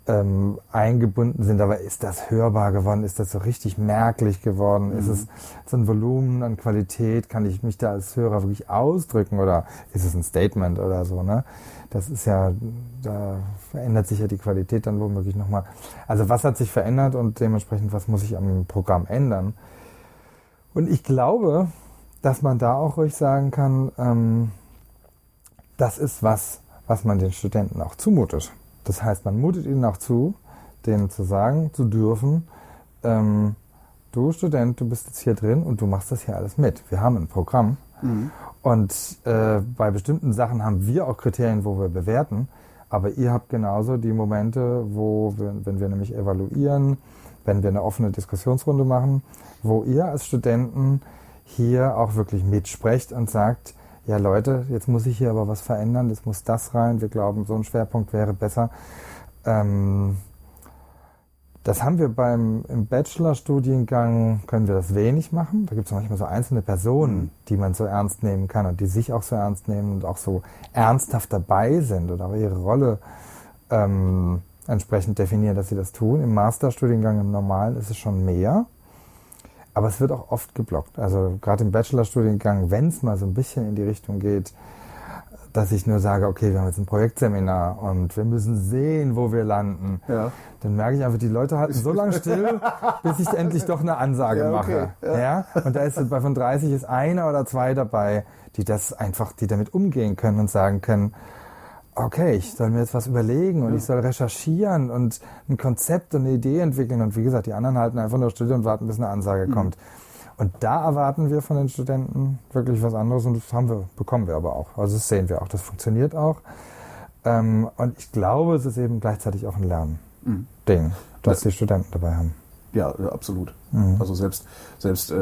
ähm, eingebunden sind. Aber ist das hörbar geworden? Ist das so richtig merklich geworden? Mhm. Ist es so ein Volumen an Qualität? Kann ich mich da als Hörer wirklich ausdrücken oder ist es ein Statement oder so? Ne? das ist ja, da verändert sich ja die Qualität dann womöglich nochmal. Also was hat sich verändert und dementsprechend, was muss ich am Programm ändern? Und ich glaube, dass man da auch ruhig sagen kann, ähm, das ist was, was man den Studenten auch zumutet. Das heißt, man mutet ihnen auch zu, denen zu sagen, zu dürfen, ähm, du Student, du bist jetzt hier drin und du machst das hier alles mit. Wir haben ein Programm. Mhm. Und äh, bei bestimmten Sachen haben wir auch Kriterien, wo wir bewerten. Aber ihr habt genauso die Momente, wo, wir, wenn wir nämlich evaluieren, wenn wir eine offene Diskussionsrunde machen, wo ihr als Studenten hier auch wirklich mitsprecht und sagt, ja Leute, jetzt muss ich hier aber was verändern, jetzt muss das rein, wir glauben, so ein Schwerpunkt wäre besser. Ähm, das haben wir beim im Bachelorstudiengang können wir das wenig machen. Da gibt es manchmal so einzelne Personen, mhm. die man so ernst nehmen kann und die sich auch so ernst nehmen und auch so ernsthaft dabei sind oder auch ihre Rolle ähm, entsprechend definieren, dass sie das tun. Im Masterstudiengang im Normalen ist es schon mehr. Aber es wird auch oft geblockt. Also gerade im Bachelorstudiengang, wenn es mal so ein bisschen in die Richtung geht, dass ich nur sage, okay, wir haben jetzt ein Projektseminar und wir müssen sehen, wo wir landen. Ja. Dann merke ich einfach, die Leute halten so lange still, (laughs) bis ich endlich doch eine Ansage ja, okay. mache. Ja. ja. Und da ist bei von 30 ist einer oder zwei dabei, die das einfach, die damit umgehen können und sagen können, okay, ich soll mir jetzt was überlegen und ja. ich soll recherchieren und ein Konzept und eine Idee entwickeln. Und wie gesagt, die anderen halten einfach nur still und warten, bis eine Ansage mhm. kommt. Und da erwarten wir von den Studenten wirklich was anderes und das haben wir, bekommen wir aber auch. Also das sehen wir auch, das funktioniert auch. Ähm, und ich glaube, es ist eben gleichzeitig auch ein Lernding, mhm. das die Studenten dabei haben. Ja, absolut. Mhm. Also selbst, selbst, äh,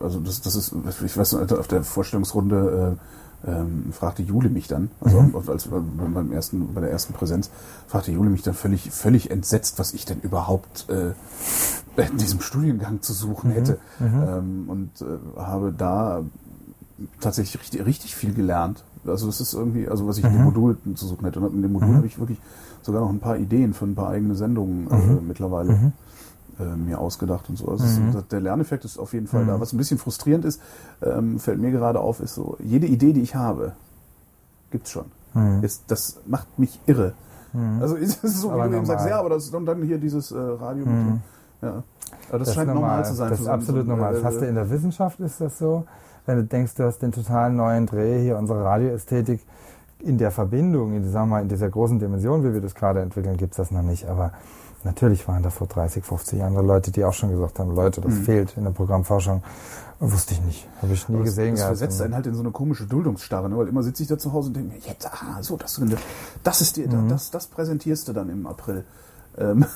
also das, das ist, ich weiß noch, auf der Vorstellungsrunde äh, ähm, fragte Jule mich dann, also mhm. als, beim ersten, bei der ersten Präsenz, fragte Jule mich dann völlig, völlig entsetzt, was ich denn überhaupt äh, in diesem Studiengang zu suchen mhm. hätte. Mhm. Ähm, und äh, habe da tatsächlich richtig, richtig viel gelernt. Also das ist irgendwie, also was ich mhm. in dem mhm. Modul zu suchen hätte. Und in dem Modul mhm. habe ich wirklich sogar noch ein paar Ideen für ein paar eigene Sendungen äh, mittlerweile äh, mir ausgedacht und so. Also ist, der Lerneffekt ist auf jeden Fall da. Was ein bisschen frustrierend ist, ähm, fällt mir gerade auf, ist so, jede Idee, die ich habe, gibt's schon. Ist, das macht mich irre. Also (laughs) ist es so, aber wie du eben sagst, ja, aber das und dann hier dieses äh, Radio mit ja. Aber das, das scheint normal. normal. zu sein. Das ist absolut so normal. Fast in der Wissenschaft ist das so. Wenn du denkst, du hast den totalen neuen Dreh hier, unsere Radioästhetik, in der Verbindung, in, sagen wir mal, in dieser großen Dimension, wie wir das gerade entwickeln, gibt es das noch nicht. Aber natürlich waren da vor 30, 50 andere Leute, die auch schon gesagt haben, Leute, das mhm. fehlt in der Programmforschung. Wusste ich nicht. Habe ich nie Aber gesehen. Das, das versetzt einen halt in so eine komische Duldungsstarre, ne? weil immer sitze ich da zu Hause und denke mir, jetzt, ah, so, das, das ist dir, mhm. das, das präsentierst du dann im April. Ähm, (laughs)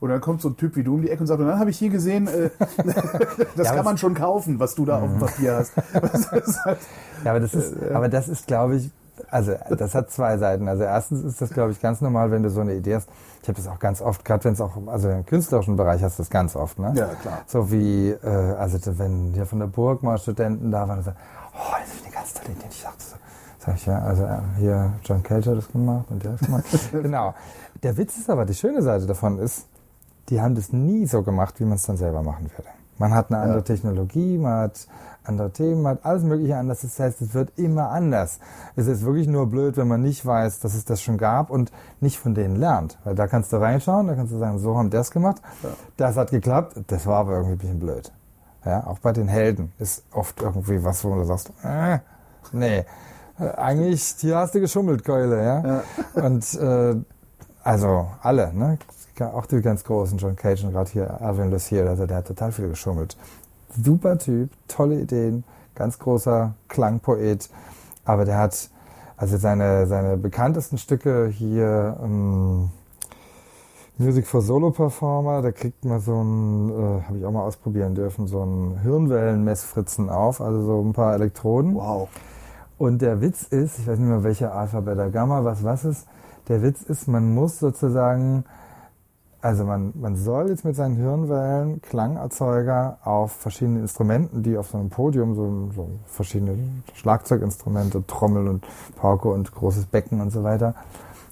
Und dann kommt so ein Typ wie du um die Ecke und sagt, und dann habe ich hier gesehen, äh, (laughs) das ja, kann man schon kaufen, was du da auf dem Papier hast. (laughs) halt, ja, aber das ist, äh, aber das ist, glaube ich, also das hat zwei Seiten. Also erstens ist das, glaube ich, ganz normal, wenn du so eine Idee hast. Ich habe das auch ganz oft, gerade wenn es auch, also im künstlerischen Bereich hast du das ganz oft, ne? Ja, klar. So wie, äh, also wenn hier von der Burg mal Studenten da waren und sagen, oh, das ist eine ganz tolle Idee. Ich sagte so, sag ich ja, also äh, hier John Cage hat das gemacht und der hat das gemacht. (laughs) genau. Der Witz ist aber, die schöne Seite davon ist, die haben das nie so gemacht, wie man es dann selber machen würde. Man hat eine andere ja. Technologie, man hat andere Themen, hat alles Mögliche anders. Das heißt, es wird immer anders. Es ist wirklich nur blöd, wenn man nicht weiß, dass es das schon gab und nicht von denen lernt. Weil da kannst du reinschauen, da kannst du sagen, so haben die das gemacht, ja. das hat geklappt, das war aber irgendwie ein bisschen blöd. Ja, auch bei den Helden ist oft irgendwie was, wo du sagst, äh, nee, eigentlich, hier hast du geschummelt, Keule, ja. ja. Und äh, also alle, ne? auch die ganz großen, John Cage und gerade hier Alvin Lucier, also der hat total viel geschummelt. Super Typ, tolle Ideen, ganz großer Klangpoet, aber der hat also seine, seine bekanntesten Stücke hier ähm, Music for Solo Performer, da kriegt man so ein, äh, habe ich auch mal ausprobieren dürfen, so ein Hirnwellenmessfritzen auf, also so ein paar Elektroden. Wow. Und der Witz ist, ich weiß nicht mehr welcher Alpha, Beta, Gamma, was was ist, der Witz ist, man muss sozusagen, also man, man soll jetzt mit seinen Hirnwellen Klangerzeuger auf verschiedenen Instrumenten, die auf so einem Podium, so, so verschiedene Schlagzeuginstrumente, Trommel und Pauke und großes Becken und so weiter,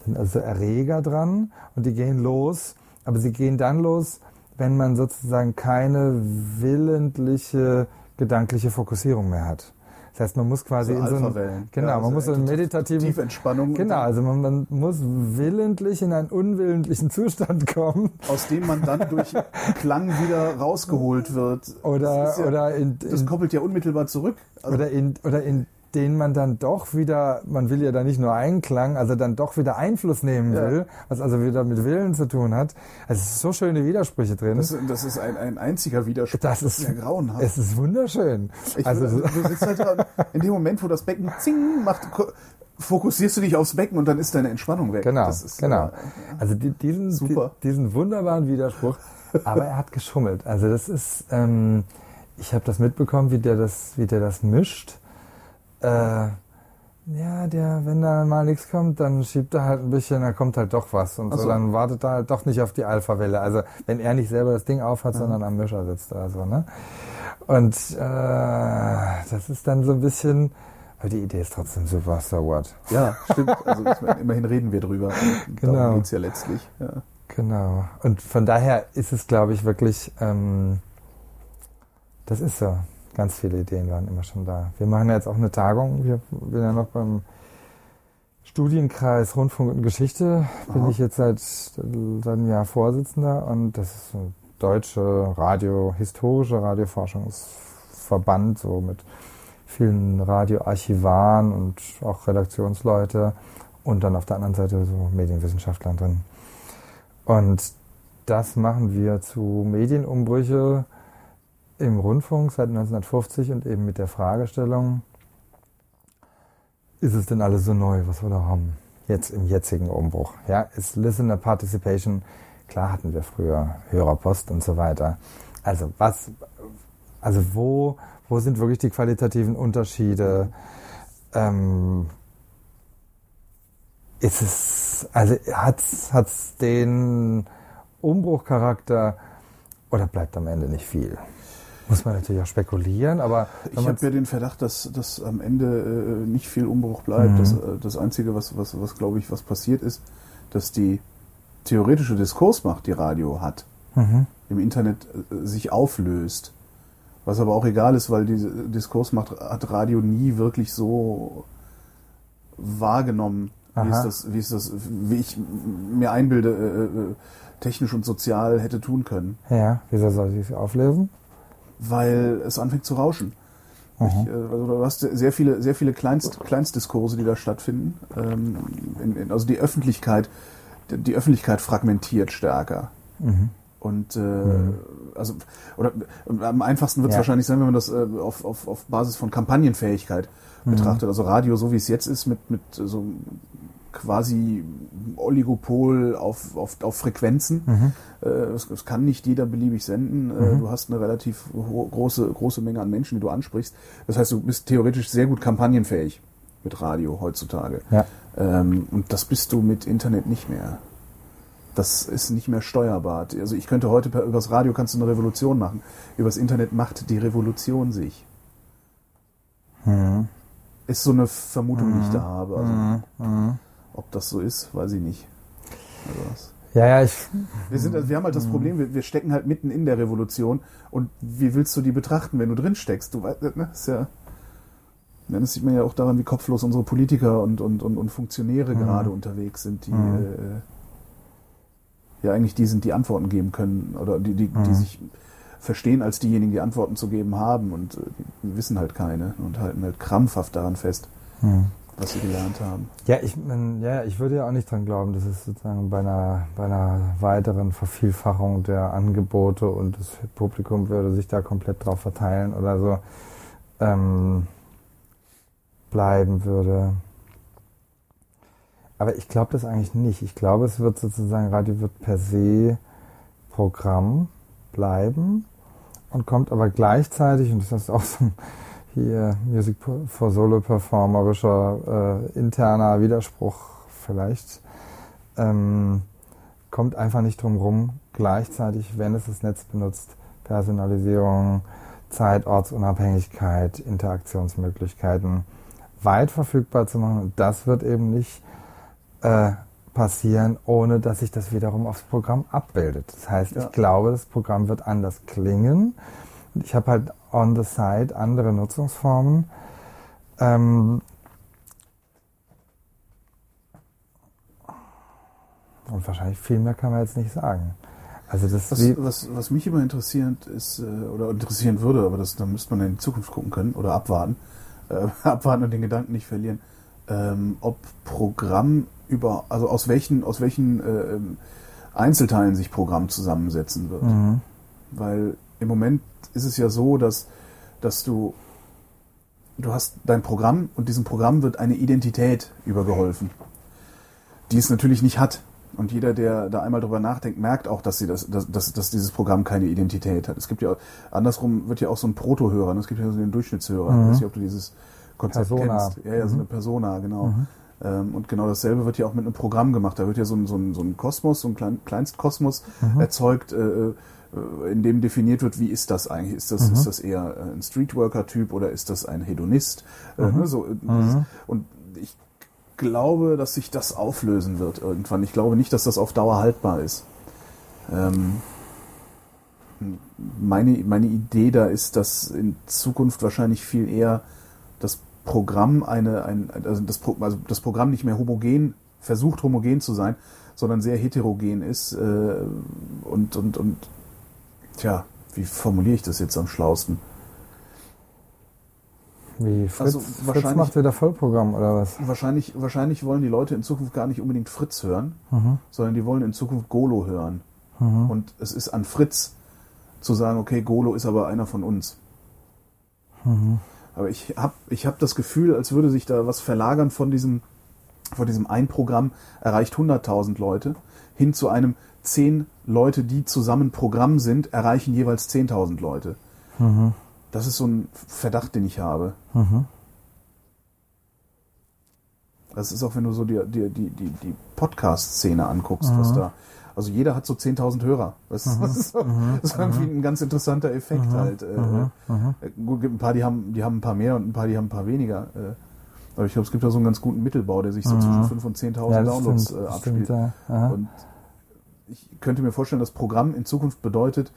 sind also Erreger dran und die gehen los, aber sie gehen dann los, wenn man sozusagen keine willentliche gedankliche Fokussierung mehr hat. Das heißt, man muss quasi So in so einen, genau, Ja, man also muss so einen meditativen, Tiefentspannung. genau, also man, man muss willentlich in einen unwillentlichen Zustand kommen Aus dem man dann durch Klang wieder rausgeholt wird. oder Das ja- oder in, Das in koppelt ja unmittelbar zurück. Also, oder in oder in den man dann doch wieder, man will ja da nicht nur Einklang, also dann doch wieder Einfluss nehmen Ja. will, was also wieder mit Willen zu tun hat. Also es ist so schöne Widersprüche drin. das, das ist ein, ein einziger Widerspruch. Das ist, ja grauenhaft. es ist wunderschön. Ich also würde, du sitzt halt dran, in dem Moment, wo das Becken zing macht, fokussierst du dich aufs Becken und dann ist deine Entspannung weg. Genau, Das ist, genau. äh, Also die, diesen, Super. Die, diesen wunderbaren Widerspruch. Aber er hat geschummelt. Also das ist, ähm, ich habe das mitbekommen, wie der das, wie der das mischt. Äh, ja, der, wenn da mal nichts kommt, dann schiebt er halt ein bisschen, dann kommt halt doch was und so. so. Dann wartet er halt doch nicht auf die Alpha-Welle. Also wenn er nicht selber das Ding aufhat, sondern am Mischer sitzt oder so, ne? Und äh, das ist dann so ein bisschen, aber die Idee ist trotzdem super, so what. ja, stimmt. Also immerhin reden wir drüber. Genau. Darum geht's ja letztlich. Ja. Genau. Und von daher ist es, glaube ich, wirklich, ähm, das ist so. Ganz viele Ideen waren immer schon da. Wir machen ja jetzt auch eine Tagung. Wir bin ja noch beim Studienkreis Rundfunk und Geschichte. Bin Aha. ich jetzt seit, seit einem Jahr Vorsitzender und das ist ein deutsche Radio, historische Radioforschungsverband, so mit vielen Radioarchivaren und auch Redaktionsleute und dann auf der anderen Seite so Medienwissenschaftlern drin. Und das machen wir zu Medienumbrüche im Rundfunk seit 1950 und eben mit der Fragestellung, ist es denn alles so neu, was wir da haben? Jetzt im jetzigen Umbruch. Ja, ist Listener Participation, klar hatten wir früher Hörerpost und so weiter. Also was, also wo, wo sind wirklich die qualitativen Unterschiede? Ähm, ist es, also hat's, hat's den Umbruchcharakter oder bleibt am Ende nicht viel? Muss man natürlich auch spekulieren, aber Ich habe ja den Verdacht, dass, dass am Ende äh, nicht viel Umbruch bleibt. Mhm. Das, äh, das Einzige, was, was, was glaube ich, was passiert ist, dass die theoretische Diskursmacht, die Radio hat, Mhm. im Internet äh, sich auflöst. Was aber auch egal ist, weil diese Diskursmacht hat Radio nie wirklich so wahrgenommen, wie es, das, wie es das, wie ich mir einbilde, äh, äh, technisch und sozial hätte tun können. Ja, wieso soll ich es auflösen? Weil es anfängt zu rauschen. Ich, Mhm. äh, also du hast sehr viele, sehr viele Kleinst, Kleinstdiskurse, die da stattfinden. Ähm, in, in, also die Öffentlichkeit, die, Öffentlichkeit fragmentiert stärker. Mhm. Und äh, also oder am einfachsten wird es Ja. wahrscheinlich sein, wenn man das äh, auf, auf, auf Basis von Kampagnenfähigkeit Mhm. betrachtet. Also Radio, so wie es jetzt ist, mit, mit so quasi Oligopol auf, auf, auf Frequenzen. Mhm. Äh, es, es kann nicht jeder beliebig senden. Äh, du hast eine relativ große, große Menge an Menschen, die du ansprichst. Das heißt, du bist theoretisch sehr gut kampagnenfähig mit Radio heutzutage. Ja. Ähm, und das bist du mit Internet nicht mehr. Das ist nicht mehr steuerbar. Also ich könnte heute per, übers Radio kannst du eine Revolution machen. Übers Internet macht die Revolution sich. Mhm. Ist so eine Vermutung, die ich da habe. Also, Mhm. Mhm. Ob das so ist, weiß ich nicht. Also Ja, ja, ich, wir, sind, also wir haben halt das Problem, wir, wir stecken halt mitten in der Revolution und wie willst du die betrachten, wenn du drin steckst? Du weißt, ne, ist ja, ja, das sieht man ja auch daran, wie kopflos unsere Politiker und, und, und, und Funktionäre Mhm. gerade unterwegs sind, die Mhm. äh, ja eigentlich die sind, die Antworten geben können oder die, die, die Mhm. sich verstehen als diejenigen, die Antworten zu geben haben und äh, die wissen halt keine und halten halt krampfhaft daran fest. Was sie gelernt haben. Ja, ich, ja, ich würde ja auch nicht dran glauben, dass es sozusagen bei einer, bei einer weiteren Vervielfachung der Angebote und das Publikum würde sich da komplett drauf verteilen oder so ähm, bleiben würde. Aber ich glaube das eigentlich nicht. Ich glaube, es wird sozusagen, Radio wird per se Programm bleiben und kommt aber gleichzeitig, und das ist auch so ein hier Music for Solo performerischer äh, interner Widerspruch vielleicht, ähm, kommt einfach nicht drum rum, gleichzeitig, wenn es das Netz benutzt, Personalisierung, Zeit, Ortsunabhängigkeit, Interaktionsmöglichkeiten weit verfügbar zu machen. Und das wird eben nicht äh, passieren, ohne dass sich das wiederum aufs Programm abbildet. Das heißt, ja. ich glaube, das Programm wird anders klingen. Und ich habe halt on the side andere Nutzungsformen. Ähm, und wahrscheinlich viel mehr kann man jetzt nicht sagen. Also das was, was, was mich immer interessiert ist, äh, oder interessieren würde, aber das, da müsste man in die Zukunft gucken können oder abwarten, (laughs) äh, abwarten und den Gedanken nicht verlieren, ähm, ob Programm über, also aus welchen, aus welchen äh, ähm, Einzelteilen sich Programm zusammensetzen wird. Mhm. Weil im Moment ist es ja so, dass, dass du, du hast dein Programm und diesem Programm wird eine Identität übergeholfen, die es natürlich nicht hat. Und jeder, der da einmal drüber nachdenkt, merkt auch, dass, sie das, dass, dass, dass dieses Programm keine Identität hat. Es gibt ja, andersrum wird ja auch so ein Protohörer, ne? es gibt ja so den Durchschnittshörer. Mhm. Ich weiß nicht, ob du dieses Konzept Persona. kennst. Ja, ja, so eine mhm. Persona, genau. Mhm. Ähm, und genau dasselbe wird ja auch mit einem Programm gemacht. Da wird ja so ein, so ein, so ein Kosmos, so ein Kleinstkosmos mhm. erzeugt, äh, äh, in dem definiert wird, wie ist das eigentlich? Ist das, mhm. ist das eher äh, ein Streetworker-Typ oder ist das ein Hedonist? Äh, mhm. Ne, so, mhm. Und ich glaube, dass sich das auflösen wird irgendwann. Ich glaube nicht, dass das auf Dauer haltbar ist. Ähm, meine, meine Idee da ist, dass in Zukunft wahrscheinlich viel eher das Programm eine, ein, also das, also das Programm nicht mehr homogen, versucht homogen zu sein, sondern sehr heterogen ist äh, und, und, und Tja, wie formuliere ich das jetzt am schlausten? Wie Fritz, also Fritz macht wieder Vollprogramm oder was? Wahrscheinlich, wahrscheinlich wollen die Leute in Zukunft gar nicht unbedingt Fritz hören, mhm. sondern die wollen in Zukunft Golo hören. Mhm. Und es ist an Fritz zu sagen, okay, Golo ist aber einer von uns. Mhm. Aber ich habe ich hab das Gefühl, als würde sich da was verlagern von diesem, von diesem ein Programm erreicht 100.000 Leute hin zu einem zehn Leute, die zusammen Programm sind, erreichen jeweils 10.000 Leute. Mhm. Das ist so ein Verdacht, den ich habe. Mhm. Das ist auch, wenn du so die, die, die, die, die Podcast-Szene anguckst, mhm. was da. Also jeder hat so 10.000 Hörer. Das, mhm. (laughs) ist, so, mhm. das, ist, irgendwie ein ganz interessanter Effekt mhm. halt. Äh, äh, gut, gibt ein paar, die haben, die haben ein paar mehr und ein paar, die haben ein paar weniger. Äh, aber ich glaube, es gibt da so einen ganz guten Mittelbau, der sich so zwischen 5.000 und 10.000 ja, Downloads stimmt, äh, abspielt. Stimmt, ja. Und ich könnte mir vorstellen, das Programm in Zukunft bedeutet,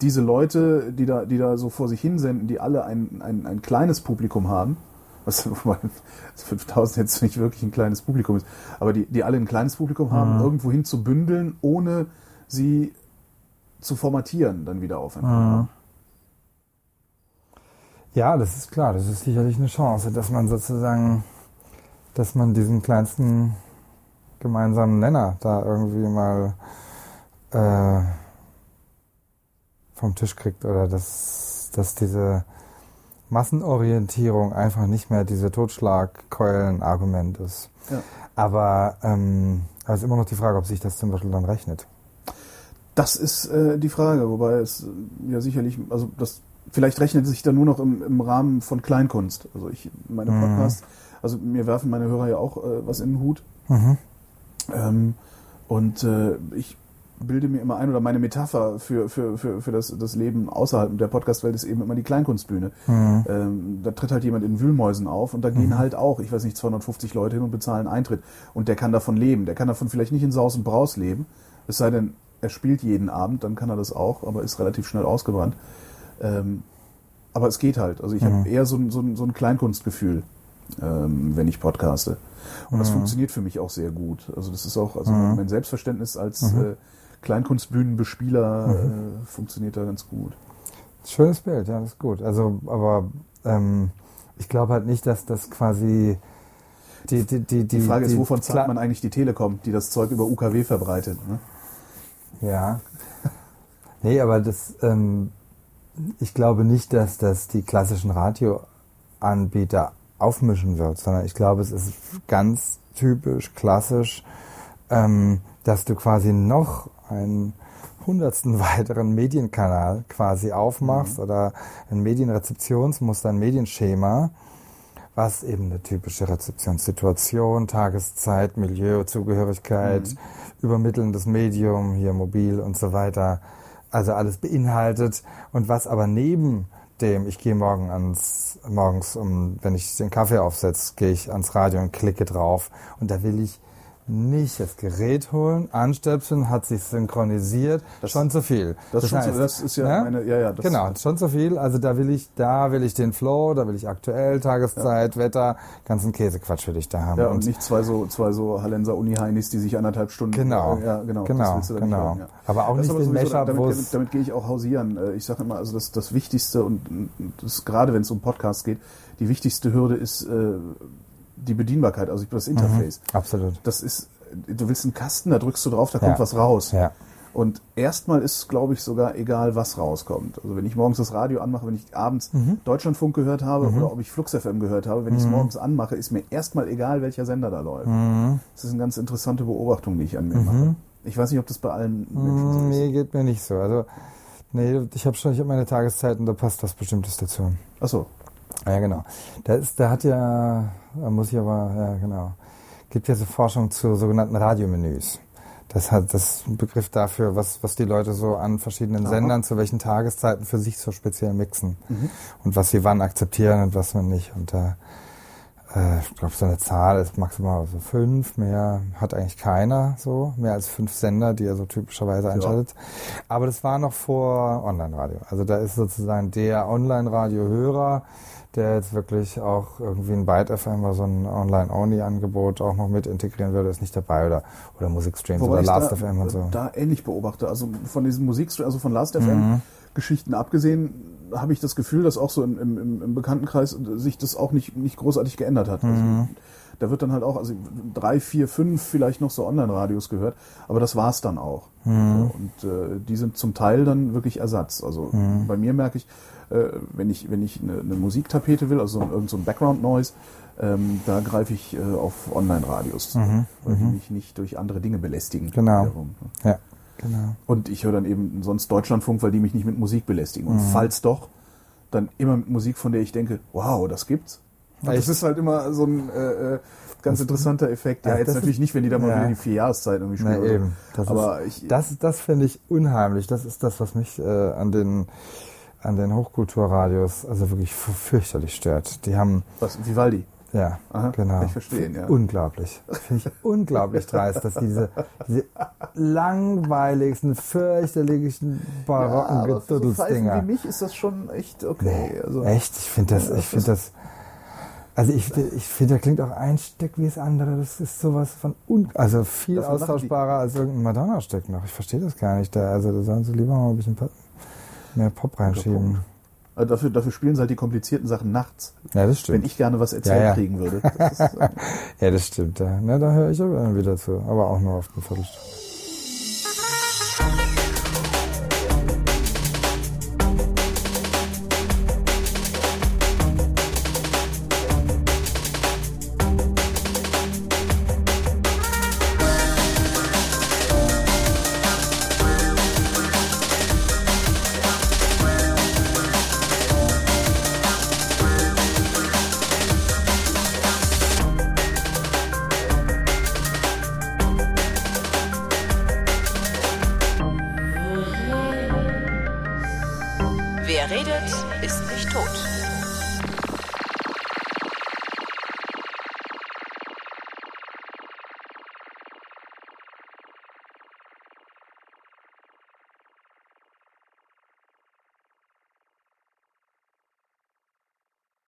diese Leute, die da, die da so vor sich hinsenden, die alle ein, ein, ein kleines Publikum haben, was (laughs) 5000 jetzt nicht wirklich ein kleines Publikum ist, aber die, die alle ein kleines Publikum haben, mhm. irgendwo hin zu bündeln, ohne sie zu formatieren, dann wieder auf ein Programm. Mhm. Ja, das ist klar, das ist sicherlich eine Chance, dass man sozusagen, dass man diesen kleinsten gemeinsamen Nenner da irgendwie mal äh, vom Tisch kriegt oder dass, dass diese Massenorientierung einfach nicht mehr diese Totschlagkeulen-Argument ist. Ja. Aber ähm, es ist immer noch die Frage, ob sich das zum Beispiel dann rechnet. Das ist äh, die Frage, wobei es äh, ja sicherlich, also das vielleicht rechnet es sich dann nur noch im, im Rahmen von Kleinkunst. Also ich, meine mhm. Podcasts, mhm. also mir werfen meine Hörer ja auch äh, was in den Hut. Mhm. Ähm, und äh, ich bilde mir immer ein, oder meine Metapher für, für, für, für das, das Leben außerhalb der Podcastwelt ist eben immer die Kleinkunstbühne. Mhm. Ähm, da tritt halt jemand in Wühlmäusen auf und da gehen mhm. halt auch, ich weiß nicht, 250 Leute hin und bezahlen Eintritt. Und der kann davon leben. Der kann davon vielleicht nicht in Saus und Braus leben. Es sei denn, er spielt jeden Abend, dann kann er das auch, aber ist relativ schnell ausgebrannt. Ähm, aber es geht halt. Also ich mhm. habe eher so, so, so ein Kleinkunstgefühl, ähm, wenn ich podcaste. Und das mhm. funktioniert für mich auch sehr gut. Also das ist auch, also mhm. mein Selbstverständnis als mhm. äh, Kleinkunstbühnenbespieler mhm. äh, funktioniert da ganz gut. Schönes Bild, ja, das ist gut. Also, aber ähm, Ich glaube halt nicht, dass das quasi die, die, die, Die Frage ist, wovon zahlt man eigentlich die Telekom, die das Zeug über UKW verbreitet? Ne? Ja. Nee, aber das, ähm, ich glaube nicht, dass das die klassischen Radioanbieter aufmischen wird, sondern ich glaube, es ist ganz typisch, klassisch, ähm, dass du quasi noch einen hundertsten (laughs) weiteren Medienkanal quasi aufmachst oder ein Medienrezeptionsmuster, ein Medienschema, was eben eine typische Rezeptionssituation, Tageszeit, Milieu, Zugehörigkeit, übermittelndes Medium, hier mobil und so weiter, also alles beinhaltet und was aber neben dem, ich gehe morgen ans, morgens, um, wenn ich den Kaffee aufsetze, gehe ich ans Radio und klicke drauf. Und da will ich nicht das Gerät holen, anstöpseln, hat sich synchronisiert, Das- schon zu viel. Das, ist schon so, das ist ja, ne? meine, ja, ja, das, Genau, schon zu viel. Also da will ich, da will ich den Flow, da will ich aktuell, Tageszeit, Wetter, ganzen Käsequatsch will ich da haben. Ja, und nicht zwei so, zwei so Hallenser Uni-Heinis, die sich anderthalb Stunden. Genau. Ja, genau. Genau, das genau. Hören, ja. Aber auch Das nicht den Mashup, damit, damit, damit gehe ich auch hausieren. Äh, Ich sage immer, also das, das Wichtigste und und das, gerade wenn es um Podcasts geht, die wichtigste Hürde ist äh, die Bedienbarkeit, also das Interface. Absolut. Das ist, du willst einen Kasten, da drückst du drauf, da kommt Ja. was raus. Ja. Und erstmal ist, glaube ich, sogar egal, was rauskommt. Also wenn ich morgens das Radio anmache, wenn ich abends Mhm. Deutschlandfunk gehört habe oder ob ich Flux FM gehört habe, wenn ich es morgens anmache, ist mir erstmal egal, welcher Sender da läuft. Mhm. Das ist eine ganz interessante Beobachtung, die ich an mir mache. Ich weiß nicht, ob das bei allen Menschen so ist. Nee, geht mir nicht so. Also, nee, ich habe schon, ich habe meine Tageszeiten, da passt was Bestimmtes dazu. Achso, Ja, genau. Da ist, da hat ja, da muss ich aber, ja, genau. Gibt ja so Forschung zu sogenannten Radiomenüs. Das hat das ist ein Begriff dafür, was, was die Leute so an verschiedenen Aha. Sendern zu welchen Tageszeiten für sich so speziell mixen. Mhm. Und was sie wann akzeptieren und was man nicht. Und da, äh, ich glaube, so eine Zahl ist maximal so fünf, mehr hat eigentlich keiner so, mehr als fünf Sender, die er so typischerweise einschaltet. Aber das war noch vor Online-Radio. Also da ist sozusagen der Online-Radio-Hörer, der jetzt wirklich auch irgendwie ein Byte FM oder so ein Online-Only-Angebot auch noch mit integrieren würde, ist nicht dabei oder, oder Musikstreams wobei oder ich Last da, FM und so. da ähnlich beobachte. Also von diesen Musikstreams, also von Last Mhm. FM Geschichten abgesehen, habe ich das Gefühl, dass auch so im, im, im- Bekanntenkreis sich das auch nicht, nicht großartig geändert hat. Mhm. Also, da wird dann halt auch, also drei, vier, fünf vielleicht noch so Online-Radios gehört, aber das war's dann auch. Mhm. Und äh, die sind zum Teil dann wirklich Ersatz. Also Mhm. bei mir merke ich, wenn ich, wenn ich eine, eine Musiktapete will, also so ein, irgend so ein Background-Noise, ähm, da greife ich äh, auf Online-Radios, Mhm. weil die mich nicht durch andere Dinge belästigen. Genau. Wiederum. Ja, genau. Und ich höre dann eben sonst Deutschlandfunk, weil die mich nicht mit Musik belästigen. Mhm. Und falls doch, dann immer mit Musik, von der ich denke, wow, das gibt's. Und das ist halt immer so ein äh, äh, ganz interessanter Effekt. Ja, jetzt natürlich ist- nicht, wenn die da mal ja. wieder die vier Jahreszeiten irgendwie Na spielen. so. eben. Das Aber ist, ich, das, das finde ich unheimlich. Das ist das, was mich äh, an den an den Hochkulturradios also wirklich fürchterlich stört. Die haben was, Vivaldi. ja Aha, genau kann ich verstehen, ja. unglaublich. Finde ich unglaublich dreist, dass die diese, diese langweiligsten, fürchterlichen barocken so Pfeifen Geduddelsdinger. wie mich ist das schon echt okay. Also, Echt? Ich finde das, Ja, ich finde das. Also ich, ich finde, da klingt auch ein Stück wie das andere. Das ist sowas von un also viel austauschbarer als irgendein Madonna-Stück noch. Ich verstehe das gar nicht. Da, also da sollen sie lieber mal ein bisschen mehr Pop reinschieben. Also dafür, dafür spielen sie halt die komplizierten Sachen nachts. Ja, das Wenn stimmt. ich gerne was erzählt Ja, ja. kriegen würde. (laughs) Das ist, äh, Ja, das stimmt. Ja. Na, da höre ich aber wieder zu. Aber auch nur auf eine Viertelstunde.